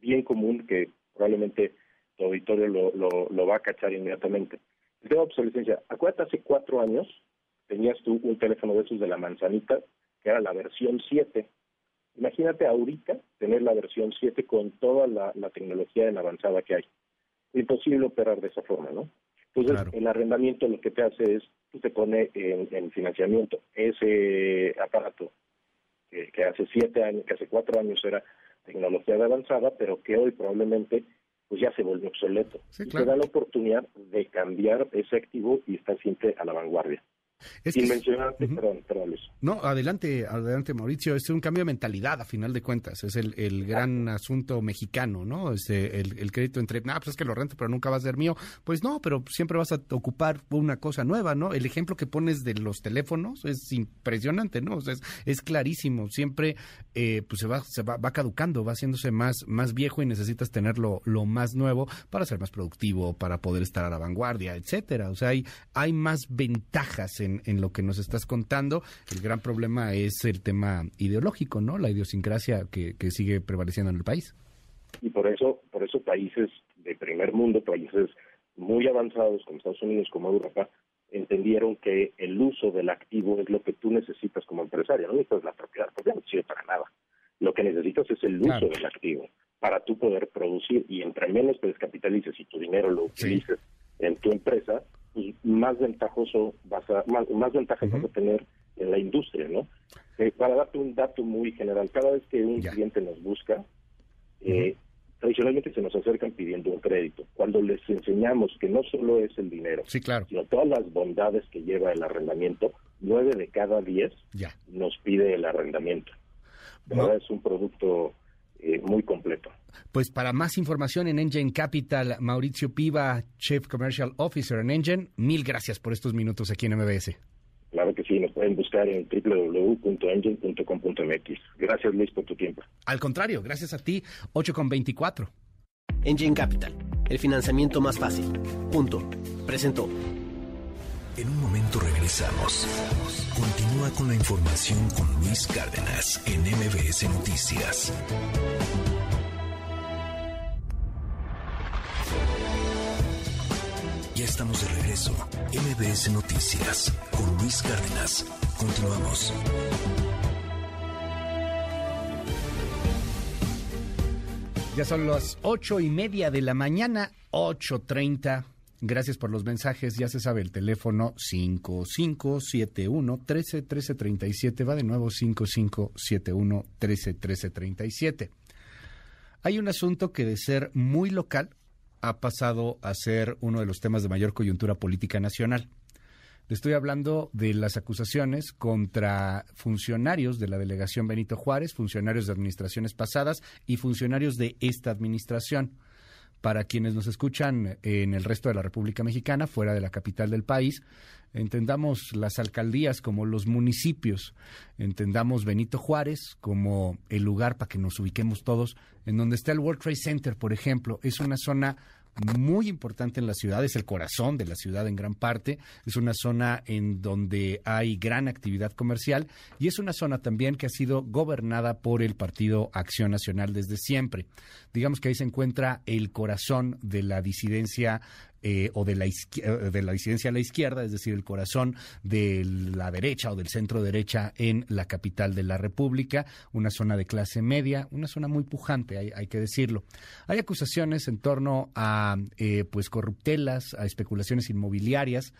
bien común que probablemente tu auditorio lo, lo va a cachar inmediatamente. El tema de obsolescencia. Acuérdate, hace cuatro años tenías tú un teléfono de esos de la manzanita, que era la versión 7. Imagínate ahorita tener la versión 7 con toda la, tecnología en avanzada que hay. Imposible operar de esa forma, ¿no? Entonces, el arrendamiento lo que te hace es, tú te pone en, financiamiento ese aparato que, que, hace siete años, que hace cuatro años era tecnología de avanzada, pero que hoy probablemente pues ya se volvió obsoleto. y te da la oportunidad de cambiar ese activo y estar siempre a la vanguardia.
Es
Sin
que-
mencionar, perdón, perdón, Luis.
No, adelante, adelante Mauricio, es un cambio de mentalidad a final de cuentas, es el, el gran asunto mexicano, ¿no? Este, el, el crédito entre, ah, pues es que lo rento, pero nunca va a ser mío. Pues no, pero siempre vas a ocupar una cosa nueva, ¿no? El ejemplo que pones de los teléfonos es impresionante, ¿no? O sea, es, es clarísimo, siempre eh, pues se va, se va, va caducando, va haciéndose más, más viejo y necesitas tenerlo lo más nuevo para ser más productivo, para poder estar a la vanguardia, etcétera. O sea, hay, hay más ventajas en, en lo que nos estás contando. El gran problema es el tema ideológico, ¿no? La idiosincrasia que, que sigue prevaleciendo en el país.
y por eso por eso países de primer mundo países muy avanzados como Estados Unidos como Europa entendieron que el uso del activo es lo que tú necesitas como empresario no necesitas la propiedad porque no sirve para nada lo que necesitas es el uso
Claro.
del activo para tú poder producir y entre menos te descapitalices y tu dinero lo utilices en tu empresa más ventajoso vas a más, más ventajas vas a tener en la industria no Eh, para darte un dato muy general cada vez que un cliente nos busca eh, tradicionalmente se nos acercan pidiendo un crédito. Cuando les enseñamos que no solo es el dinero,
sí, claro.
sino todas las bondades que lleva el arrendamiento, nueve de cada diez
Ya.
nos pide el arrendamiento. Es un producto eh, muy completo.
Pues para más información en Engine Capital, Mauricio Piva, Chief Commercial Officer en Engine, mil gracias por estos minutos aquí en MBS.
Claro que sí, nos pueden buscar en www.engine.com.mx. Gracias Luis por tu tiempo.
Al contrario, gracias a ti, 8 con 24.
Engine Capital, el financiamiento más fácil. Punto. Presentó.
En un momento regresamos. Continúa con la información con Luis Cárdenas en MBS Noticias. Ya estamos de regreso. MBS Noticias con Luis Cárdenas. Continuamos.
Ya son las ocho y media de la mañana, 8.30. Gracias por los mensajes. Ya se sabe el teléfono 5571 13 13 37. Va de nuevo 5571 13 13 37. Hay un asunto que de ser muy local ha pasado a ser uno de los temas de mayor coyuntura política nacional. Estoy hablando de las acusaciones contra funcionarios de la delegación Benito Juárez, funcionarios de administraciones pasadas y funcionarios de esta administración. Para quienes nos escuchan en el resto de la República Mexicana, fuera de la capital del país, entendamos las alcaldías como los municipios, entendamos Benito Juárez como el lugar para que nos ubiquemos todos, en donde está el World Trade Center, por ejemplo, es una zona muy importante en la ciudad, es el corazón de la ciudad en gran parte, es una zona en donde hay gran actividad comercial y es una zona también que ha sido gobernada por el Partido Acción Nacional desde siempre. Digamos que ahí se encuentra el corazón de la disidencia eh, o de la, eh, de la disidencia a la izquierda, es decir, el corazón de la derecha o del centro derecha en la capital de la República, una zona de clase media, una zona muy pujante, hay, hay que decirlo. Hay acusaciones en torno a eh, pues corruptelas, a especulaciones inmobiliarias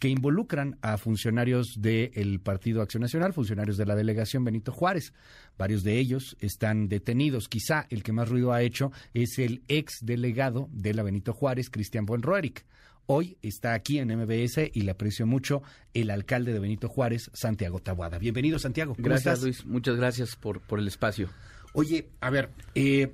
que involucran a funcionarios del Partido Acción Nacional, funcionarios de la delegación Benito Juárez. Varios de ellos están detenidos. Quizá el que más ruido ha hecho es el ex delegado de la Benito Juárez, Cristian Buenroeric. Hoy está aquí en MBS y le aprecio mucho el alcalde de Benito Juárez, Santiago Tabuada. Bienvenido, Santiago. ¿Cómo
Gracias,
estás?
Luis. Muchas gracias por, por el espacio.
Oye, a ver, eh,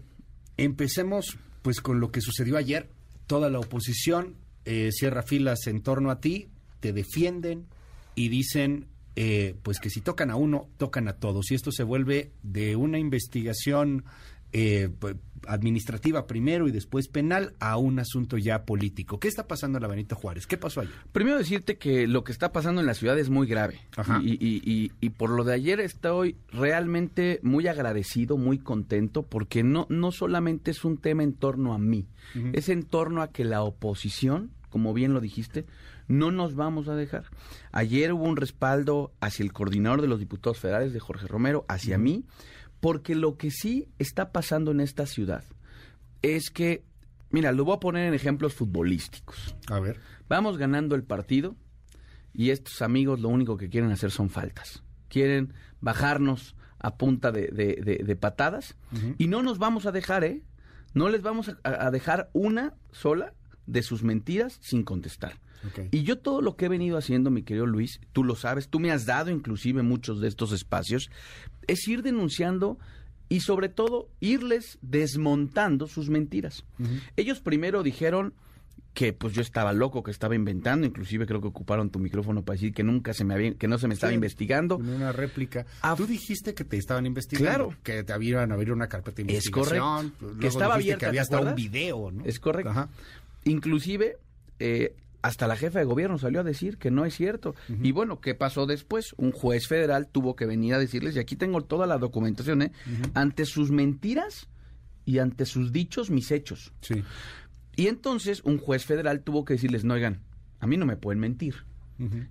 empecemos pues con lo que sucedió ayer. Toda la oposición eh, cierra filas en torno a ti, te defienden y dicen eh, pues que si tocan a uno, tocan a todos. Y esto se vuelve de una investigación eh, administrativa primero y después penal a un asunto ya político. ¿Qué está pasando en la Benito Juárez? ¿Qué pasó ayer?
Primero decirte que lo que está pasando en la ciudad es muy grave.
Ajá.
Y, y- y- y por lo de ayer estoy realmente muy agradecido, muy contento, porque no, no solamente es un tema en torno a mí, es en torno a que la oposición, como bien lo dijiste, no nos vamos a dejar. Ayer hubo un respaldo hacia el coordinador de los diputados federales, de Jorge Romero, hacia mí, porque lo que sí está pasando en esta ciudad es que, mira, lo voy a poner en ejemplos futbolísticos.
A ver.
Vamos ganando el partido y estos amigos lo único que quieren hacer son faltas. Quieren bajarnos a punta de, de- de- de patadas y no nos vamos a dejar, ¿eh? No les vamos a, a dejar una sola de sus mentiras sin contestar. Y yo todo lo que he venido haciendo, mi querido Luis, tú lo sabes, tú me has dado inclusive muchos de estos espacios, es ir denunciando y sobre todo irles desmontando sus mentiras. Ellos primero dijeron que pues yo estaba loco, que estaba inventando, inclusive creo que ocuparon tu micrófono para decir que nunca se me había, que no se me estaba investigando.
Una réplica. Tú dijiste que te estaban investigando,
Claro.
que te habían abrir una carpeta de
Es
investigación.
correcto.
Luego
que estaba abierta.
que había
¿te
hasta un video, ¿no?
Es correcto.
Ajá.
Inclusive, eh, hasta la jefa de gobierno salió a decir que no es cierto. Y bueno, ¿qué pasó después? Un juez federal tuvo que venir a decirles, y aquí tengo toda la documentación, ¿eh? ante sus mentiras y ante sus dichos, mis hechos.
Sí.
Y entonces un juez federal tuvo que decirles, no, oigan, a mí no me pueden mentir.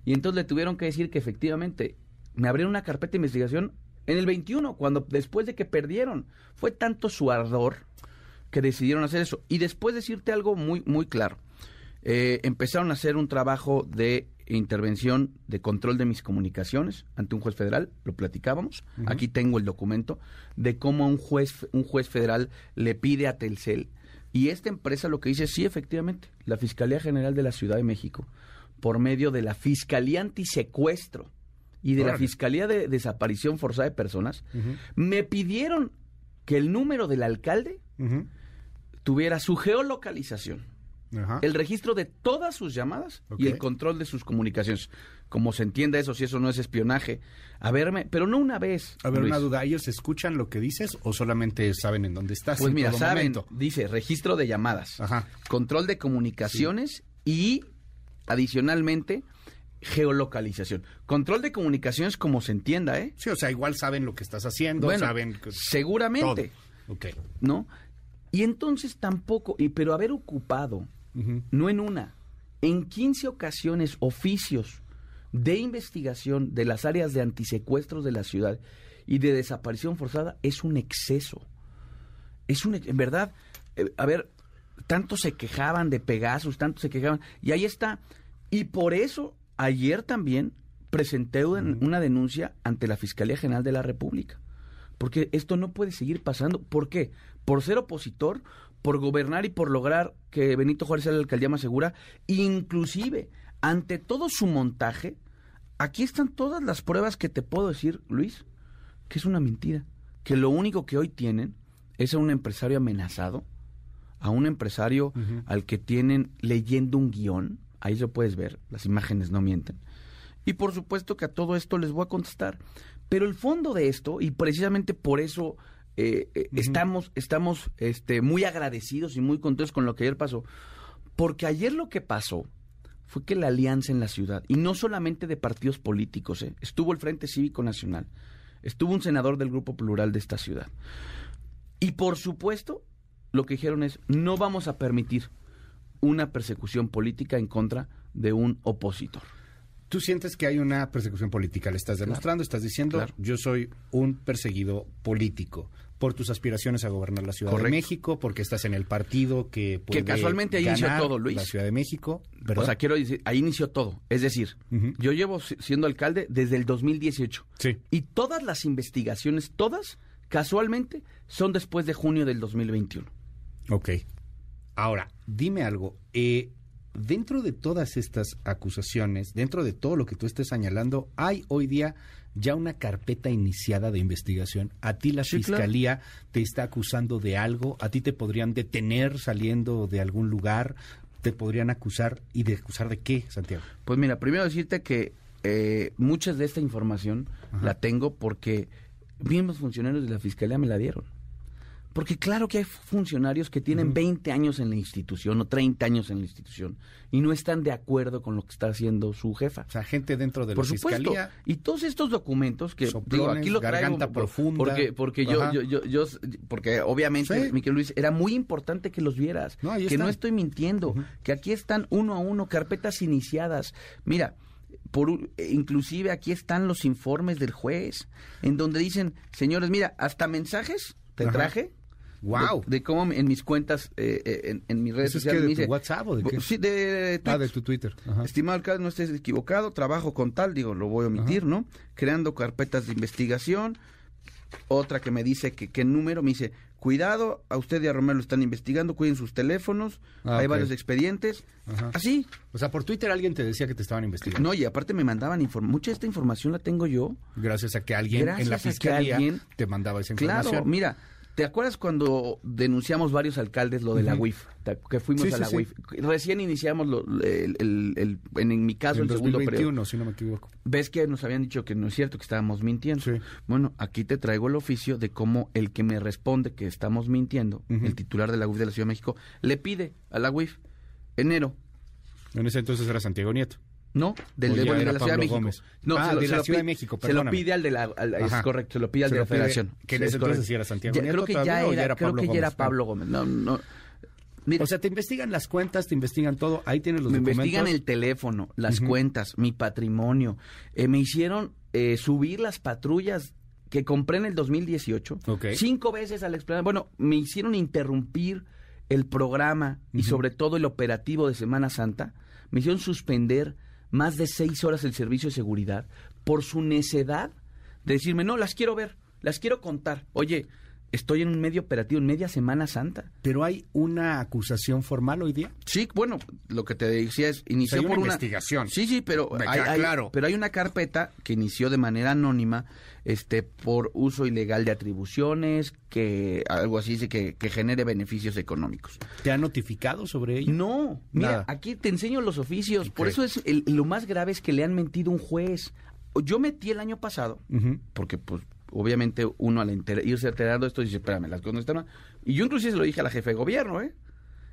Y entonces le tuvieron que decir que efectivamente me abrieron una carpeta de investigación en el 21, cuando después de que perdieron. Fue tanto su ardor que decidieron hacer eso. Y después decirte algo muy, muy claro. Eh, empezaron a hacer un trabajo de intervención de control de mis comunicaciones ante un juez federal, lo platicábamos. Aquí tengo el documento de cómo un juez, un juez federal le pide a Telcel. Y esta empresa lo que dice, sí, efectivamente, la Fiscalía General de la Ciudad de México, por medio de la Fiscalía Antisecuestro y de la. Fiscalía de Desaparición Forzada de Personas, me pidieron que el número del alcalde tuviera su geolocalización,
Ajá.
el registro de todas sus llamadas y el control de sus comunicaciones. Como se entienda eso, si eso no es espionaje. A verme, pero no una vez.
A ver,
Luis.
una duda, ¿ellos escuchan lo que dices o solamente saben en dónde estás?
Pues
en
mira,
todo
saben,
momento?
dice registro de llamadas, control de comunicaciones y adicionalmente geolocalización. Control de comunicaciones como se entienda, ¿eh?
Sí, o sea, igual saben lo que estás haciendo,
Bueno,
saben...
seguramente.
Todo. Ok.
¿no? Y entonces tampoco, y pero haber ocupado, no en una, en 15 ocasiones oficios de investigación de las áreas de antisecuestros de la ciudad y de desaparición forzada es un exceso. Es un, en verdad, eh, a ver, tanto se quejaban de Pegasus, tanto se quejaban, y ahí está. Y por eso ayer también presenté un- una denuncia ante la Fiscalía General de la República. Porque esto no puede seguir pasando. ¿Por qué? Por ser opositor, por gobernar y por lograr que Benito Juárez sea la alcaldía más segura, inclusive ante todo su montaje, aquí están todas las pruebas que te puedo decir, Luis, que es una mentira. Que lo único que hoy tienen es a un empresario amenazado, a un empresario al que tienen leyendo un guion, ahí lo puedes ver, las imágenes no mienten. Y por supuesto que a todo esto les voy a contestar. Pero el fondo de esto, y precisamente por eso eh, eh, estamos, estamos este, muy agradecidos y muy contentos con lo que ayer pasó, porque ayer lo que pasó fue que la alianza en la ciudad, y no solamente de partidos políticos, eh, estuvo el Frente Cívico Nacional, estuvo un senador del Grupo Plural de esta ciudad. Y por supuesto, lo que dijeron es, no vamos a permitir una persecución política en contra de un opositor.
Tú sientes que hay una persecución política, le estás demostrando, estás diciendo,
Claro.
yo soy un perseguido político por tus aspiraciones a gobernar la Ciudad de. México, porque estás en el partido que puede
que casualmente ahí inició todo, Luis.
La Ciudad de México, ¿verdad?
O sea, quiero decir, ahí inició todo. Es decir, yo llevo si- siendo alcalde desde el 2018.
Sí.
Y todas las investigaciones, todas, casualmente, son después de junio del 2021.
Ok. Ahora, dime algo. eh, dentro de todas estas acusaciones, dentro de todo lo que tú estés señalando, ¿hay hoy día ya una carpeta iniciada de investigación? ¿A ti la
Sí, claro.
fiscalía te está acusando de algo? ¿A ti te podrían detener saliendo de algún lugar? ¿Te podrían acusar? ¿Y de acusar de qué, Santiago?
Pues mira, primero decirte que eh, muchas de esta información la tengo porque mismos funcionarios de la Fiscalía me la dieron. Porque claro que hay funcionarios que tienen 20 años en la institución o 30 años en la institución y no están de acuerdo con lo que está haciendo su jefa.
O sea, gente dentro de
Por
la
supuesto.
fiscalía.
Y todos estos documentos que digo, aquí lo traigo
garganta
por-
profunda.
porque porque yo,
Ajá.
yo, yo, yo- porque obviamente
Sí.
Miquel Luis era muy importante que los vieras,
No,
que no estoy mintiendo, que aquí están uno a uno carpetas iniciadas. Mira, por eh, inclusive aquí están los informes del juez en donde dicen, "Señores, mira, hasta mensajes te
Ajá.
traje
Guau.
De, de cómo en mis cuentas, eh, eh, en, en mis redes
¿Eso es
sociales.
que de
me
tu
dice-
WhatsApp o de qué?
Sí, de,
Ah, de tu Twitter. Ajá.
Estimado alcalde, no estés equivocado, trabajo con tal, digo, lo voy a omitir, ¿no? Creando carpetas de investigación, otra que me dice que qué número, me dice, cuidado, a usted y a Romero lo están investigando, cuiden sus teléfonos,
Ah,
hay varios expedientes.
Ajá.
Así.
O sea, por Twitter alguien te decía que te estaban investigando.
No, y aparte me mandaban información. Mucha de esta información la tengo yo.
Gracias a que alguien en la fiscalía
alguien-
te mandaba esa información.
Claro, mira, ¿te acuerdas cuando denunciamos varios alcaldes lo de la? Te- Que fuimos
Sí,
a
sí,
la
sí.
WIF. Recién iniciamos lo- el, el- el- en, en mi caso
en
el segundo
2021,
periodo.
si no me equivoco.
¿Ves que nos habían dicho que no es cierto, que estábamos mintiendo? Bueno, aquí te traigo el oficio de cómo el que me responde que estamos mintiendo, el titular de la UIF de la Ciudad de México, le pide a la UIF enero.
En ese entonces era Santiago Nieto.
No, del de,
ya
bueno, de
era
la Ciudad de
Pablo
México.
Gómez.
No,
Ah,
se lo-
de la Ciudad de México,
Se lo
perdóname.
pide al de la, al- es
Ajá.
correcto, se lo pide al
Se
de la
pide-
Federación.
que en ese
es
entonces sí era Santiago
Ya,
Nieto
creo que ya
¿o ya
era,
era
creo
Pablo
que ya
Gómez?
era Pablo Gómez. No, no.
o sea, te investigan las cuentas, te investigan todo. Ahí tienes los
me
documentos.
investigan el teléfono, las cuentas, mi patrimonio. Eh, me hicieron eh, subir las patrullas que compré en el 2018.
Ok.
Cinco veces al explorar. Bueno, me hicieron interrumpir el programa y sobre todo el operativo de Semana Santa. Me hicieron suspender más de seis horas el servicio de seguridad por su necedad de decirme, no, las quiero ver, las quiero contar. Oye, estoy en un medio operativo, en media Semana Santa.
Pero hay una acusación formal hoy día.
Sí, bueno, lo que te decía es inició
hay
por una
investigación.
Sí, sí, pero
Me
hay, hay-
claro.
pero hay una carpeta que inició de manera anónima, este, por uso ilegal de atribuciones, que algo así dice que, que genere beneficios económicos.
¿Te han notificado sobre ello?
No, mira,
Nada.
aquí te enseño los oficios. Por eso es el- lo más grave es que le han mentido un juez. Yo metí el año pasado, porque pues obviamente uno al enter- irse enterando esto dice, espérame, las cosas no están mal". Y yo inclusive se lo dije a la jefe de gobierno, ¿eh?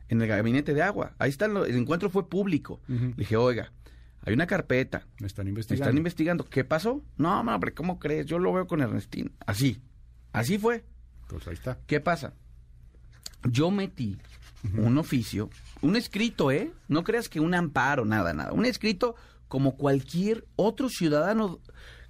En el gabinete de agua. Ahí está, el encuentro fue público. Le dije, oiga, hay una carpeta.
Me están
Me
investigando.
están investigando. ¿Qué pasó? No, hombre, ¿cómo crees? Yo lo veo con Ernestín. Así. Así fue.
Pues ahí está.
¿Qué pasa? Yo metí un oficio, un escrito, ¿eh? No creas que un amparo, nada, nada. Un escrito como cualquier otro ciudadano.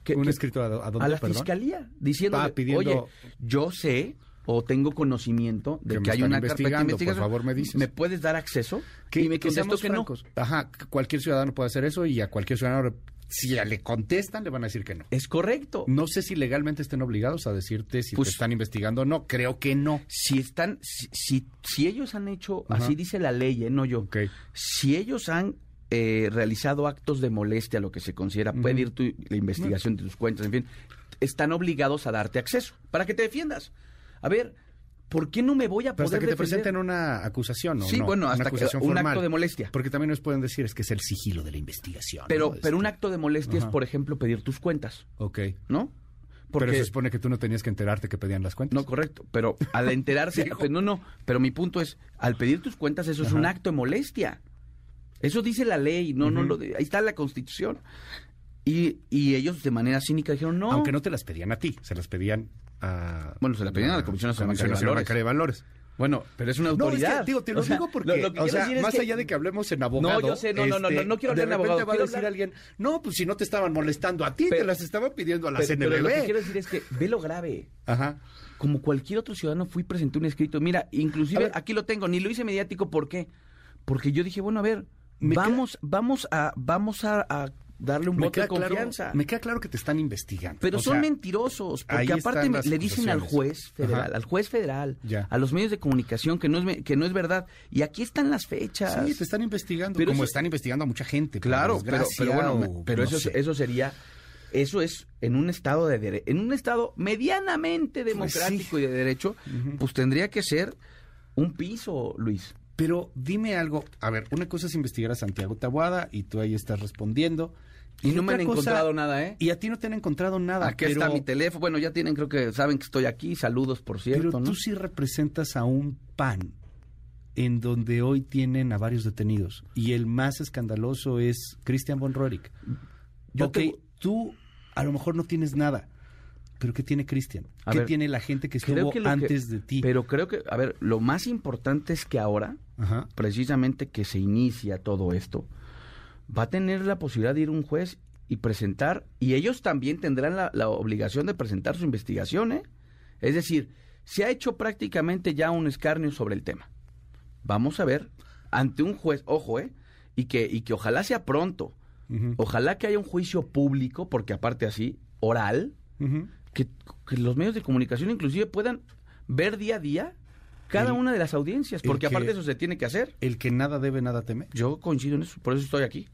Que,
¿Un
que-
escrito a, a dónde,
a la
perdón?
fiscalía, diciendo,
Ah, pidiendo-
oye, yo sé o tengo conocimiento de
Que
hay una carpeta
investigando, por
investigación.
favor, me dices.
¿Me puedes dar acceso?
Que,
y me contestó que no.
Ajá, cualquier ciudadano puede hacer eso y a cualquier ciudadano, si le contestan, le van a decir que no.
Es correcto.
No sé si legalmente estén obligados a decirte si
Pues-
te están investigando o no. Creo que no.
Si están, si, si, si ellos han hecho,
Ajá.
así dice la ley, ¿eh? no yo. Si ellos han eh, realizado actos de molestia, lo que se considera, puede ir tu, la investigación de tus cuentas, en fin, están obligados a darte acceso para que te defiendas. A ver, ¿por qué no me voy a
Pero
poder
hasta que te presenten una acusación, ¿no?
Sí,
no,
bueno, hasta que un
formal.
acto de molestia.
Porque también nos pueden decir es que es el sigilo de la investigación.
Pero,
¿no?
pero un
Este,
acto de molestia es, por ejemplo, pedir tus cuentas,
Ok.
¿no?
Pero se supone que tú no tenías que enterarte que pedían las cuentas.
No, correcto. Pero al enterarse, no, no. Pero mi punto es, al pedir tus cuentas, eso es un acto de molestia. Eso dice la ley, no, no lo de- ahí está la Constitución. Y, y ellos de manera cínica dijeron no.
Aunque no te las pedían a ti, se las pedían a...
Bueno, se la pedían a la Comisión Nacional
Comisión
de Valores.
De.
Bueno, pero es una
No, es
autoridad.
que, digo, te lo
O sea,
digo porque,
lo- lo que
o
quiero
sea,
decir es
más
que-
allá de que hablemos en abogado...
No, yo sé, no, no, no, no, no quiero
de
hablar en
repente
abogado,
va a
quiero
decir
hablar-
alguien, no, pues si no te estaban molestando a ti, te las estaban pidiendo a la
pero,
CNBB.
pero lo que quiero decir es que ve lo grave.
Ajá.
Como cualquier otro ciudadano fui y presenté un escrito. Mira, inclusive
ver.
aquí lo tengo, ni lo hice mediático, ¿por qué? Porque yo dije, bueno, a ver, Vamos, vamos a, vamos a, a darle un voto de
claro,
confianza.
me queda claro que te están investigando.
Pero
O
son
sea,
mentirosos, porque aparte le dicen al juez federal,
Ajá.
al juez federal,
Ya.
a los medios de comunicación que no es que no es verdad. Y aquí están las fechas.
Sí, te están investigando,
Pero
como
eso-
están investigando a mucha gente.
Claro, pero, bueno,
o
pero
no
eso,
sé.
eso sería, eso es en un estado de dere- en un estado medianamente democrático y de derecho, pues tendría que ser un piso, Luis.
Pero dime algo, a ver, una cosa es investigar a Santiago Tabuada y tú ahí estás respondiendo.
Y no me han encontrado nada, ¿eh?
Y a ti no te han encontrado nada.
Aquí
pero,
está mi teléfono. Bueno, ya tienen, creo que saben que estoy aquí. Saludos, por cierto,
Pero
¿no?
tú sí representas a un PAN en donde hoy tienen a varios detenidos. Y el más escandaloso es Christian von Roerich.
Yo te-
tú a lo mejor no tienes nada. Pero ¿qué tiene Christian?
A
¿Qué
ver,
tiene la gente que estuvo
que lo que-
antes de ti?
Pero creo que, a ver, lo más importante es que ahora,
Ajá.
precisamente que se inicia todo esto, va a tener la posibilidad de ir un juez y presentar, y ellos también tendrán la, la obligación de presentar su investigación, ¿eh? Es decir, se ha hecho prácticamente ya un escarnio sobre el tema. Vamos a ver, ante un juez, ojo, ¿eh? Y que, y que ojalá sea pronto, ojalá que haya un juicio público, porque aparte así, oral, que los medios de comunicación inclusive puedan ver día a día cada
El-
una de las audiencias, porque
que-
aparte eso se tiene que hacer.
El que nada debe, nada teme.
Yo coincido en eso, por eso estoy aquí.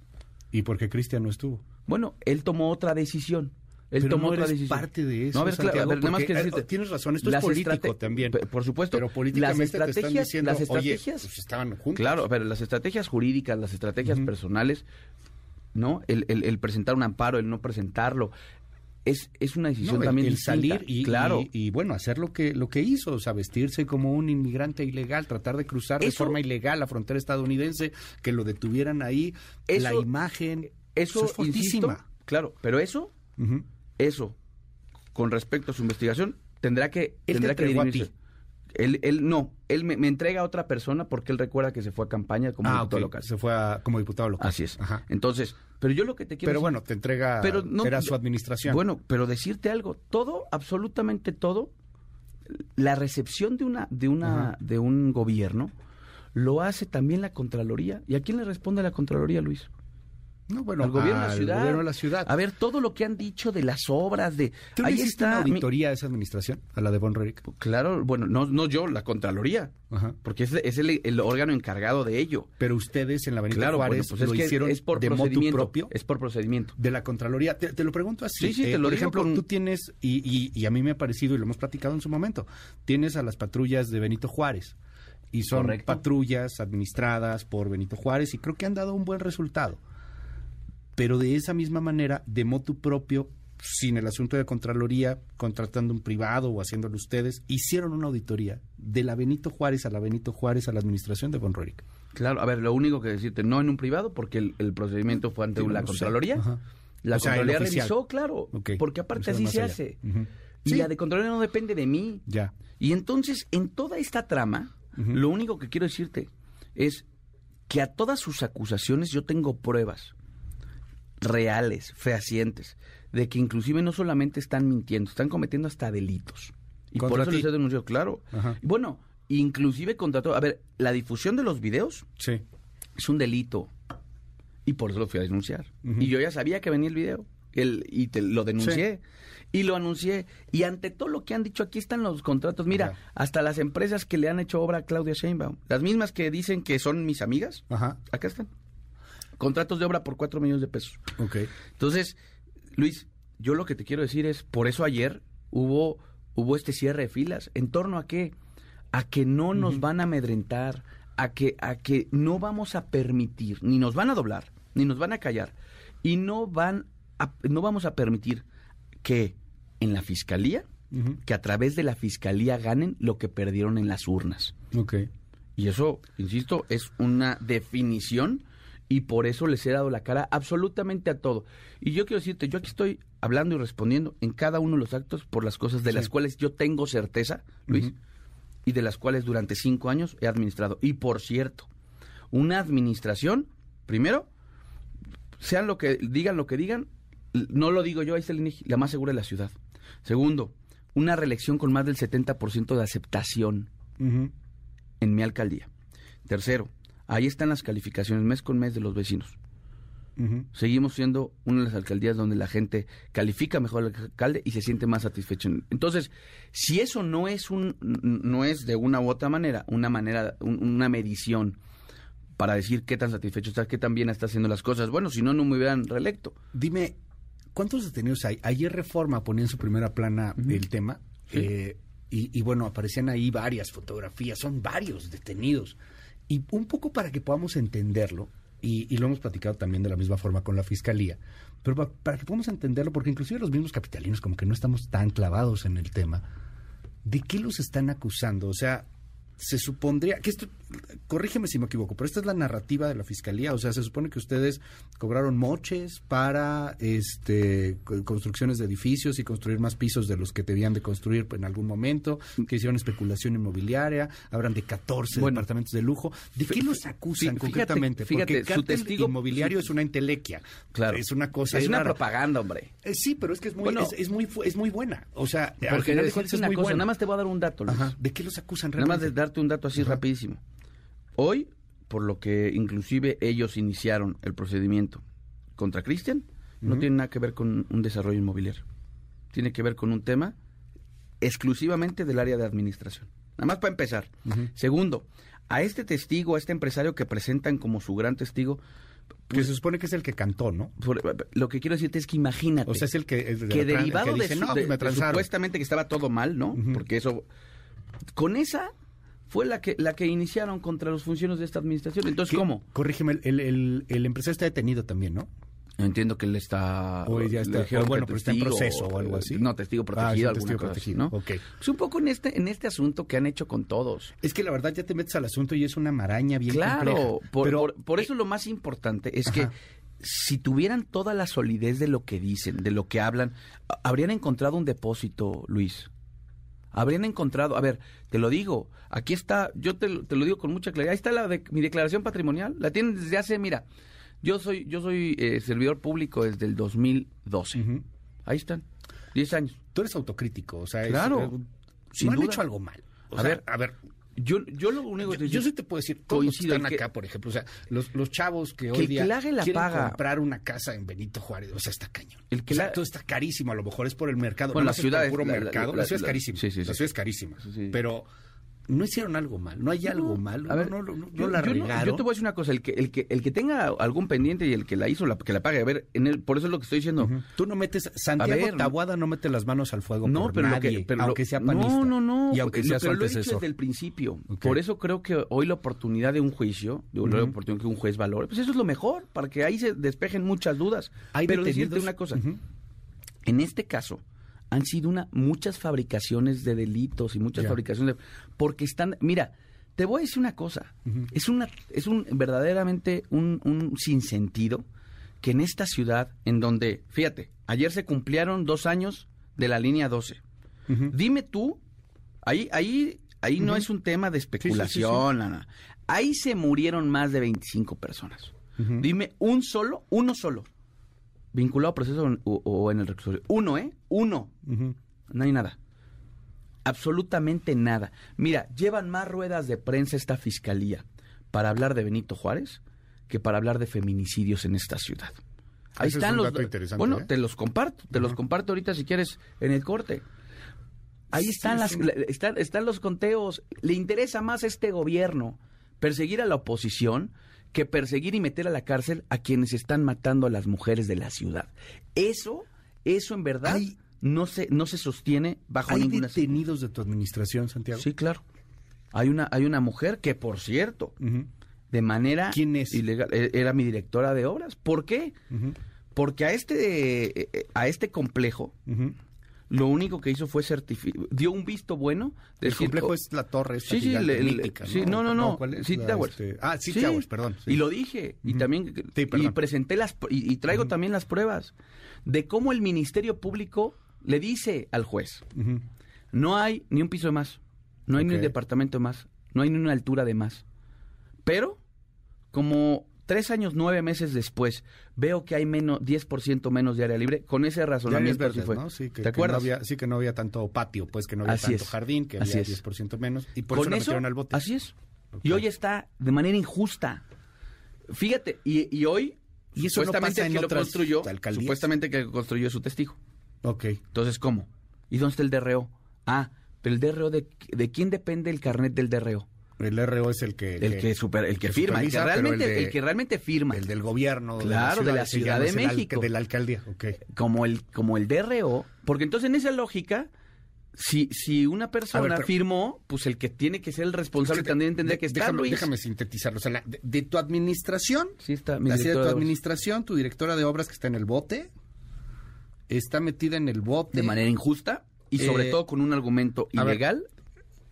¿Y por qué Cristian no estuvo?
Bueno, él tomó otra decisión. Él
Pero
tomó
no
otra
eres
decisión.
parte de eso,
No, a ver, claro,
Santiago,
a ver, nada más que
eh,
decirte.
tienes razón, esto es político también.
Por supuesto.
Pero políticamente
las
te están
estrategias,
diciendo,
las
oye,
estrategias,
pues estaban juntos.
Claro, pero las estrategias jurídicas, las estrategias personales, ¿no? El, el- el presentar un amparo, el no presentarlo, es, es una decisión
No,
también
el, salir y,
claro.
y, y, bueno, hacer lo que, lo que hizo, o sea, vestirse como un inmigrante ilegal, tratar de cruzar de forma ilegal la frontera estadounidense, que lo detuvieran ahí, la imagen,
eso,
es fortísima.
insisto, claro, pero eso, eso, con respecto a su investigación, tendrá que,
Él te
tendrá que dirimirse. Él, él no, él me, me entrega a otra persona porque él recuerda que se fue a campaña como
Ah,
diputado
ok,
local.
se fue a- como diputado local.
Así es. Entonces, pero yo lo que te quiero
Pero
decir-
bueno, te entrega,
Pero no-
era su administración.
Bueno, pero decirte algo, todo, absolutamente todo, la recepción de una, de una, de un gobierno lo hace también la Contraloría. ¿Y a quién le responde la Contraloría, Luis?
No, bueno,
al gobierno de la
al
ciudad.
gobierno de la ciudad.
A ver, todo lo que han dicho de las obras, de...
¿Tú
ahí
hiciste
está
una
mi-
auditoría a esa administración, a la de Von Rerick?
Claro, bueno, no, no yo, la Contraloría. Porque es, es el, el órgano encargado de ello.
Pero ustedes en la
Claro, bueno,
Juárez
pues es
lo
que
hicieron
es por
de motu
procedimiento,
propio.
Es por procedimiento.
De la Contraloría. Te, te lo pregunto así.
Sí, sí, te
eh,
lo
Por ejemplo,
con-
tú tienes, y, y- y a mí me ha parecido, y lo hemos platicado en su momento, tienes a las patrullas de Benito Juárez. Y son
Correcto.
patrullas administradas por Benito Juárez y creo que han dado un buen resultado. Pero de esa misma manera, de motu propio, sin el asunto de Contraloría, contratando un privado o haciéndolo ustedes, hicieron una auditoría de la Benito Juárez a la Benito Juárez a la administración de Von.
Claro, a ver, lo único que decirte, no en un privado, porque el, el procedimiento fue ante
Sí,
la
sé.
Contraloría. La
O sea, el
Contraloría revisó, claro, porque aparte así se
allá.
hace. Y
Sí.
la de Contraloría no depende de mí.
Ya.
Y entonces, en toda esta trama, lo único que quiero decirte es que a todas sus acusaciones yo tengo pruebas reales, fehacientes, de que inclusive no solamente están mintiendo, están cometiendo hasta delitos. Y por eso
ti.
les he denunciado, claro.
Ajá.
Y bueno, inclusive contra todo. A ver, la difusión de los videos
Sí.
es un delito. Y por eso lo fui a denunciar. Y yo ya sabía que venía el video. El, y te, lo denuncié. Y lo anuncié. Y ante todo lo que han dicho, aquí están los contratos. Mira, hasta las empresas que le han hecho obra a Claudia Sheinbaum. Las mismas que dicen que son mis amigas.
Ajá.
Acá están. Contratos de obra por 4 millones de pesos.
Ok.
Entonces, Luis, yo lo que te quiero decir es, por eso ayer hubo, hubo este cierre de filas. ¿En torno a qué? A que no nos van a amedrentar, a que, a que no vamos a permitir, ni nos van a doblar, ni nos van a callar, y no van a- no vamos a permitir que en la fiscalía, que a través de la fiscalía ganen lo que perdieron en las urnas.
Ok.
Y eso, insisto, es una definición y por eso les he dado la cara absolutamente a todo. Y yo quiero decirte, yo aquí estoy hablando y respondiendo en cada uno de los actos por las cosas de las cuales yo tengo certeza, Luis, y de las cuales durante cinco años he administrado. Y por cierto, una administración, primero, sean lo que digan lo que digan, no lo digo yo, ahí está el INEGI, la más segura de la ciudad. Segundo, una reelección con más del 70% de aceptación en mi alcaldía. Tercero, ahí están las calificaciones mes con mes de los vecinos. Seguimos siendo una de las alcaldías donde la gente califica mejor al alcalde y se siente más satisfecho. Entonces, si eso no es un no es de una u otra manera, una manera un- una medición para decir qué tan satisfecho está, qué tan bien está haciendo las cosas. Bueno, si no no me hubieran reelecto.
Dime, ¿cuántos detenidos hay? Ayer Reforma ponía en su primera plana el tema.
Sí.
eh, y, y bueno, aparecían ahí varias fotografías, son varios detenidos. Y un poco para que podamos entenderlo, y, y lo hemos platicado también de la misma forma con la fiscalía, pero pa- para que podamos entenderlo, porque inclusive los mismos capitalinos como que no estamos tan clavados en el tema, ¿de qué los están acusando? O sea, se supondría que esto, corrígeme si me equivoco, pero esta es la narrativa de la fiscalía, o sea, se supone que ustedes cobraron moches para este co- construcciones de edificios y construir más pisos de los que debían de construir en algún momento, que hicieron especulación inmobiliaria, hablan de 14
Bueno,
departamentos de lujo. ¿De qué los acusan
fíjate-
concretamente?
fíjate,
Porque
su testigo-
inmobiliario es una entelequia.
Claro.
Es una cosa
es una
rara.
propaganda, hombre.
Eh, sí, pero es que es muy,
Bueno.
es, es muy, es muy buena. O sea, al
Porque
final de cuentas es
una
muy
cosa,
buena.
nada más te voy a dar un dato, Luis.
Ajá. ¿De qué los acusan
Nada más
realmente?
de darte un dato así rapidísimo. Hoy, por lo que inclusive ellos iniciaron el procedimiento contra Cristian, no tiene nada que ver con un desarrollo inmobiliario. Tiene que ver con un tema exclusivamente del área de administración. Nada más para empezar. Segundo, a este testigo, a este empresario que presentan como su gran testigo,
que se supone que es el que cantó, ¿no?
lo que quiero decirte es que imagínate.
O sea, es el que... el de
que derivado
que
de,
dice, "No,
de-
pues me
de
transaron".
supuestamente que estaba todo mal, ¿no? Porque eso... Con esa fue la que la que iniciaron contra los funcionarios de esta administración. Entonces,
¿Qué?
¿cómo?
Corrígeme, el, el, el, empresario está detenido también, ¿no?
Entiendo que él está...
O ya
le
está-
dijeron
o bueno, pero está en proceso o algo así.
No, testigo
Ah,
protegido,
es
alguna
testigo
cosa
protegido,
¿no?
ok.
Pues un poco en este, en este asunto que han hecho con todos.
Es que la verdad ya te metes al asunto y es una maraña bien
Claro,
compleja.
por,
Pero,
por- por eso lo más importante es que si tuvieran toda la solidez de lo que dicen, de lo que hablan, habrían encontrado un depósito, Luis. Habrían encontrado, a ver, te lo digo, aquí está, yo te, lo- te lo digo con mucha claridad, ahí está la de mi declaración patrimonial, la tienen desde hace, mira, yo soy yo soy eh, servidor público desde el 2012. Ahí están, 10 años.
tú eres autocrítico, o sea, es-
Claro,
eh,
sin
no han
duda.
hecho algo mal. O
A
sea,
ver,
a ver,
Yo, yo lo único
yo,
que
yo sí te puedo decir, todos están
que-
acá, por ejemplo, o sea, los, los chavos que, hoy
que
día
la
quieren
paga.
comprar una casa en Benito Juárez, o sea, está cañón.
El que
o sea,
la-
todo está carísimo, a lo mejor es por el mercado.
Bueno,
no
la ciudad
por
es-
puro
la-
mercado,
la-
la, ciudad es carísima.
sí, sí,
la ciudad es carísima. Pero no hicieron algo mal, no hay algo malo,
A ver,
no, no, no, no
yo,
la
yo no-
regaron.
yo te voy a decir una cosa, el que, el que, el que tenga algún pendiente y el que la hizo, la, que la pague, a ver, en el, por eso es lo que estoy diciendo.
Tú no metes, Santiago
ver,
Tabuada no mete las manos al fuego
No,
por
pero lo
nadie,
que, pero
aunque
lo-
sea panista.
No, no, no.
Y aunque
lo-
sea
pero lo he dicho desde el principio. Por eso creo que hoy la oportunidad de un juicio, de la
Ujú.
oportunidad que un juez valore, pues eso es lo mejor, para que ahí se despejen muchas dudas.
Hay
pero
detenidos-
decirte una cosa, en este caso han sido una muchas fabricaciones de delitos y muchas fabricaciones de, porque están, mira, te voy a decir una cosa, es una es un verdaderamente un, un sinsentido que en esta ciudad en donde, fíjate, ayer se cumplieron dos años de la línea 12. Dime tú, ahí ahí ahí no es un tema de
Sí, sí, sí,
especulación,
sí.
Ana. Ahí se murieron más de 25 personas. Dime un solo, uno solo, vinculado a proceso o, o en el reclusorio. Uno, ¿eh? Uno. No hay nada. Absolutamente nada. Mira, llevan más ruedas de prensa esta fiscalía para hablar de Benito Juárez que para hablar de feminicidios en esta ciudad. Ahí
Ese es
están los. Bueno,
¿eh?
te los comparto, te los comparto ahorita si quieres en el corte. Ahí
Sí,
están,
es
las, están, están los conteos. Le interesa más a este gobierno perseguir a la oposición que perseguir y meter a la cárcel a quienes están matando a las mujeres de la ciudad. Eso, eso en verdad no se, no se sostiene bajo
¿Hay
ninguna
detenidos de tu administración, Santiago?
Sí, claro. Hay una, hay una mujer que, por cierto, de manera ilegal, e- era mi directora de obras. ¿Por qué? Porque a este, eh, eh, a este complejo, lo único que hizo fue certificar, dio un visto bueno.
El
decir-
complejo es la torre esta
Sí, sí, le-
mítica,
sí, no, no, no,
¿cuál es?
City Towers.
este, Ah, City
Sí,
Towers, perdón. sí.
Y lo dije, y también, y presenté las, y, y traigo también las pruebas de cómo el Ministerio Público le dice al juez, no hay ni un piso de más, no hay ni un departamento más, no hay ni una altura de más. Pero, como tres años, nueve meses después, veo que hay menos, 10% menos de área libre, con ese razonamiento
verdad,
sí fue.
¿no? Sí, que,
¿Te
que
acuerdas?
no había, sí, que no había tanto patio, pues que no había
Así
tanto
es.
jardín, que
Así
había
es.
10% menos. Y por
Con
eso lo
eso,
metieron al bote.
Así es. Y hoy está de manera injusta. Fíjate, y, y hoy,
Y eso no
supuestamente
pasa
el
en
que lo construyó,
alcaldías.
supuestamente que construyó es su testigo.
Ok.
Entonces, ¿cómo? ¿Y dónde está el DRO? Ah, pero el DRO, ¿de, de quién depende el carnet del DRO?
El RO es el que...
El que, super, el que, firma, el que, realmente,
el
el,
de-
que realmente firma.
El del gobierno.
Claro, de la Ciudad de
el al-
México.
de la alcaldía, ok.
como el, como el DRO, porque entonces en esa lógica, si, si una persona
A ver, pero-
firmó, pues el que tiene que ser el responsable
Es que
también tendría que estar,
déjame,
Luis.
déjame sintetizarlo. O sea, la- de, de tu administración,
Sí está, mi
así de tu administración, tu directora de obras que está en el bote, está metida en el bote.
de manera injusta y sobre
Eh,
todo con un argumento
ver,
ilegal.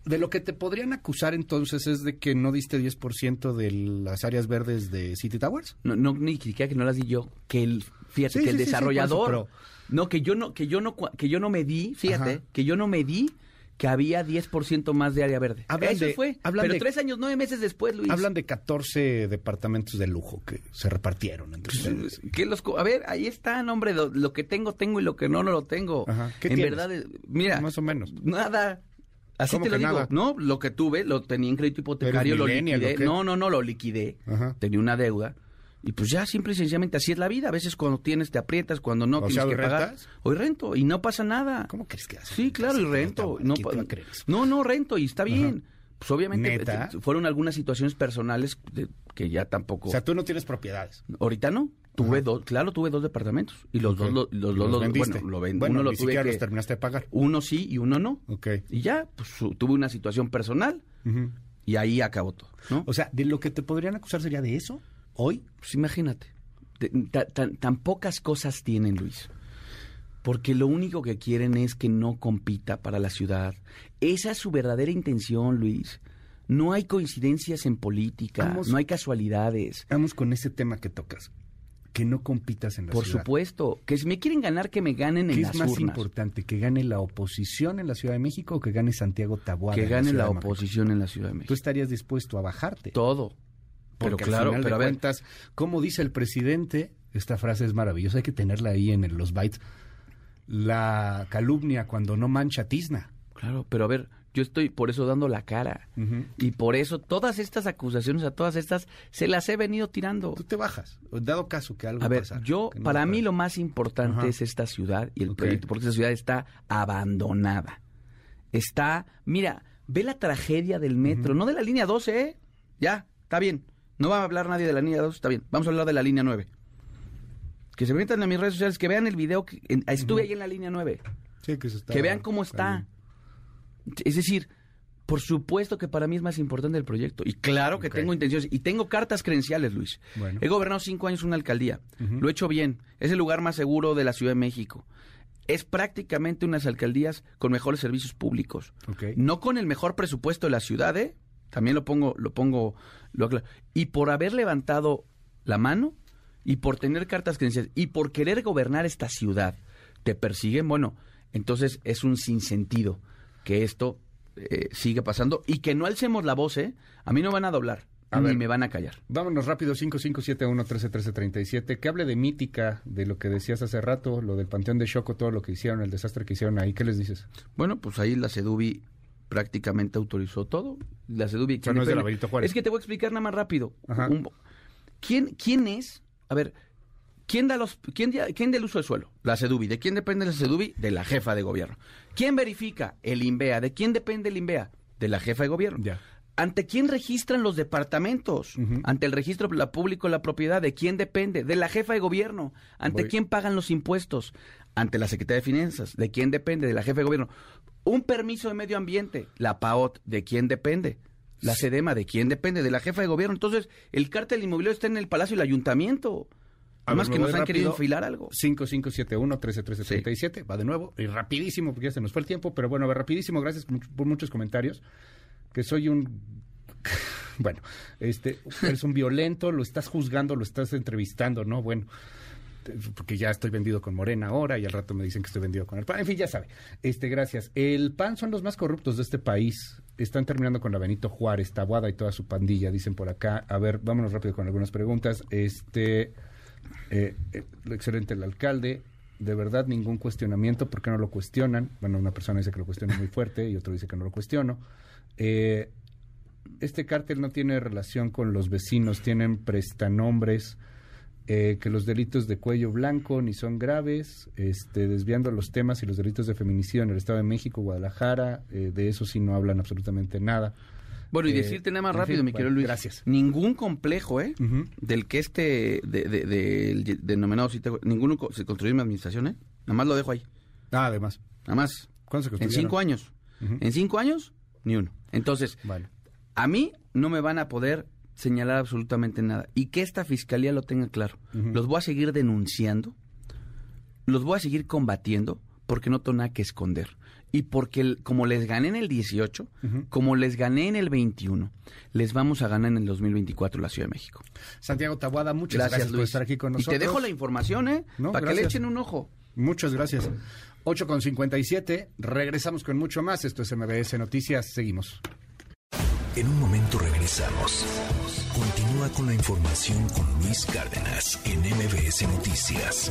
De lo que te podrían acusar entonces es de que no diste 10% de las áreas verdes de City Towers.
No, no ni siquiera que no las di yo, que el fíjate
Sí,
que el
sí,
desarrollador
eso,
no que yo no que yo no que yo no me di, fíjate,
Ajá.
que yo no me di que había 10% más de área verde.
Hablan
Eso
de-
fue. pero
de-
tres años, nueve meses después, Luis.
Hablan de 14 departamentos de lujo que se repartieron entre ustedes.
que los a ver, ahí está, hombre, lo, lo que tengo tengo y lo que no no lo tengo.
Ajá. ¿Qué
en
tienes?
verdad, eh, mira,
Más o menos.
nada. Así
¿Cómo
te lo digo.
nada?
No, lo que tuve, lo tenía en crédito hipotecario,
¿Eres
lo liquidé.
o qué?
No, no, no, lo liquidé.
Ajá.
Tenía una deuda. Y pues ya simple y sencillamente así es la vida. A veces cuando tienes te aprietas, cuando no
O
tienes
sea,
que
¿hoy
pagar.
rentas?
Hoy rento y no pasa nada.
¿Cómo crees que haces?
Sí, claro, y rento. No,
¿Quién te va a
pa-
creer eso?
no, no, rento y está bien. Pues obviamente
¿Neta?
eh, fueron algunas situaciones personales de- que ya tampoco.
O sea, tú no tienes propiedades.
Ahorita no. Tuve dos, claro, tuve dos departamentos y los dos, lo- los,
¿Y
dos,
los
lo-
vendiste?
bueno, lo ven-
Bueno,
uno lo tuve que,
los terminaste de pagar.
uno sí y uno no.
Ok.
Y ya, pues tuve una situación personal
Ujú.
y ahí acabó todo, ¿no?
O sea, de lo que te podrían acusar sería de eso hoy.
Pues imagínate, de- ta- tan, tan pocas cosas tienen, Luis. Porque lo único que quieren es que no compita para la ciudad. Esa es su verdadera intención, Luis. No hay coincidencias en política,
Vamos-
no hay casualidades.
Vamos con ese tema que tocas. Que no compitas en la
Por
ciudad.
supuesto, que si me quieren ganar, que me ganen en
¿Qué
las
es más
urnas.
importante? ¿Que gane la oposición en la Ciudad de México o que gane Santiago Taboada?
Que gane la oposición en la Ciudad de
Tú
México.
estarías dispuesto a bajarte.
Todo. Pero
Porque
claro,
al final
pero a ver,
cuentas, como dice el presidente, esta frase es maravillosa, hay que tenerla ahí en el- los bytes. La calumnia cuando no mancha tizna.
claro, pero a ver, yo estoy por eso dando la cara. Y por eso todas estas acusaciones, a todas estas, se las he venido tirando.
Tú te bajas, dado caso que algo
A ver, yo,
no
para mí lo más importante es esta ciudad y el proyecto, porque esta ciudad está abandonada. Está, mira, ve la tragedia del metro, no de la línea 12, ¿eh? Ya, está bien. No va a hablar nadie de la línea 12, está bien. Vamos a hablar de la línea 9. Que se metan a mis redes sociales, que vean el video, que en- estuve ahí en la línea 9.
Sí, que, se está-
que vean cómo está. Es decir, por supuesto que para mí es más importante el proyecto. Y claro que tengo intenciones. Y tengo cartas credenciales, Luis.
Bueno.
He gobernado cinco años una alcaldía. Lo he hecho bien. Es el lugar más seguro de la Ciudad de México. Es prácticamente unas alcaldías con mejores servicios públicos. No con el mejor presupuesto de la ciudad, ¿eh? También lo pongo, lo pongo, lo aclaro. Y por haber levantado la mano y por tener cartas credenciales y por querer gobernar esta ciudad, te persiguen, bueno, entonces es un sinsentido que esto eh, siga pasando y que no alcemos la voz, ¿eh? A mí no van a doblar,
A
ni
ver.
me van a callar.
Vámonos rápido, 5571-131337. Que hable de mítica, de lo que decías hace rato, lo del Panteón de Choco, todo lo que hicieron, el desastre que hicieron ahí. ¿Qué les dices?
Bueno, pues ahí la Sedubi prácticamente autorizó todo. La Sedubi...
O sea, no es de la Juárez.
Es que te voy a explicar nada más rápido.
Ajá.
Un- ¿Quién, ¿Quién es? A ver, ¿quién da los quién, quién del uso de suelo? La Sedubi. ¿De quién depende la Sedubi? De la jefa de gobierno. ¿Quién verifica? El INVEA. ¿De quién depende el INVEA? De la jefa de gobierno.
Ya.
¿Ante quién registran los departamentos? Ante el registro la público de la propiedad. ¿De quién depende? De la jefa de gobierno. ¿Ante
Voy.
quién pagan los impuestos? Ante la Secretaría de Finanzas. ¿De quién depende? De la jefa de gobierno. Un permiso de medio ambiente. La PAOT. ¿De quién depende? La SEDEMA. ¿De quién depende? De la jefa de gobierno. Entonces, el cártel inmobiliario está en el Palacio del Ayuntamiento. Además que nos han querido enfilar algo.
5571-131337. Va de nuevo. Y rapidísimo, porque ya se nos fue el tiempo. Pero bueno, a ver, rapidísimo. Gracias por, much- por muchos comentarios. Que soy un... bueno, este, eres un violento, lo estás juzgando, lo estás entrevistando, ¿no? Bueno, porque ya estoy vendido con Morena ahora y al rato me dicen que estoy vendido con el PAN. En fin, ya sabe. Este, gracias. El PAN son los más corruptos de este país. Están terminando con la Benito Juárez, Tabuada y toda su pandilla, dicen por acá. A ver, vámonos rápido con algunas preguntas. Este, eh, eh, excelente el alcalde. De verdad, ningún cuestionamiento. ¿Por qué no lo cuestionan? Bueno, una persona dice que lo cuestiona muy fuerte y otro dice que no lo cuestiono. Eh, este cártel no tiene relación con los vecinos, tienen prestanombres, eh, que los delitos de cuello blanco ni son graves, este, desviando los temas y los delitos de feminicidio en el Estado de México, Guadalajara, eh, de eso sí no hablan absolutamente nada.
Bueno, y
Eh,
decirte nada más rápido, mi querido Luis.
Gracias.
Ningún complejo, ¿eh? Del que este, de, de- del denominado ninguno se construyó en mi administración, ¿eh? Nada más lo dejo ahí.
Ah, además.
Nada más.
¿Cuándo se
En cinco años. En cinco años, ni uno. Entonces, a mí no me van a poder señalar absolutamente nada. Y que esta fiscalía lo tenga claro. Los voy a seguir denunciando, los voy a seguir combatiendo, porque no tengo nada que esconder. Y porque el- como les gané en el 18, como les gané en el 21, les vamos a ganar en el 2024 la Ciudad de México.
Santiago Tabuada, muchas gracias, por
Luis.
estar aquí con
Y
nosotros.
te dejo la información, ¿eh?
No,
para que le echen un ojo.
Muchas gracias. 8 con 57, regresamos con mucho más. Esto es MBS Noticias, seguimos.
En un momento regresamos. Continúa con la información con Luis Cárdenas en MBS Noticias.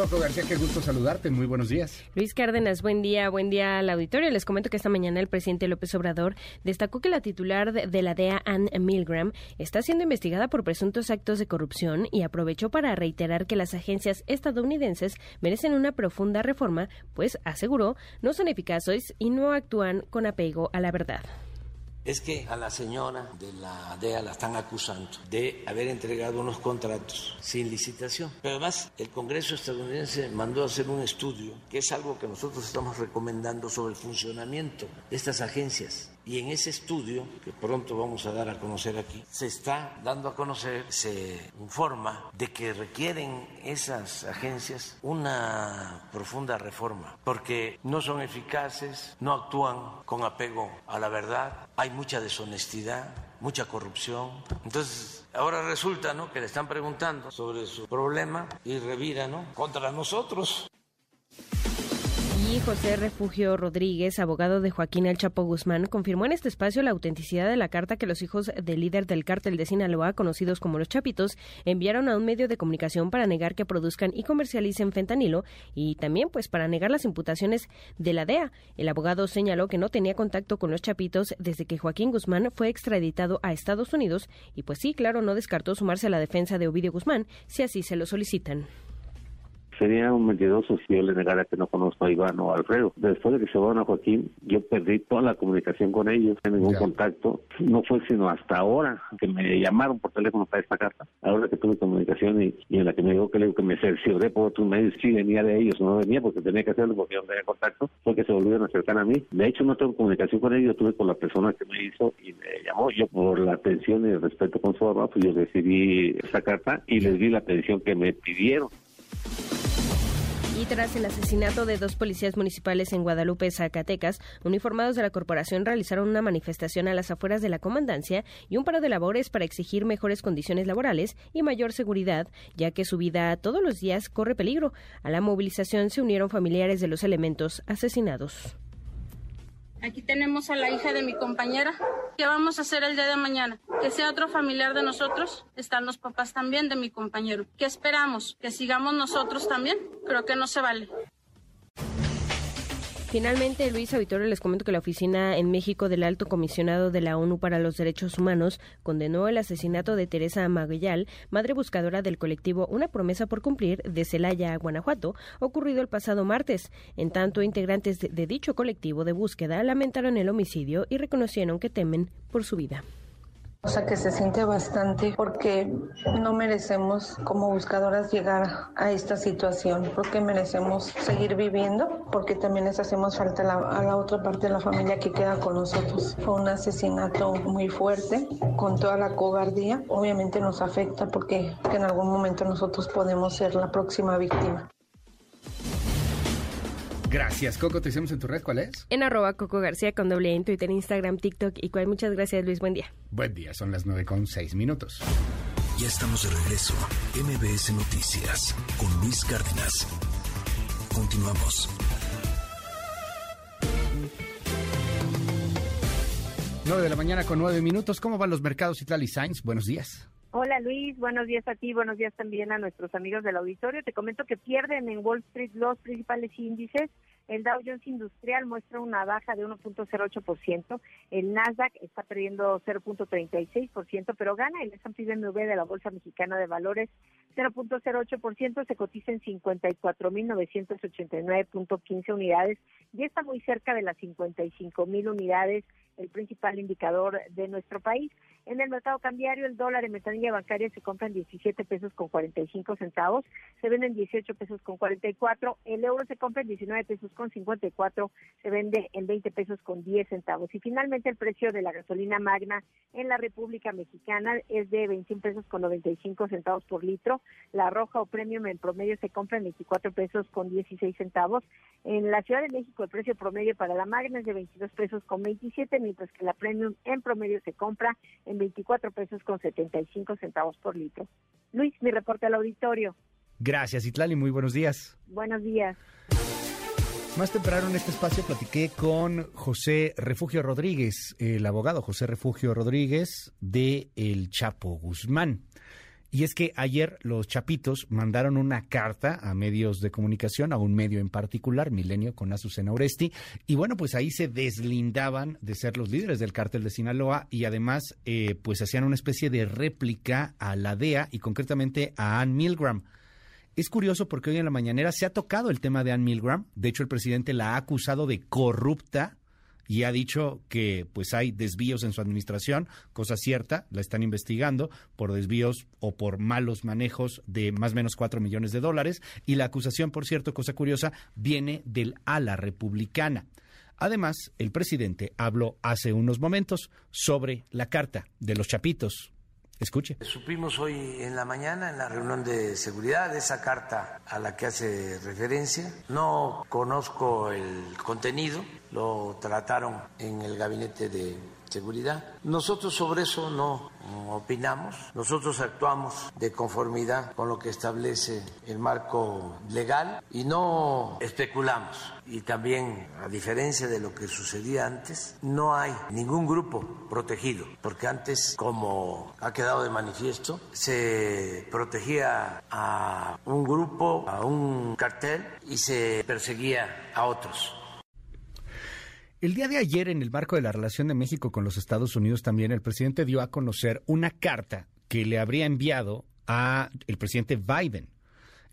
Coco García, qué gusto saludarte. Muy buenos días.
Luis Cárdenas, buen día, buen día al auditorio. Les comento que esta mañana el presidente López Obrador destacó que la titular de la DEA, Ann Milgram, está siendo investigada por presuntos actos de corrupción y aprovechó para reiterar que las agencias estadounidenses merecen una profunda reforma, pues aseguró no son eficaces y no actúan con apego a la verdad
es que a la señora de la DEA la están acusando de haber entregado unos contratos sin licitación. Pero además el Congreso estadounidense mandó a hacer un estudio, que es algo que nosotros estamos recomendando sobre el funcionamiento de estas agencias. Y en ese estudio, que pronto vamos a dar a conocer aquí, se está dando a conocer, se informa de que requieren esas agencias una profunda reforma, porque no son eficaces, no actúan con apego a la verdad, hay mucha deshonestidad, mucha corrupción. Entonces, ahora resulta ¿no? que le están preguntando sobre su problema y revira ¿no? contra nosotros.
Y José Refugio Rodríguez, abogado de Joaquín El Chapo Guzmán, confirmó en este espacio la autenticidad de la carta que los hijos del líder del cártel de Sinaloa, conocidos como los Chapitos, enviaron a un medio de comunicación para negar que produzcan y comercialicen fentanilo y también pues para negar las imputaciones de la DEA. El abogado señaló que no tenía contacto con los Chapitos desde que Joaquín Guzmán fue extraditado a Estados Unidos y pues sí, claro, no descartó sumarse a la defensa de Ovidio Guzmán si así se lo solicitan
sería un mentiroso si yo le negara que no conozco a Iván o a Alfredo. Después de que se van a Joaquín, yo perdí toda la comunicación con ellos, no ningún contacto. No fue sino hasta ahora que me llamaron por teléfono para esta carta. Ahora que tuve comunicación y, en la que me dijo que, le, que me cercioré por otros medios, sí venía de ellos, no venía porque tenía que hacerlo porque no tenía contacto, fue que se volvieron a acercar a mí. De hecho, no tengo comunicación con ellos, tuve con la persona que me hizo y me llamó. Yo, por la atención y el respeto con su mamá, pues yo recibí esta carta y les di la atención que me pidieron.
Y tras el asesinato de dos policías municipales en Guadalupe, Zacatecas, uniformados de la corporación realizaron una manifestación a las afueras de la comandancia y un paro de labores para exigir mejores condiciones laborales y mayor seguridad, ya que su vida todos los días corre peligro. A la movilización se unieron familiares de los elementos asesinados.
Aquí tenemos a la hija de mi compañera. ¿Qué vamos a hacer el día de mañana? Que sea otro familiar de nosotros. Están los papás también de mi compañero. ¿Qué esperamos? ¿Que sigamos nosotros también? Creo que no se vale.
Finalmente, Luis Auditorio, les comento que la oficina en México del Alto Comisionado de la ONU para los Derechos Humanos condenó el asesinato de Teresa Maguellal, madre buscadora del colectivo Una promesa por cumplir de Celaya, Guanajuato, ocurrido el pasado martes. En tanto, integrantes de dicho colectivo de búsqueda lamentaron el homicidio y reconocieron que temen por su vida.
O sea que se siente bastante porque no merecemos como buscadoras llegar a esta situación, porque merecemos seguir viviendo, porque también les hacemos falta a la otra parte de la familia que queda con nosotros. Fue un asesinato muy fuerte, con toda la cobardía. Obviamente nos afecta porque en algún momento nosotros podemos ser la próxima víctima.
Gracias, Coco. Te hicimos en tu red. ¿Cuál es?
En arroba Coco García con doble en Twitter, Instagram, TikTok y cual. Muchas gracias, Luis. Buen día.
Buen día. Son las nueve con seis minutos.
Ya estamos de regreso. MBS Noticias con Luis Cárdenas. Continuamos.
Nueve de la mañana con nueve minutos. ¿Cómo van los mercados y Sainz? Buenos días.
Hola Luis, buenos días a ti, buenos días también a nuestros amigos del auditorio. Te comento que pierden en Wall Street los principales índices. El Dow Jones Industrial muestra una baja de 1.08%, el Nasdaq está perdiendo 0.36%, pero gana el S&P BMW de la Bolsa Mexicana de Valores 0.08%, se cotiza en 54.989.15 unidades y está muy cerca de las 55.000 unidades, el principal indicador de nuestro país. En el mercado cambiario, el dólar en ventanilla bancaria se compra en 17 pesos con 45 centavos, se vende en 18 pesos con 44, el euro se compra en 19 pesos con 54, se vende en 20 pesos con 10 centavos. Y finalmente el precio de la gasolina magna en la República Mexicana es de 21 pesos con 95 centavos por litro, la roja o premium en promedio se compra en 24 pesos con 16 centavos. En la Ciudad de México el precio promedio para la magna es de 22 pesos con 27, mientras que la premium en promedio se compra en 24 pesos con 75 centavos por litro. Luis, mi reporte al auditorio.
Gracias, Itlali, muy buenos días.
Buenos días.
Más temprano en este espacio platiqué con José Refugio Rodríguez, el abogado José Refugio Rodríguez de El Chapo Guzmán. Y es que ayer los Chapitos mandaron una carta a medios de comunicación, a un medio en particular, Milenio con Azucena Oresti, y bueno, pues ahí se deslindaban de ser los líderes del cártel de Sinaloa y además eh, pues hacían una especie de réplica a la DEA y concretamente a Ann Milgram. Es curioso porque hoy en la mañanera se ha tocado el tema de Ann Milgram, de hecho el presidente la ha acusado de corrupta y ha dicho que pues hay desvíos en su administración, cosa cierta, la están investigando por desvíos o por malos manejos de más o menos cuatro millones de dólares y la acusación, por cierto, cosa curiosa, viene del ala republicana. Además, el presidente habló hace unos momentos sobre la carta de los chapitos. Escuche.
Supimos hoy en la mañana en la reunión de seguridad esa carta a la que hace referencia. No conozco el contenido, lo trataron en el gabinete de seguridad. Nosotros sobre eso no opinamos, nosotros actuamos de conformidad con lo que establece el marco legal y no especulamos. Y también, a diferencia de lo que sucedía antes, no hay ningún grupo protegido, porque antes, como ha quedado de manifiesto, se protegía a un grupo, a un cartel y se perseguía a otros.
El día de ayer, en el marco de la relación de México con los Estados Unidos, también el presidente dio a conocer una carta que le habría enviado a el presidente Biden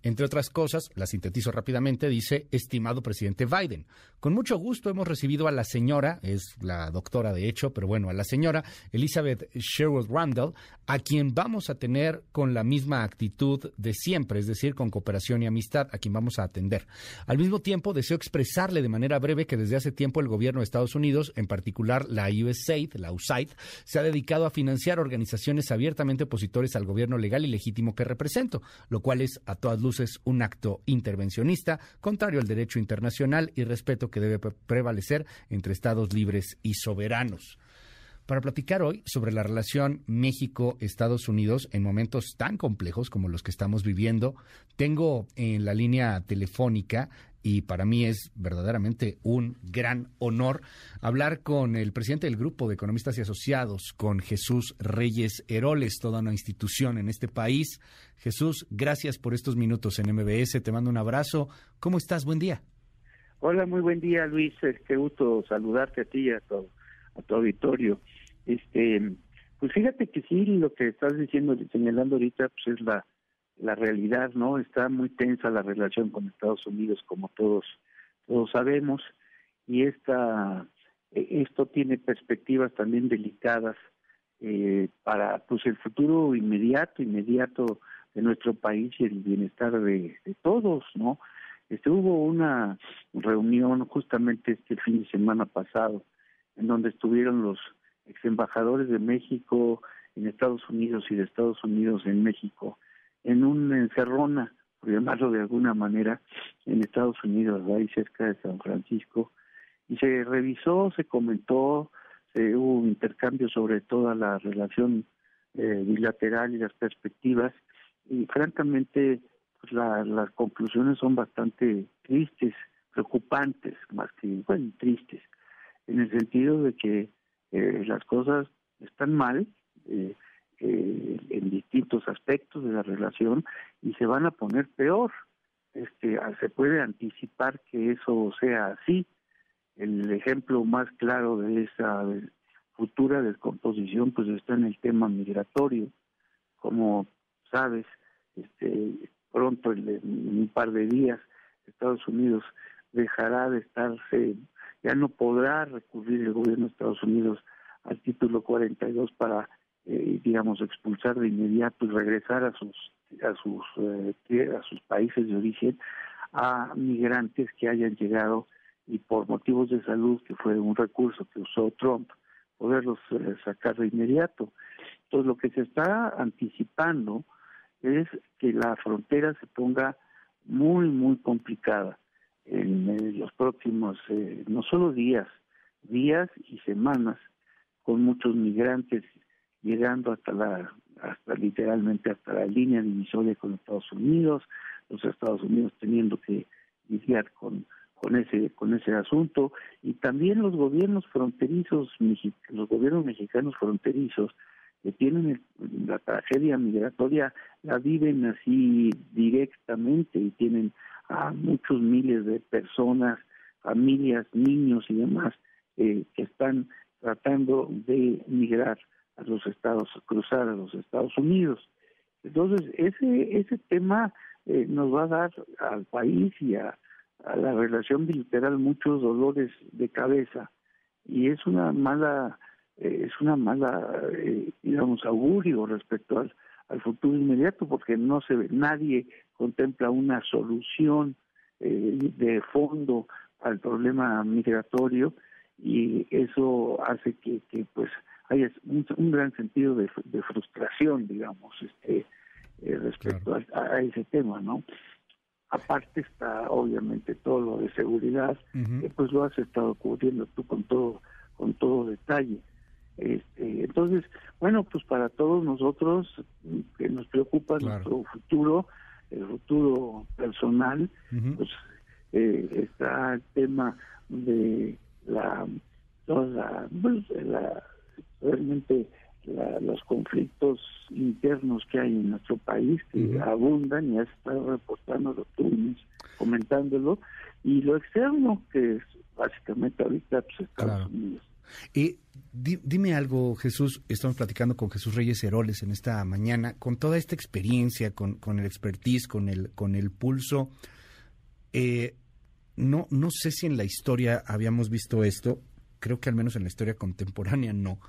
entre otras cosas, la sintetizo rápidamente, dice, estimado presidente Biden, con mucho gusto hemos recibido a la señora, es la doctora de hecho, pero bueno, a la señora Elizabeth Sherwood Randall, a quien vamos a tener con la misma actitud de siempre, es decir, con cooperación y amistad, a quien vamos a atender. Al mismo tiempo, deseo expresarle de manera breve que desde hace tiempo el gobierno de Estados Unidos, en particular la USAID, la USAID, se ha dedicado a financiar organizaciones abiertamente opositores al gobierno legal y legítimo que represento, lo cual es a todas luces es un acto intervencionista, contrario al derecho internacional y respeto que debe prevalecer entre Estados libres y soberanos. Para platicar hoy sobre la relación México-Estados Unidos en momentos tan complejos como los que estamos viviendo, tengo en la línea telefónica y para mí es verdaderamente un gran honor hablar con el presidente del Grupo de Economistas y Asociados, con Jesús Reyes Heroles, toda una institución en este país. Jesús, gracias por estos minutos en MBS, te mando un abrazo. ¿Cómo estás? Buen día.
Hola, muy buen día, Luis. Qué gusto saludarte a ti y a tu, a tu auditorio. Este, pues fíjate que sí, lo que estás diciendo, señalando ahorita, pues es la la realidad, ¿no? Está muy tensa la relación con Estados Unidos, como todos todos sabemos, y esta e, esto tiene perspectivas también delicadas eh, para pues el futuro inmediato, inmediato de nuestro país y el bienestar de, de todos, ¿no? Este, hubo una reunión justamente este fin de semana pasado en donde estuvieron los ex embajadores de México en Estados Unidos y de Estados Unidos en México en una encerrona, por llamarlo de alguna manera, en Estados Unidos, ahí cerca de San Francisco, y se revisó, se comentó, se hubo un intercambio sobre toda la relación eh, bilateral y las perspectivas, y francamente pues las conclusiones son bastante tristes, preocupantes, más que, bueno, tristes, en el sentido de que eh, las cosas están mal, eh, eh, en distintos aspectos de la relación y se van a poner peor. Este, se puede anticipar que eso sea así. El ejemplo más claro de esa futura descomposición pues está en el tema migratorio. Como sabes, este, pronto en un par de días Estados Unidos dejará de estarse, ya no podrá recurrir el gobierno de Estados Unidos al título 42 para eh, digamos, expulsar de inmediato y regresar a sus a sus eh, a sus países de origen a migrantes que hayan llegado y por motivos de salud, que fue un recurso que usó Trump, poderlos eh, sacar de inmediato. Entonces, lo que se está anticipando es que la frontera se ponga muy, muy complicada en los próximos, no solo días, días y semanas, con muchos migrantes llegando hasta la hasta literalmente hasta la línea divisoria con Estados Unidos, los Estados Unidos teniendo que lidiar con con ese con ese asunto y también los gobiernos fronterizos los gobiernos mexicanos fronterizos que tienen la tragedia migratoria la viven así directamente y tienen a muchos miles de personas familias niños y demás eh, que están tratando de migrar a los estados cruzar a los Estados Unidos. Entonces ese ese tema eh, nos va a dar al país y a a la relación bilateral muchos dolores de cabeza. Y es una mala eh, es una mala eh, digamos augurio respecto al, al futuro inmediato porque no se ve nadie contempla una solución eh, de fondo al problema migratorio y eso hace que, que pues haya un, un gran sentido de, de, frustración digamos este respecto a, a, ese tema no Aparte está obviamente todo lo de seguridad, que pues lo has estado cubriendo tú con todo con todo detalle. Este, entonces, bueno, pues para todos nosotros que nos preocupa nuestro futuro, el futuro personal, pues eh, está el tema de la, toda pues, la realmente los conflictos internos que hay en nuestro país, que abundan, y has estado reportando tú, comentándolo, y lo externo, que es básicamente ahorita pues, Estados Unidos.
Y dime algo, Jesús, estamos platicando con Jesús Reyes Heroles en esta mañana, con toda esta experiencia, con, con el expertise, con el, con el pulso, eh, no, no sé si en la historia habíamos visto esto, creo que al menos en la historia contemporánea no,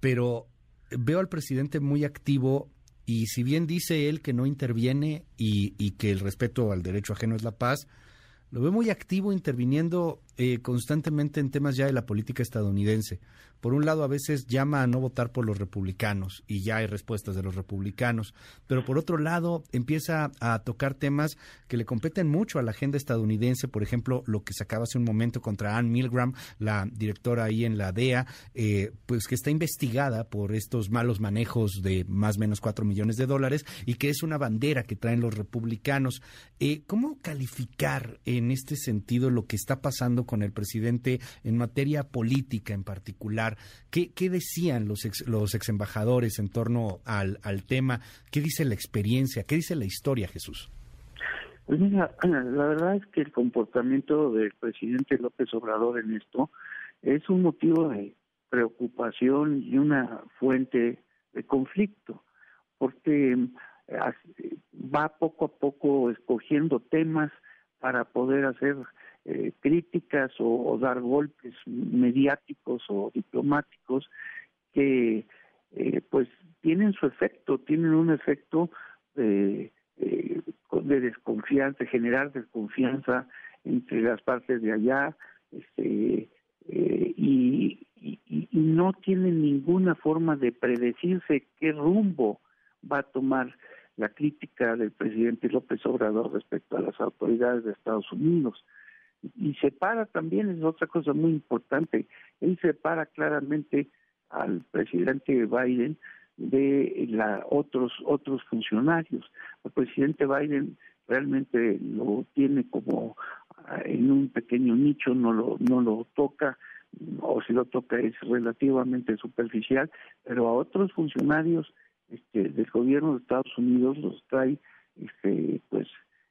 pero veo al presidente muy activo y si bien dice él que no interviene y, y, que el respeto al derecho ajeno es la paz, lo veo muy activo interviniendo eh, constantemente en temas ya de la política estadounidense. Por un lado, a veces llama a no votar por los republicanos y ya hay respuestas de los republicanos, pero por otro lado, empieza a tocar temas que le competen mucho a la agenda estadounidense, por ejemplo, lo que se acaba hace un momento contra Ann Milgram, la directora ahí en la DEA, eh, pues que está investigada por estos malos manejos de más o menos cuatro millones de dólares y que es una bandera que traen los republicanos. Eh, ¿Cómo calificar en este sentido lo que está pasando con el presidente en materia política en particular. ¿Qué, decían los ex, los ex embajadores en torno al, al tema? ¿Qué dice la experiencia? ¿Qué dice la historia, Jesús?
Pues mira, la verdad es que el comportamiento del presidente López Obrador en esto es un motivo de preocupación y una fuente de conflicto, porque eh, va poco a poco escogiendo temas para poder hacer eh, críticas o, dar golpes mediáticos o diplomáticos que eh, pues tienen su efecto, tienen un efecto de, eh, de desconfianza, de generar desconfianza entre las partes de allá, este, y, y, no tienen ninguna forma de predecirse qué rumbo va a tomar la crítica del presidente López Obrador respecto a las autoridades de Estados Unidos y separa también, es otra cosa muy importante, él separa claramente al presidente Biden de la otros otros funcionarios. El presidente Biden realmente lo tiene como ah, en un pequeño nicho, no lo no lo toca o si lo toca es relativamente superficial, pero a otros funcionarios este, del gobierno de Estados Unidos los trae este, pues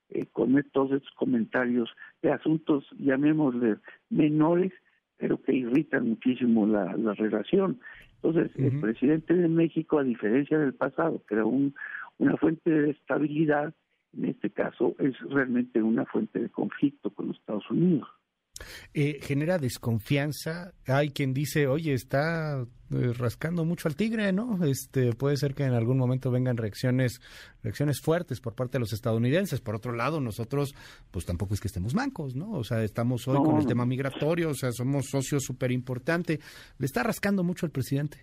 eh, con todos estos comentarios de asuntos, llamémosle menores, pero que irritan muchísimo la, relación. Entonces, el presidente de México, a diferencia del pasado, que era un, una fuente de estabilidad, en este caso es realmente una fuente de conflicto con los Estados Unidos.
Eh, genera desconfianza. Hay quien dice, oye, está eh, rascando mucho al tigre, ¿no? Este, puede ser que en algún momento vengan reacciones, reacciones fuertes por parte de los estadounidenses. Por otro lado, nosotros, pues tampoco es que estemos mancos, ¿no? O sea, estamos hoy con el tema migratorio, o sea, somos socios súper importante. ¿Le está rascando mucho al presidente?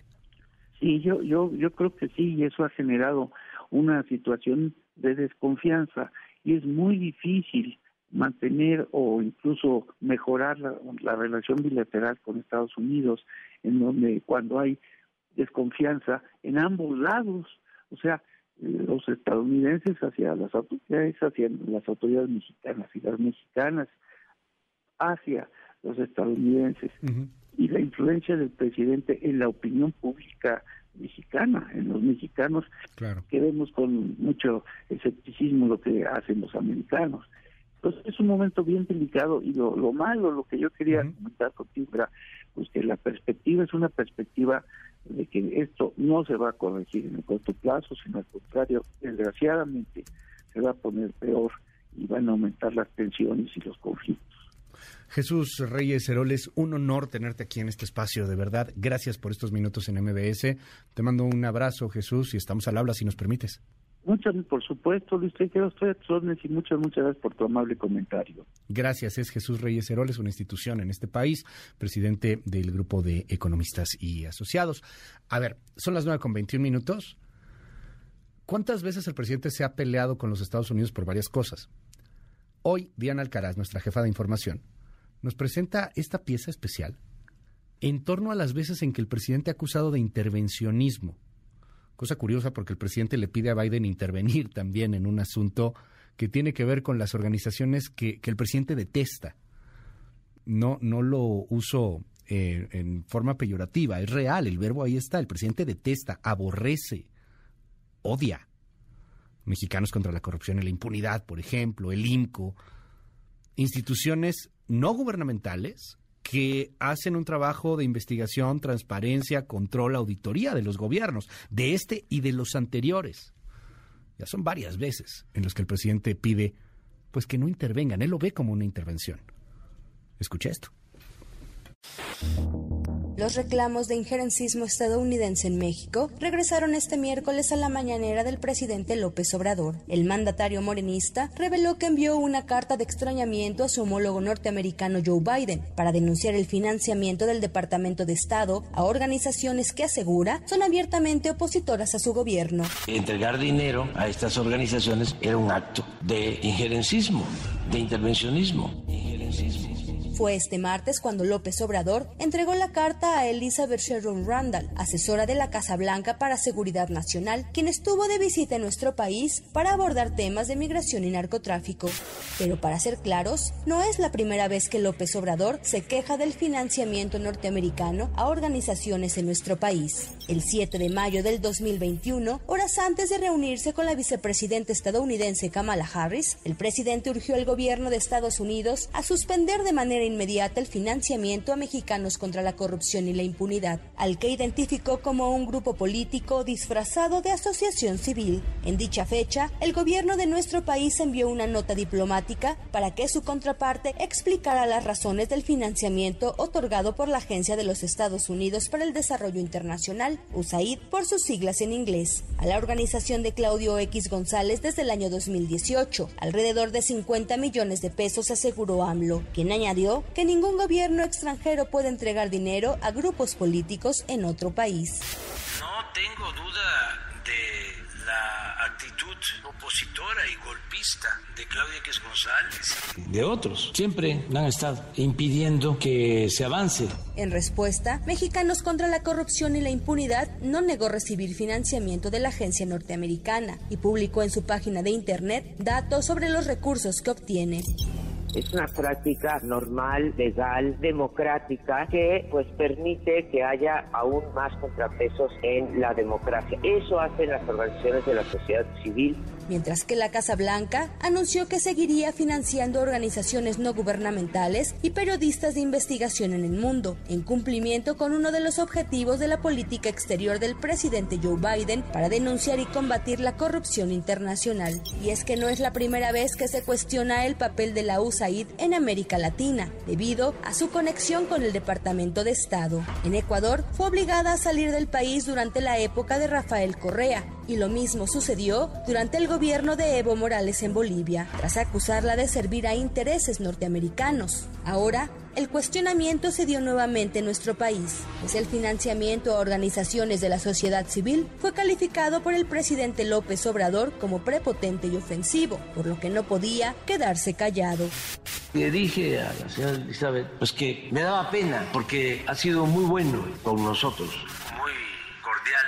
Sí, yo, yo, yo creo que sí, y eso ha generado una situación de desconfianza y es muy difícil mantener o incluso mejorar la, relación bilateral con Estados Unidos, en donde cuando hay desconfianza en ambos lados, o sea, los estadounidenses hacia las autoridades, hacia las autoridades mexicanas y las mexicanas hacia los estadounidenses y la influencia del presidente en la opinión pública mexicana, en los mexicanos, que vemos con mucho escepticismo lo que hacen los americanos. Entonces es un momento bien delicado y lo, lo malo, lo que yo quería comentar contigo era pues que la perspectiva es una perspectiva de que esto no se va a corregir en el corto plazo, sino al contrario, desgraciadamente se va a poner peor y van a aumentar las tensiones y los conflictos.
Jesús Reyes Heroles, un honor tenerte aquí en este espacio, de verdad. Gracias por estos minutos en MBS. Te mando un abrazo, Jesús, y estamos al habla si nos permites.
Muchas, por supuesto, Luis, te estoy a tus y muchas, muchas gracias por tu amable comentario.
Gracias, es Jesús Reyes Heroles, una institución en este país, presidente del grupo de economistas y asociados. A ver, son las nueve con 21 minutos. ¿Cuántas veces el presidente se ha peleado con los Estados Unidos por varias cosas? Hoy, Diana Alcaraz, nuestra jefa de información, nos presenta esta pieza especial en torno a las veces en que el presidente ha acusado de intervencionismo. Cosa curiosa porque el presidente le pide a Biden intervenir también en un asunto que tiene que ver con las organizaciones que, el presidente detesta. No, no lo uso eh, en forma peyorativa, es real, el verbo ahí está, el presidente detesta, aborrece, odia. Mexicanos contra la corrupción y la impunidad, por ejemplo, el INCO, instituciones no gubernamentales que hacen un trabajo de investigación, transparencia, control, auditoría de los gobiernos, de este y de los anteriores. Ya son varias veces en los que el presidente pide pues que no intervengan, él lo ve como una intervención. Escucha esto.
Los reclamos de injerencismo estadounidense en México regresaron este miércoles a la mañanera del presidente López Obrador. El mandatario morenista reveló que envió una carta de extrañamiento a su homólogo norteamericano Joe Biden para denunciar el financiamiento del Departamento de Estado a organizaciones que asegura son abiertamente opositoras a su gobierno.
Entregar dinero a estas organizaciones era un acto de injerencismo, de intervencionismo.
Fue este martes cuando López Obrador entregó la carta a Elizabeth Sharon Randall, asesora de la Casa Blanca para Seguridad Nacional, quien estuvo de visita en nuestro país para abordar temas de migración y narcotráfico. Pero para ser claros, no es la primera vez que López Obrador se queja del financiamiento norteamericano a organizaciones en nuestro país. El 7 de mayo del 2021, horas antes de reunirse con la vicepresidenta estadounidense Kamala Harris, el presidente urgió al gobierno de Estados Unidos a suspender de manera inmediata el financiamiento a mexicanos contra la corrupción y la impunidad, al que identificó como un grupo político disfrazado de asociación civil. En dicha fecha, el gobierno de nuestro país envió una nota diplomática para que su contraparte explicara las razones del financiamiento otorgado por la Agencia de los Estados Unidos para el Desarrollo Internacional, USAID por sus siglas en inglés, a la organización de Claudio X González desde el año 2018, alrededor de 50 millones de pesos aseguró AMLO, quien añadió que ningún gobierno extranjero puede entregar dinero a grupos políticos en otro país.
No tengo duda de la actitud opositora y golpista de Claudia X González, de otros. Siempre han estado impidiendo que se avance.
En respuesta, Mexicanos contra la Corrupción y la Impunidad no negó recibir financiamiento de la agencia norteamericana y publicó en su página de internet datos sobre los recursos que obtiene.
Es una práctica normal, legal, democrática que pues permite que haya aún más contrapesos en la democracia. Eso hacen las organizaciones de la sociedad civil
mientras que la Casa Blanca anunció que seguiría financiando organizaciones no gubernamentales y periodistas de investigación en el mundo, en cumplimiento con uno de los objetivos de la política exterior del presidente Joe Biden para denunciar y combatir la corrupción internacional. Y es que no es la primera vez que se cuestiona el papel de la USAID en América Latina, debido a su conexión con el Departamento de Estado. En Ecuador fue obligada a salir del país durante la época de Rafael Correa, y lo mismo sucedió durante el gobierno de Evo Morales en Bolivia, tras acusarla de servir a intereses norteamericanos. Ahora, el cuestionamiento se dio nuevamente en nuestro país, pues el financiamiento a organizaciones de la sociedad civil fue calificado por el presidente López Obrador como prepotente y ofensivo, por lo que no podía quedarse callado.
Le dije a la señora Elizabeth pues que me daba pena porque ha sido muy bueno con nosotros, muy cordial,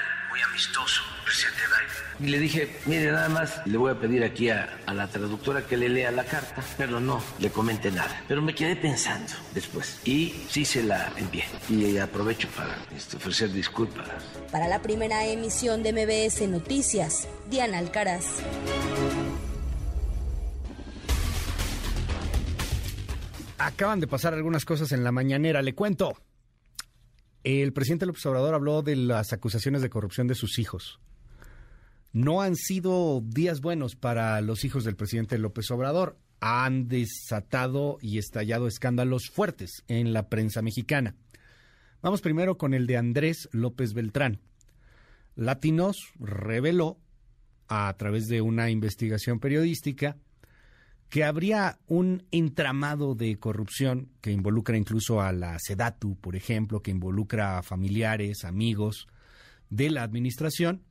amistoso presidente Biden. Y le dije, mire, nada más le voy a pedir aquí a, a, la traductora que le lea la carta, pero no le comente nada. Pero me quedé pensando después y sí se la envié. Y aprovecho para este, ofrecer disculpas.
Para la primera emisión de MBS Noticias, Diana Alcaraz.
Acaban de pasar algunas cosas en la mañanera, le cuento. El presidente López Obrador habló de las acusaciones de corrupción de sus hijos. No han sido días buenos para los hijos del presidente López Obrador. Han desatado y estallado escándalos fuertes en la prensa mexicana. Vamos primero con el de Andrés López Beltrán. Latinos reveló a través de una investigación periodística que habría un entramado de corrupción que involucra incluso a la SEDATU, por ejemplo, que involucra a familiares, amigos de la administración,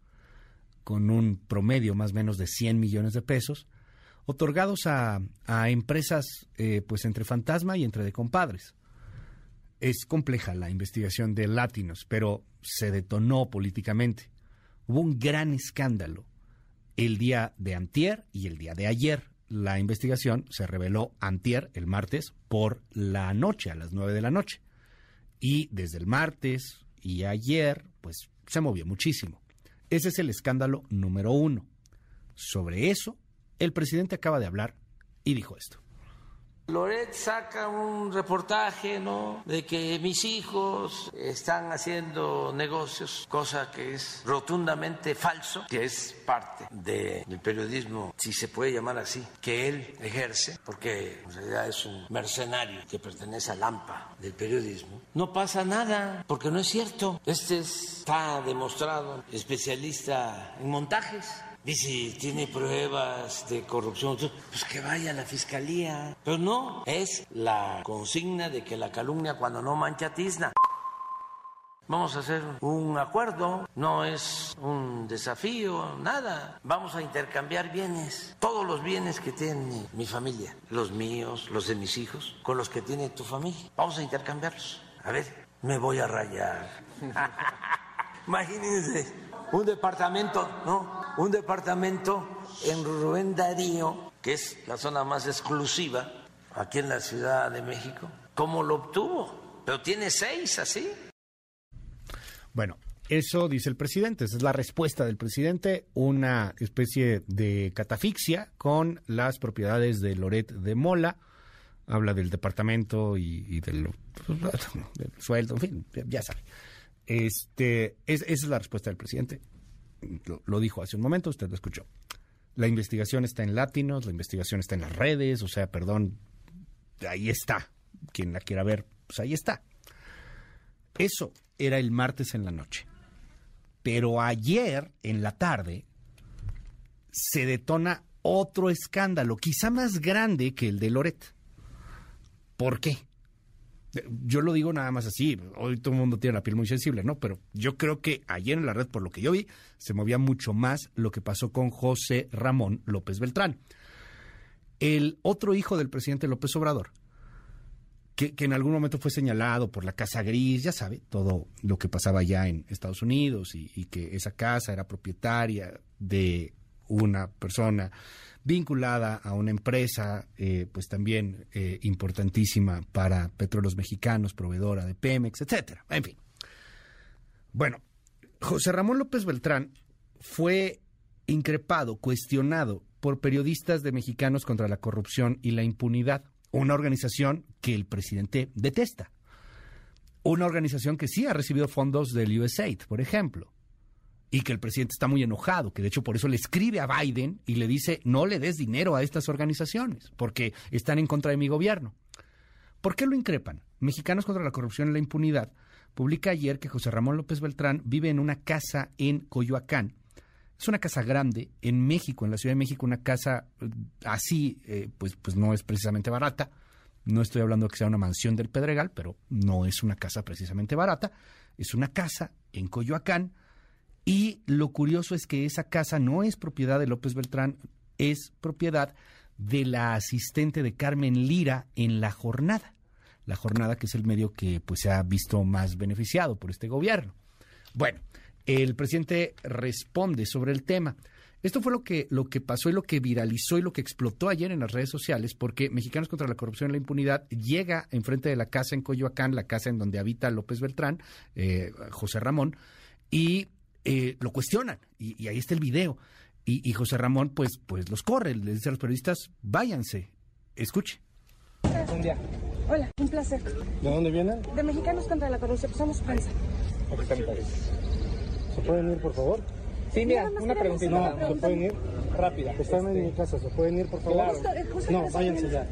con un promedio más o menos de 100 millones de pesos, otorgados a, a empresas eh, pues entre fantasma y entre de compadres. Es compleja la investigación de Latinos, pero se detonó políticamente. Hubo un gran escándalo el día de antier y el día de ayer la investigación se reveló antier, el martes, por la noche, a las nueve de la noche. Y desde el martes y ayer, pues se movió muchísimo. Ese es el escándalo número uno. Sobre eso, el presidente acaba de hablar y dijo esto.
Loret saca un reportaje, ¿no? De que mis hijos están haciendo negocios, cosa que es rotundamente falso, que es parte del periodismo, si se puede llamar así, que él ejerce, porque en realidad es un mercenario que pertenece al AMPA del periodismo. No pasa nada, porque no es cierto. Este está demostrado, especialista en montajes si tiene pruebas de corrupción, pues que vaya a la fiscalía. Pero no, es la consigna de que la calumnia cuando no mancha tizna. Vamos a hacer un acuerdo, no es un desafío, nada. Vamos a intercambiar bienes, todos los bienes que tiene mi familia, los míos, los de mis hijos, con los que tiene tu familia. Vamos a intercambiarlos. A ver, me voy a rayar. Imagínense, un departamento, ¿no? un departamento en Rubén Darío, que es la zona más exclusiva aquí en la Ciudad de México. ¿Cómo lo obtuvo? Pero tiene seis así.
Bueno, eso dice el presidente, esa es la respuesta del presidente, una especie de catafixia con las propiedades de Loret de Mola, habla del departamento y, del, sueldo, en fin, ya sabe. Este, esa es la respuesta del presidente lo, dijo hace un momento, usted lo escuchó. La investigación está en Latinos, la investigación está en las redes, o sea, perdón, ahí está. Quien la quiera ver, pues ahí está. Eso era el martes en la noche. Pero ayer en la tarde se detona otro escándalo, quizá más grande que el de Loret. ¿Por qué? Yo lo digo nada más así, hoy todo el mundo tiene la piel muy sensible, ¿no? Pero yo creo que ayer en la red, por lo que yo vi, se movía mucho más lo que pasó con José Ramón López Beltrán. El otro hijo del presidente López Obrador, que, en algún momento fue señalado por la Casa Gris, ya sabe, todo lo que pasaba allá en Estados Unidos y, y que esa casa era propietaria de una persona vinculada a una empresa, eh, pues también eh, importantísima para petróleos mexicanos, proveedora de Pemex, etcétera. En fin. Bueno, José Ramón López Beltrán fue increpado, cuestionado por periodistas de Mexicanos contra la Corrupción y la Impunidad, una organización que el presidente detesta. Una organización que sí ha recibido fondos del USAID, por ejemplo y que el presidente está muy enojado, que de hecho por eso le escribe a Biden y le dice no le des dinero a estas organizaciones, porque están en contra de mi gobierno. ¿Por qué lo increpan? Mexicanos contra la corrupción y la impunidad publica ayer que José Ramón López Beltrán vive en una casa en Coyoacán. Es una casa grande en México, en la Ciudad de México, una casa eh, así, eh, pues, pues no es precisamente barata. No estoy hablando de que sea una mansión del Pedregal, pero no es una casa precisamente barata. Es una casa en Coyoacán y lo curioso es que esa casa no es propiedad de López Beltrán, es propiedad de la asistente de Carmen Lira en la jornada. La jornada que es el medio que pues se ha visto más beneficiado por este gobierno. Bueno, el presidente responde sobre el tema. Esto fue lo que, lo que pasó y lo que viralizó y lo que explotó ayer en las redes sociales, porque Mexicanos contra la Corrupción y la Impunidad llega enfrente de la casa en Coyoacán, la casa en donde habita López Beltrán, eh, José Ramón, y eh, lo cuestionan. Y, ahí está el video. Y, José Ramón, pues, pues los corre, le dice a los periodistas, váyanse, escuche.
Buen día. Hola, un placer.
¿De dónde vienen?
De Mexicanos contra la Corrupción, somos prensa.
¿Se pueden ir, por favor?
Sí, mira, una preguntita.
No, ¿se pueden ir?
Rápida.
Están en mi casa, ¿se pueden ir, por favor? no, váyanse ya.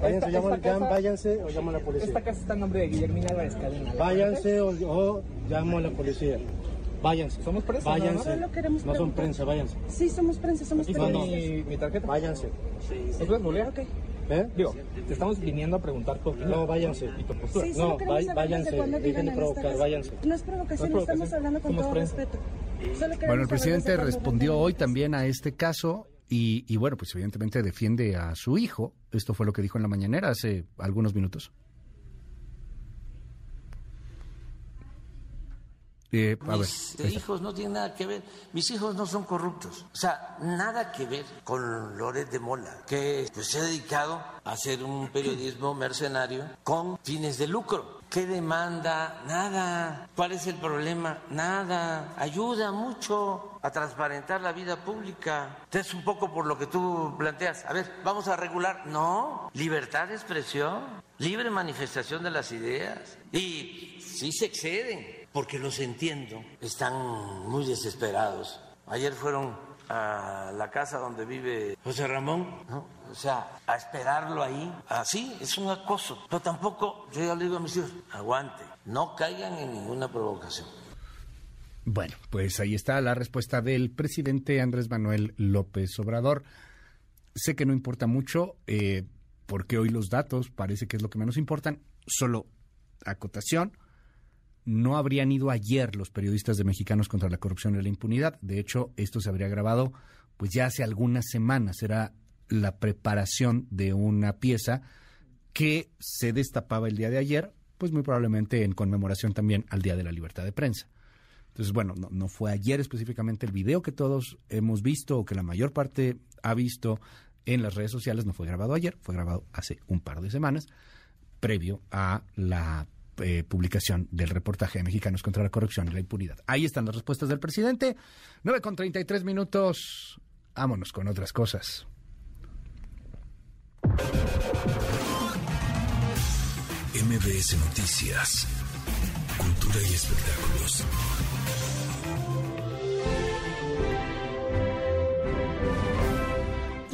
Váyanse, esta, váyanse o llamo a la policía.
Esta casa está en nombre de Guillermina Álvarez Cadena.
Váyanse o, o llamo a la policía. Váyanse.
Somos prensa.
Váyanse.
No, no,
no son prensa, váyanse.
Sí, somos prensa, somos prensa.
No,
mi, mi tarjeta.
Váyanse.
¿Es ¿Es Ok.
¿Eh?
Digo, te estamos viniendo a preguntar por
No, váyanse.
Y tu postura. Sí,
no, váyanse. Dejen de provocar, váyanse.
No es provocación, no es provocación. estamos hablando con todo respeto.
Bueno, el presidente respondió hoy también a este caso y, y, bueno, pues evidentemente defiende a su hijo. Esto fue lo que dijo en la mañanera hace algunos minutos.
Eh, Mis hijos no tienen nada que ver. Mis hijos no son corruptos. O sea, nada que ver con Loret de Mola, que pues, se ha dedicado a hacer un periodismo mercenario con fines de lucro. ¿Qué demanda? Nada. ¿Cuál es el problema? Nada. Ayuda mucho a transparentar la vida pública. Es un poco por lo que tú planteas. A ver, vamos a regular. No, libertad de expresión, libre manifestación de las ideas. Y sí se exceden porque los entiendo, están muy desesperados. Ayer fueron a la casa donde vive José Ramón, ¿no? o sea, a esperarlo ahí, así es un acoso. Pero tampoco, yo ya le digo a mis hijos, aguante, no caigan en ninguna provocación.
Bueno, pues ahí está la respuesta del presidente Andrés Manuel López Obrador. Sé que no importa mucho, eh, porque hoy los datos parece que es lo que menos importan, solo acotación no habrían ido ayer los periodistas de Mexicanos contra la Corrupción y la Impunidad. De hecho, esto se habría grabado pues ya hace algunas semanas. Era la preparación de una pieza que se destapaba el día de ayer, pues muy probablemente en conmemoración también al Día de la Libertad de Prensa. Entonces, bueno, no, no fue ayer específicamente el video que todos hemos visto o que la mayor parte ha visto en las redes sociales, no fue grabado ayer, fue grabado hace un par de semanas, previo a la eh, publicación del reportaje de Mexicanos contra la Corrupción y la Impunidad. Ahí están las respuestas del presidente. 9 con 33 minutos. Vámonos con otras cosas.
MBS Noticias. Cultura y espectáculos.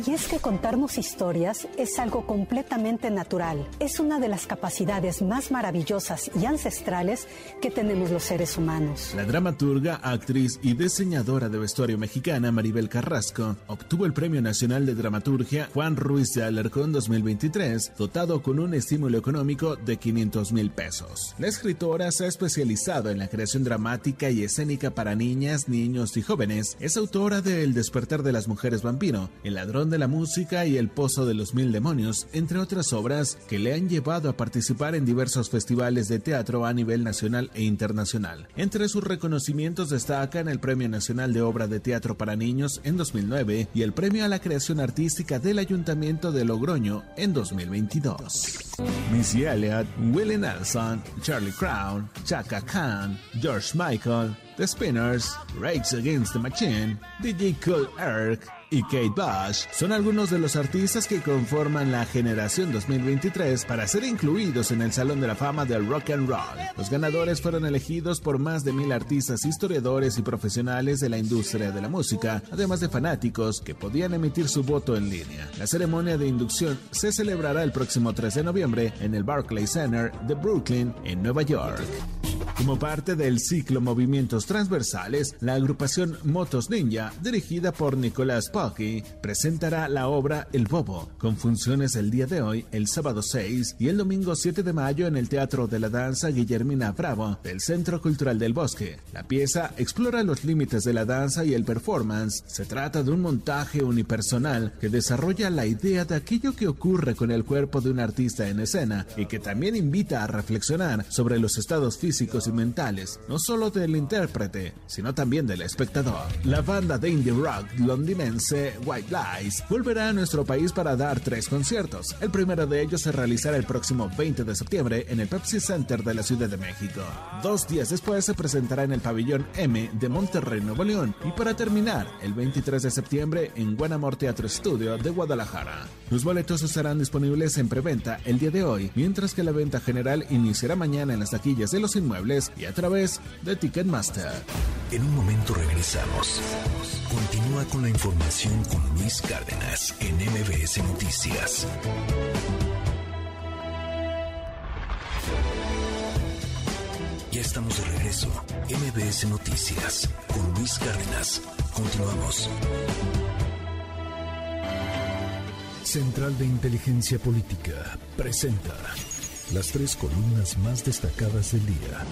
Y es que contarnos historias es algo completamente natural. Es una de las capacidades más maravillosas y ancestrales que tenemos los seres humanos.
La dramaturga, actriz y diseñadora de vestuario mexicana Maribel Carrasco obtuvo el Premio Nacional de Dramaturgia Juan Ruiz de Alarcón 2023, dotado con un estímulo económico de 500 mil pesos. La escritora se ha especializado en la creación dramática y escénica para niñas, niños y jóvenes. Es autora de El despertar de las mujeres vampiro, El ladrón de la música y El Pozo de los Mil Demonios, entre otras obras que le han llevado a participar en diversos festivales de teatro a nivel nacional e internacional. Entre sus reconocimientos destacan el Premio Nacional de Obra de Teatro para Niños en 2009 y el Premio a la Creación Artística del Ayuntamiento de Logroño en 2022. Missy Elliott, Willie Nelson, Charlie Crown, Chaka Khan, George Michael, The Spinners, Rage Against the Machine, DJ Cool Eric, y Kate Bush son algunos de los artistas que conforman la generación 2023 para ser incluidos en el Salón de la Fama del Rock and Roll. Los ganadores fueron elegidos por más de mil artistas, historiadores y profesionales de la industria de la música, además de fanáticos que podían emitir su voto en línea. La ceremonia de inducción se celebrará el próximo 3 de noviembre en el Barclays Center de Brooklyn, en Nueva York. Como parte del ciclo Movimientos Transversales, la agrupación Motos Ninja, dirigida por Nicolás Presentará la obra El Bobo, con funciones el día de hoy, el sábado 6 y el domingo 7 de mayo en el Teatro de la Danza Guillermina Bravo del Centro Cultural del Bosque. La pieza explora los límites de la danza y el performance. Se trata de un montaje unipersonal que desarrolla la idea de aquello que ocurre con el cuerpo de un artista en escena y que también invita a reflexionar sobre los estados físicos y sentimentales, no solo del intérprete, sino también del espectador. La banda de indie rock londinense White Lies volverá a nuestro país para dar tres conciertos. El primero de ellos se realizará el próximo 20 de septiembre en el Pepsi Center de la Ciudad de México. Dos días después se presentará en el pabellón M de Monterrey, Nuevo León y para terminar, el 23 de septiembre en Guanamor Teatro Studio de Guadalajara. Los boletos estarán disponibles en preventa el día de hoy, mientras que la venta general iniciará mañana en las taquillas de los inmuebles y a través de Ticketmaster.
En un momento regresamos. Continúa con la información con Luis Cárdenas en MBS Noticias. Ya estamos de regreso. MBS Noticias con Luis Cárdenas. Continuamos. Central de Inteligencia Política presenta las tres columnas más destacadas del día.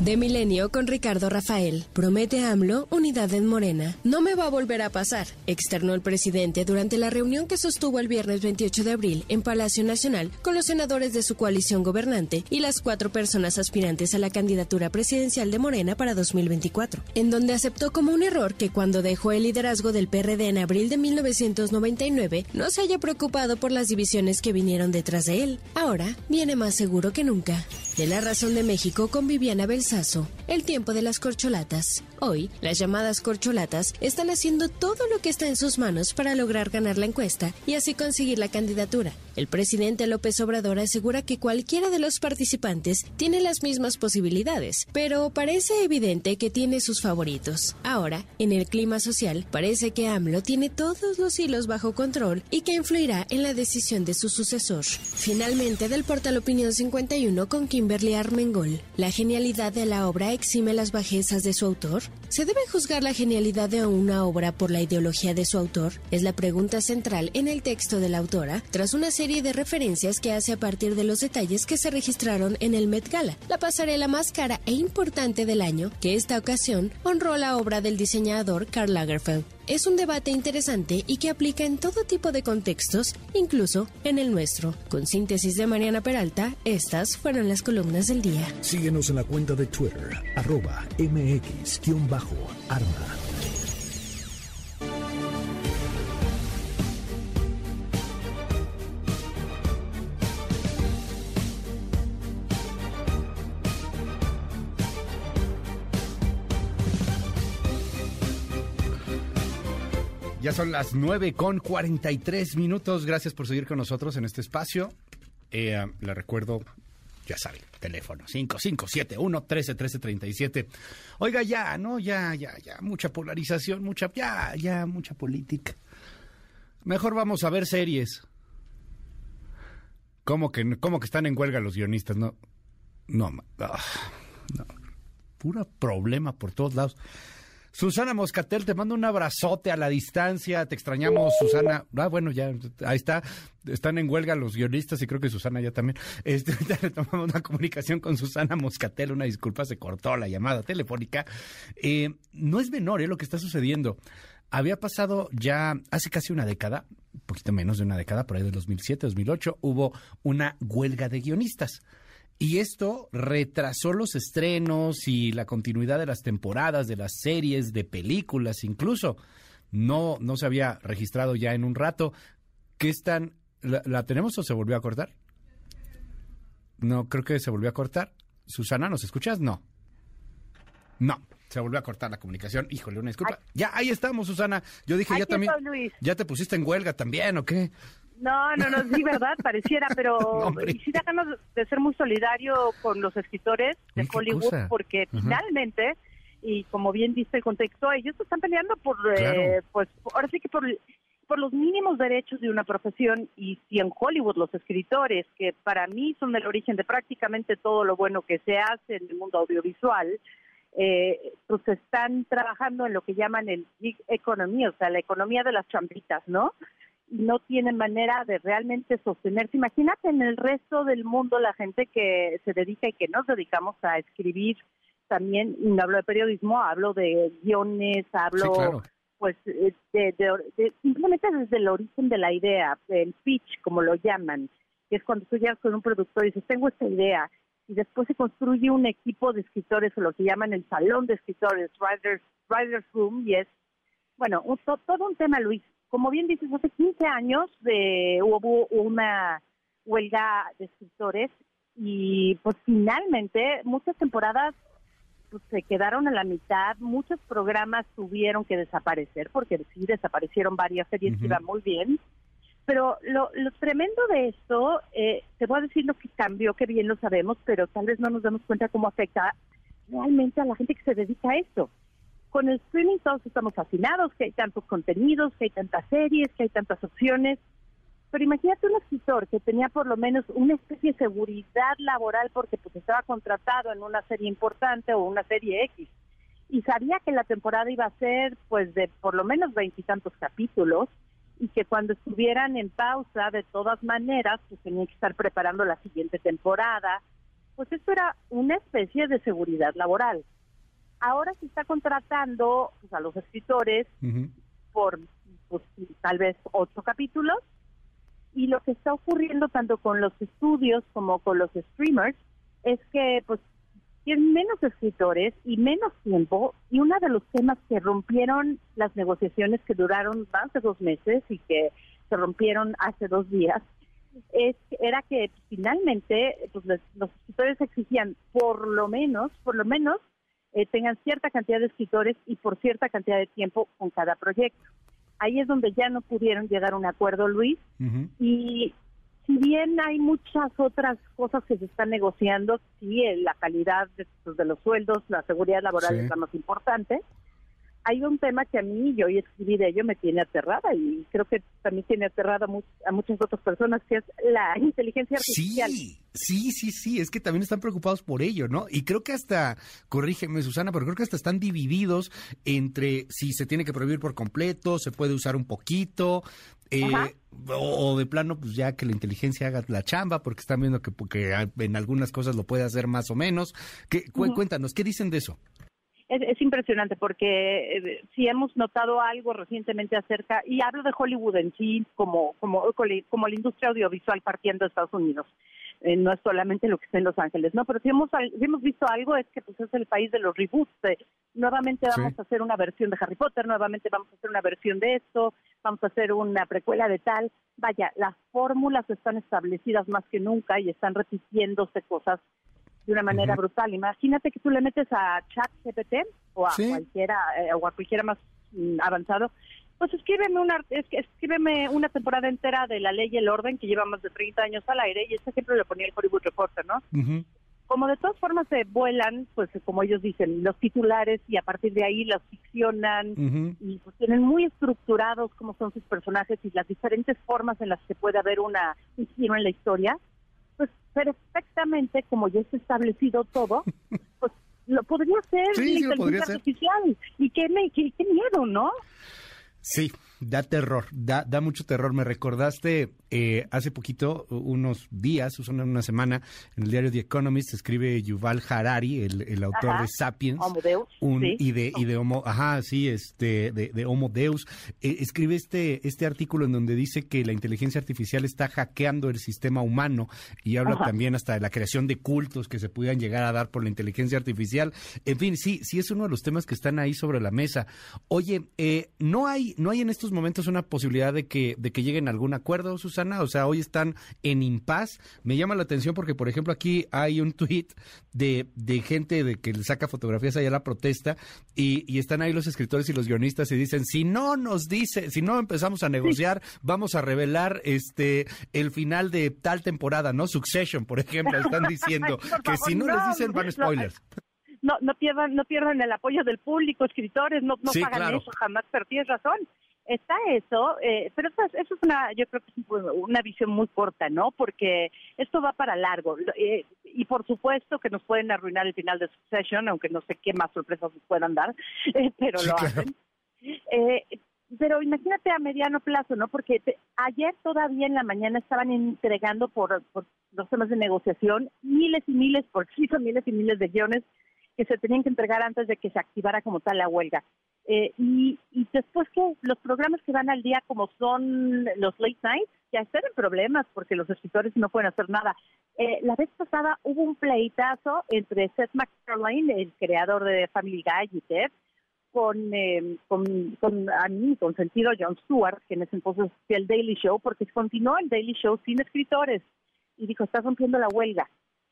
De Milenio con Ricardo Rafael. Promete AMLO unidad en Morena. No me va a volver a pasar, externó el presidente durante la reunión que sostuvo el viernes 28 de abril en Palacio Nacional con los senadores de su coalición gobernante y las cuatro personas aspirantes a la candidatura presidencial de Morena para 2024, en donde aceptó como un error que cuando dejó el liderazgo del PRD en abril de 1999 no se haya preocupado por las divisiones que vinieron detrás de él. Ahora viene más seguro que nunca. De la razón de México con Viviana Belsazo, el tiempo de las corcholatas. Hoy, las llamadas corcholatas están haciendo todo lo que está en sus manos para lograr ganar la encuesta y así conseguir la candidatura. El presidente López Obrador asegura que cualquiera de los participantes tiene las mismas posibilidades, pero parece evidente que tiene sus favoritos. Ahora, en el clima social, parece que AMLO tiene todos los hilos bajo control y que influirá en la decisión de su sucesor. Finalmente, del portal Opinión 51 con Kimberly Armengol, ¿la genialidad de la obra exime las bajezas de su autor? ¿Se debe juzgar la genialidad de una obra por la ideología de su autor? Es la pregunta central en el texto de la autora, tras una serie de referencias que hace a partir de los detalles que se registraron en el Met Gala, la pasarela más cara e importante del año, que esta ocasión honró la obra del diseñador Karl Lagerfeld. Es un debate interesante y que aplica en todo tipo de contextos, incluso en el nuestro. Con síntesis de Mariana Peralta, estas fueron las columnas del día.
Síguenos en la cuenta de Twitter, arroba mx-arma.
Ya son las 9 con 43 minutos. Gracias por seguir con nosotros en este espacio. Eh, le recuerdo, ya sabe, teléfono 5571-131337. Oiga, ya, ¿no? Ya, ya, ya. Mucha polarización, mucha, ya, ya, mucha política. Mejor vamos a ver series. ¿Cómo que, cómo que están en huelga los guionistas? No, no, ah, no. Puro problema por todos lados. Susana Moscatel, te mando un abrazote a la distancia. Te extrañamos, Susana. Ah, bueno, ya, ahí está. Están en huelga los guionistas y creo que Susana ya también. Este, ahorita le tomamos una comunicación con Susana Moscatel. Una disculpa, se cortó la llamada telefónica. Eh, no es menor eh, lo que está sucediendo. Había pasado ya hace casi una década, un poquito menos de una década, por ahí de 2007, 2008, hubo una huelga de guionistas. Y esto retrasó los estrenos y la continuidad de las temporadas, de las series, de películas, incluso. No, no se había registrado ya en un rato. ¿Qué están? ¿La, la tenemos o se volvió a cortar? No, creo que se volvió a cortar. Susana, ¿nos escuchas? No. No, se volvió a cortar la comunicación. Híjole, una disculpa. Ya, ahí estamos, Susana. Yo dije, ya también.
Luis.
¿Ya te pusiste en huelga también o qué?
No, no, no, sí, verdad, pareciera, pero
No,
y sí da ganas de ser muy solidario con los escritores de Hollywood,
cosa.
porque finalmente, y como bien dice el contexto, ellos están peleando por, eh, pues, ahora sí que por, por los mínimos derechos de una profesión, y si en Hollywood los escritores, que para mí son el origen de prácticamente todo lo bueno que se hace en el mundo audiovisual, eh, pues están trabajando en lo que llaman el gig economy, o sea, la economía de las champitas, ¿no? Y no tienen manera de realmente sostenerse. Imagínate en el resto del mundo la gente que se dedica y que nos dedicamos a escribir también, y no hablo de periodismo, hablo de guiones, hablo
Sí, claro.
pues eh, de, de- de- simplemente desde el origen de la idea, el pitch, como lo llaman, que es cuando tú llegas con un productor y dices, tengo esta idea, y después se construye un equipo de escritores, o lo que llaman el salón de escritores, Writers, Writers Room, y es, bueno, un- to- todo un tema, Luis. Como bien dices, hace 15 años de, hubo una huelga de escritores y pues finalmente muchas temporadas pues, se quedaron a la mitad, muchos programas tuvieron que desaparecer porque sí desaparecieron varias series que iban muy bien. Pero lo, lo tremendo de esto, eh, te voy a decir lo que cambió, que bien lo sabemos, pero tal vez no nos damos cuenta cómo afecta realmente a la gente que se dedica a esto. Con el streaming todos estamos fascinados, que hay tantos contenidos, que hay tantas series, que hay tantas opciones. Pero imagínate un escritor que tenía por lo menos una especie de seguridad laboral porque pues estaba contratado en una serie importante o una serie X y sabía que la temporada iba a ser pues de por lo menos veintitantos capítulos y que cuando estuvieran en pausa de todas maneras pues tenían que estar preparando la siguiente temporada pues esto era una especie de seguridad laboral ahora se está contratando pues, a los escritores por pues, tal vez ocho capítulos y lo que está ocurriendo tanto con los estudios como con los streamers es que pues tienen menos escritores y menos tiempo y uno de los temas que rompieron las negociaciones que duraron más de dos meses y que se rompieron hace dos días es era que finalmente pues, los, los escritores exigían por lo menos por lo menos eh, tengan cierta cantidad de escritores y por cierta cantidad de tiempo con cada proyecto ahí es donde ya no pudieron llegar a un acuerdo Luis y si bien hay muchas otras cosas que se están negociando, sí, eh, la calidad de, pues, de los sueldos, la seguridad laboral
Sí.
es la más importante. Hay un tema que a mí, yo hoy escribí de ello, me tiene aterrada y creo que también tiene aterrada a, mu- a muchas otras personas, que es la inteligencia artificial.
Sí, sí, sí, sí, es que también están preocupados por ello, ¿no? Y creo que hasta, corrígeme Susana, pero creo que hasta están divididos entre si se tiene que prohibir por completo, se puede usar un poquito, eh, o, o de plano, pues ya que la inteligencia haga la chamba, porque están viendo que, que en algunas cosas lo puede hacer más o menos. ¿Qué, cu-. Cuéntanos, ¿qué dicen de eso?
Es, es impresionante porque eh, si hemos notado algo recientemente acerca, y hablo de Hollywood en sí como, como, como la industria audiovisual partiendo de Estados Unidos. Eh, no es solamente lo que está en Los Ángeles, ¿no? Pero si hemos, si hemos visto algo es que pues es el país de los reboots. de, nuevamente
Sí.
vamos a hacer una versión de Harry Potter, nuevamente vamos a hacer una versión de esto, vamos a hacer una precuela de tal. Vaya, las fórmulas están establecidas más que nunca y están repitiéndose cosas de una manera
Ujú.
brutal. Imagínate que tú le metes a ChatGPT o a
Sí.
cualquiera eh, o a cualquiera más mm, avanzado, pues escríbeme una escríbeme una temporada entera de La Ley y el Orden que lleva más de 30 años al aire y este ejemplo lo ponía el Hollywood Reporter, ¿no? Como de todas formas se vuelan, pues como ellos dicen, los titulares y a partir de ahí los ficcionan y pues tienen muy estructurados cómo son sus personajes y las diferentes formas en las que puede haber una un giro en la historia, pues perfectamente como ya está establecido todo, pues lo podría hacer
Sí,
la
sí
inteligencia
podría
artificial. Y qué, me- qué, qué miedo, ¿no?
Sí, da terror, da, da mucho terror. Me recordaste eh, hace poquito, unos días, una, una semana, en el diario The Economist escribe Yuval Harari, el, el autor
Ajá.
de Sapiens,
Homo Deus,
un,
sí.
y de y de Homo, ajá, sí, este, de, de Homo Deus. Eh, escribe este este artículo en donde dice que la inteligencia artificial está hackeando el sistema humano y habla
Ajá.
también hasta de la creación de cultos que se pudieran llegar a dar por la inteligencia artificial. En fin, sí, sí es uno de los temas que están ahí sobre la mesa. Oye, eh, no hay no hay en estos momentos una posibilidad de que de que lleguen a algún acuerdo, Susana. O sea, hoy están en impas. Me llama la atención porque, por ejemplo, aquí hay un tuit de, de gente de que le saca fotografías allá a la protesta y, y están ahí los escritores y los guionistas y dicen si no nos dice, si no empezamos a negociar, vamos a revelar este el final de tal temporada, ¿no? Succession, por ejemplo, están diciendo
Ay,
que si no, les dicen van spoilers.
No, no pierdan, no pierdan el apoyo del público, escritores, no, no
Sí, claro.
eso jamás, pero tienes razón. Está eso, eh, pero eso, es- eso es una, yo creo que es una visión muy corta, ¿no? Porque esto va para largo. Eh, y por supuesto que nos pueden arruinar el final de Succession, aunque no sé qué más sorpresas nos puedan dar, eh, pero
Sí,
lo
claro.
hacen. Eh, pero imagínate a mediano plazo, ¿no? Porque te- ayer todavía en la mañana estaban entregando por, por los temas de negociación miles y miles, por sí son miles y miles de guiones que se tenían que entregar antes de que se activara como tal la huelga. Eh, y, y después que los programas que van al día como son los late nights, ya están en problemas porque los escritores no pueden hacer nada. Eh, la vez pasada hubo un pleitazo entre Seth MacFarlane, el creador de Family Guy y Ted, con, eh, con, con, a mí, con sentido Jon Stewart, que en ese entonces hacía el Daily Show, porque continuó el Daily Show sin escritores. Y dijo, está rompiendo la huelga.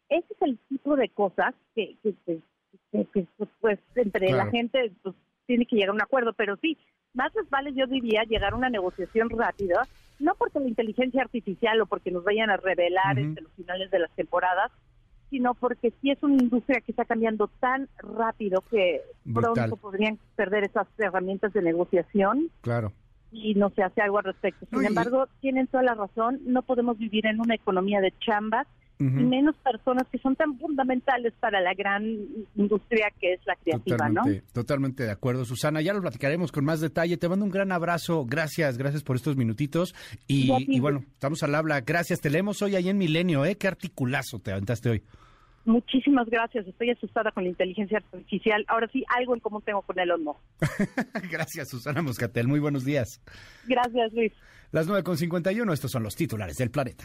Ese es el tipo de cosas que, que- que, pues, pues, entre la gente pues, tiene que llegar a un acuerdo. Pero sí, más les vale, yo diría, llegar a una negociación rápida, no porque la inteligencia artificial o porque nos vayan a revelar
Ujú.
entre los finales de las temporadas, sino porque sí es una industria que está cambiando tan rápido que
Brutal.
pronto podrían perder esas herramientas de negociación
Claro.
y no se hace algo al respecto. Sin embargo, tienen toda la razón, no podemos vivir en una economía de chambas Y menos personas que son tan fundamentales para la gran industria que es la creativa, ¿no?
Totalmente, totalmente de acuerdo, Susana. Ya lo platicaremos con más detalle. Te mando un gran abrazo. Gracias, gracias por estos minutitos. Y bueno, estamos al habla. Gracias. Te leemos hoy ahí en Milenio, ¿eh? Qué articulazo te aventaste hoy.
Muchísimas gracias, estoy asustada con la inteligencia artificial. Ahora sí, algo en común tengo con Elon Musk.
Gracias, Susana Moscatel. Muy buenos días.
Gracias, Luis.
Las 9.51, estos son los titulares del planeta.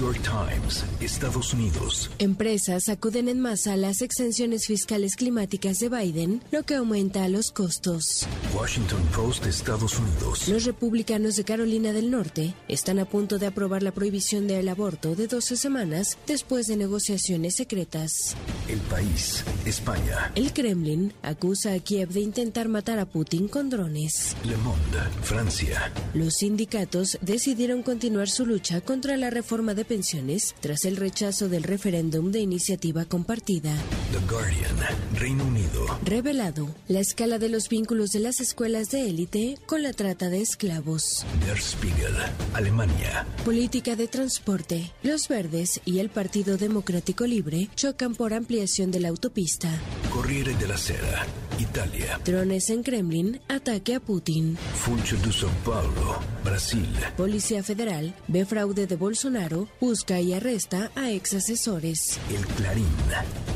York Times, Estados Unidos.
Empresas acuden en masa a las exenciones fiscales climáticas de Biden, lo que aumenta los costos.
Washington Post, Estados Unidos.
Los republicanos de Carolina del Norte están a punto de aprobar la prohibición del aborto de 12 semanas después de negociaciones secretas.
El País, España.
El Kremlin acusa a Kiev de intentar matar a Putin con drones.
Le Monde, Francia.
Los sindicatos decidieron continuar su lucha contra la reforma de pensiones tras el rechazo del referéndum de iniciativa compartida.
The Guardian, Reino Unido.
Revelado la escala de los vínculos de las escuelas de élite con la trata de esclavos.
Der Spiegel, Alemania.
Política de transporte. Los verdes y el Partido Democrático Libre chocan por ampliación de la autopista.
Corriere della Sera, Italia.
Drones en Kremlin, ataque a Putin.
Funcho de São Paulo, Brasil.
Policía Federal ve fraude de Bolsonaro, busca y arresta a ex asesores.
El Clarín,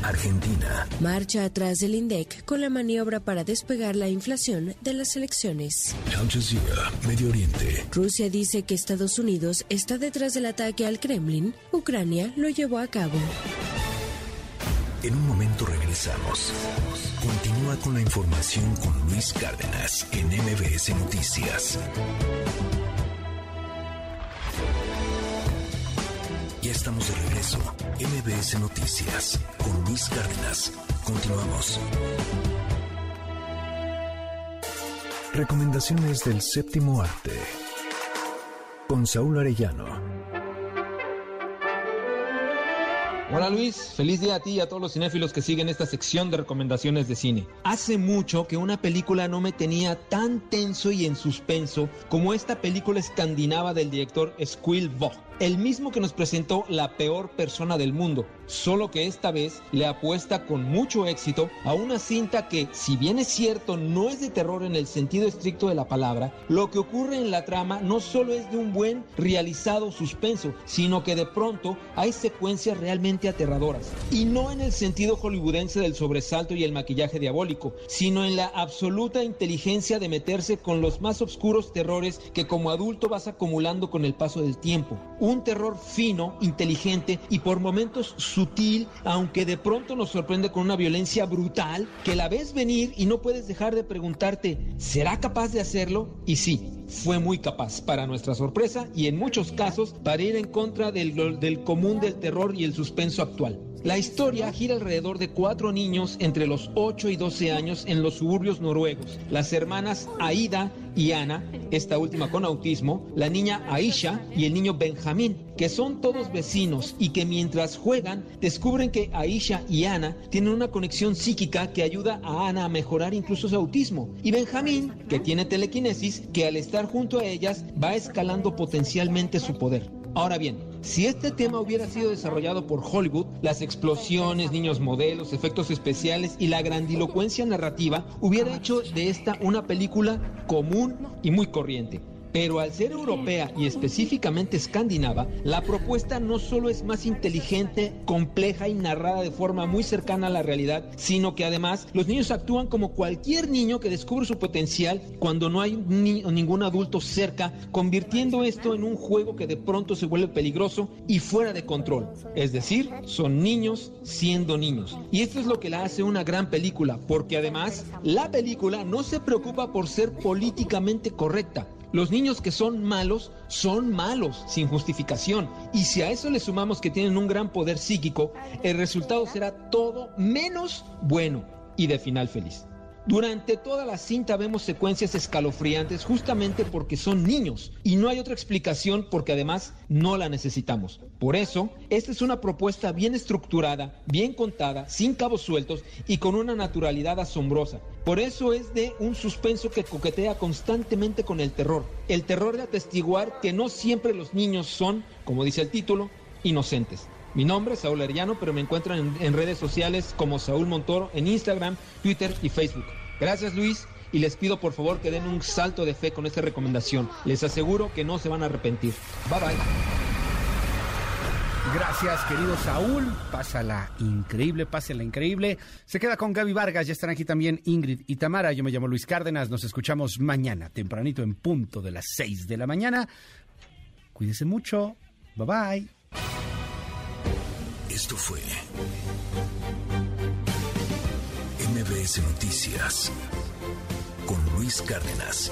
Argentina.
Marcha atrás del INDEC con la maniobra para despegar la inflación de las elecciones.
Al Jazeera, Medio Oriente.
Rusia dice que Estados Unidos está detrás del ataque al Kremlin. Ucrania lo llevó a cabo.
En un momento regresamos. Continúa con la información con Luis Cárdenas en MBS Noticias. Ya estamos de regreso. MBS Noticias con Luis Cárdenas. Continuamos. Recomendaciones del séptimo arte. Con Saúl Arellano.
Hola Luis, feliz día a ti y a todos los cinéfilos que siguen esta sección de recomendaciones de cine. Hace mucho que una película no me tenía tan tenso y en suspenso como esta película escandinava del director Spielberg, el mismo que nos presentó La peor persona del mundo, solo que esta vez le apuesta con mucho éxito a una cinta que, si bien es cierto, no es de terror en el sentido estricto de la palabra, lo que ocurre en la trama no solo es de un buen realizado suspenso, sino que de pronto hay secuencias realmente aterradoras. Y no en el sentido hollywoodense del sobresalto y el maquillaje diabólico, sino en la absoluta inteligencia de meterse con los más oscuros terrores que como adulto vas acumulando con el paso del tiempo. Un terror fino, inteligente y por momentos sutil, aunque de pronto nos sorprende con una violencia brutal que la ves venir y no puedes dejar de preguntarte, ¿será capaz de hacerlo? Y sí, fue muy capaz, para nuestra sorpresa y en muchos casos para ir en contra del, del común del terror y el suspenso actual. La historia gira alrededor de cuatro niños entre los 8 y 12 años en los suburbios noruegos. Las hermanas Aida y Ana, esta última con autismo, la niña Aisha y el niño Benjamín, que son todos vecinos y que mientras juegan descubren que Aisha y Ana tienen una conexión psíquica que ayuda a Ana a mejorar incluso su autismo. Y Benjamín, que tiene telequinesis, que al estar junto a ellas va escalando potencialmente su poder. Ahora bien, si este tema hubiera sido desarrollado por Hollywood, las explosiones, niños modelos, efectos especiales y la grandilocuencia narrativa hubiera hecho de esta una película común y muy corriente. Pero al ser europea y específicamente escandinava, la propuesta no solo es más inteligente, compleja y narrada de forma muy cercana a la realidad, sino que además los niños actúan como cualquier niño que descubre su potencial cuando no hay ni ningún adulto cerca, convirtiendo esto en un juego que de pronto se vuelve peligroso y fuera de control. Es decir, son niños siendo niños. Y esto es lo que la hace una gran película, porque además la película no se preocupa por ser políticamente correcta. Los niños que son malos son malos, sin justificación. Y si a eso le sumamos que tienen un gran poder psíquico, el resultado será todo menos bueno y de final feliz. Durante toda la cinta vemos secuencias escalofriantes justamente porque son niños y no hay otra explicación porque además no la necesitamos. Por eso, esta es una propuesta bien estructurada, bien contada, sin cabos sueltos y con una naturalidad asombrosa. Por eso es de un suspenso que coquetea constantemente con el terror. El terror de atestiguar que no siempre los niños son, como dice el título, inocentes. Mi nombre es Saúl Arellano, pero me encuentran en, redes sociales como Saúl Montoro en Instagram, Twitter y Facebook. Gracias Luis y les pido por favor que den un salto de fe con esta recomendación. Les aseguro que no se van a arrepentir. Bye bye.
Gracias, querido Saúl. Pásala increíble, pásala increíble. Se queda con Gaby Vargas, ya están aquí también Ingrid y Tamara. Yo me llamo Luis Cárdenas. Nos escuchamos mañana, tempranito en punto de las 6 de la mañana. Cuídese mucho. Bye bye.
Esto fue MBS Noticias con Luis Cárdenas.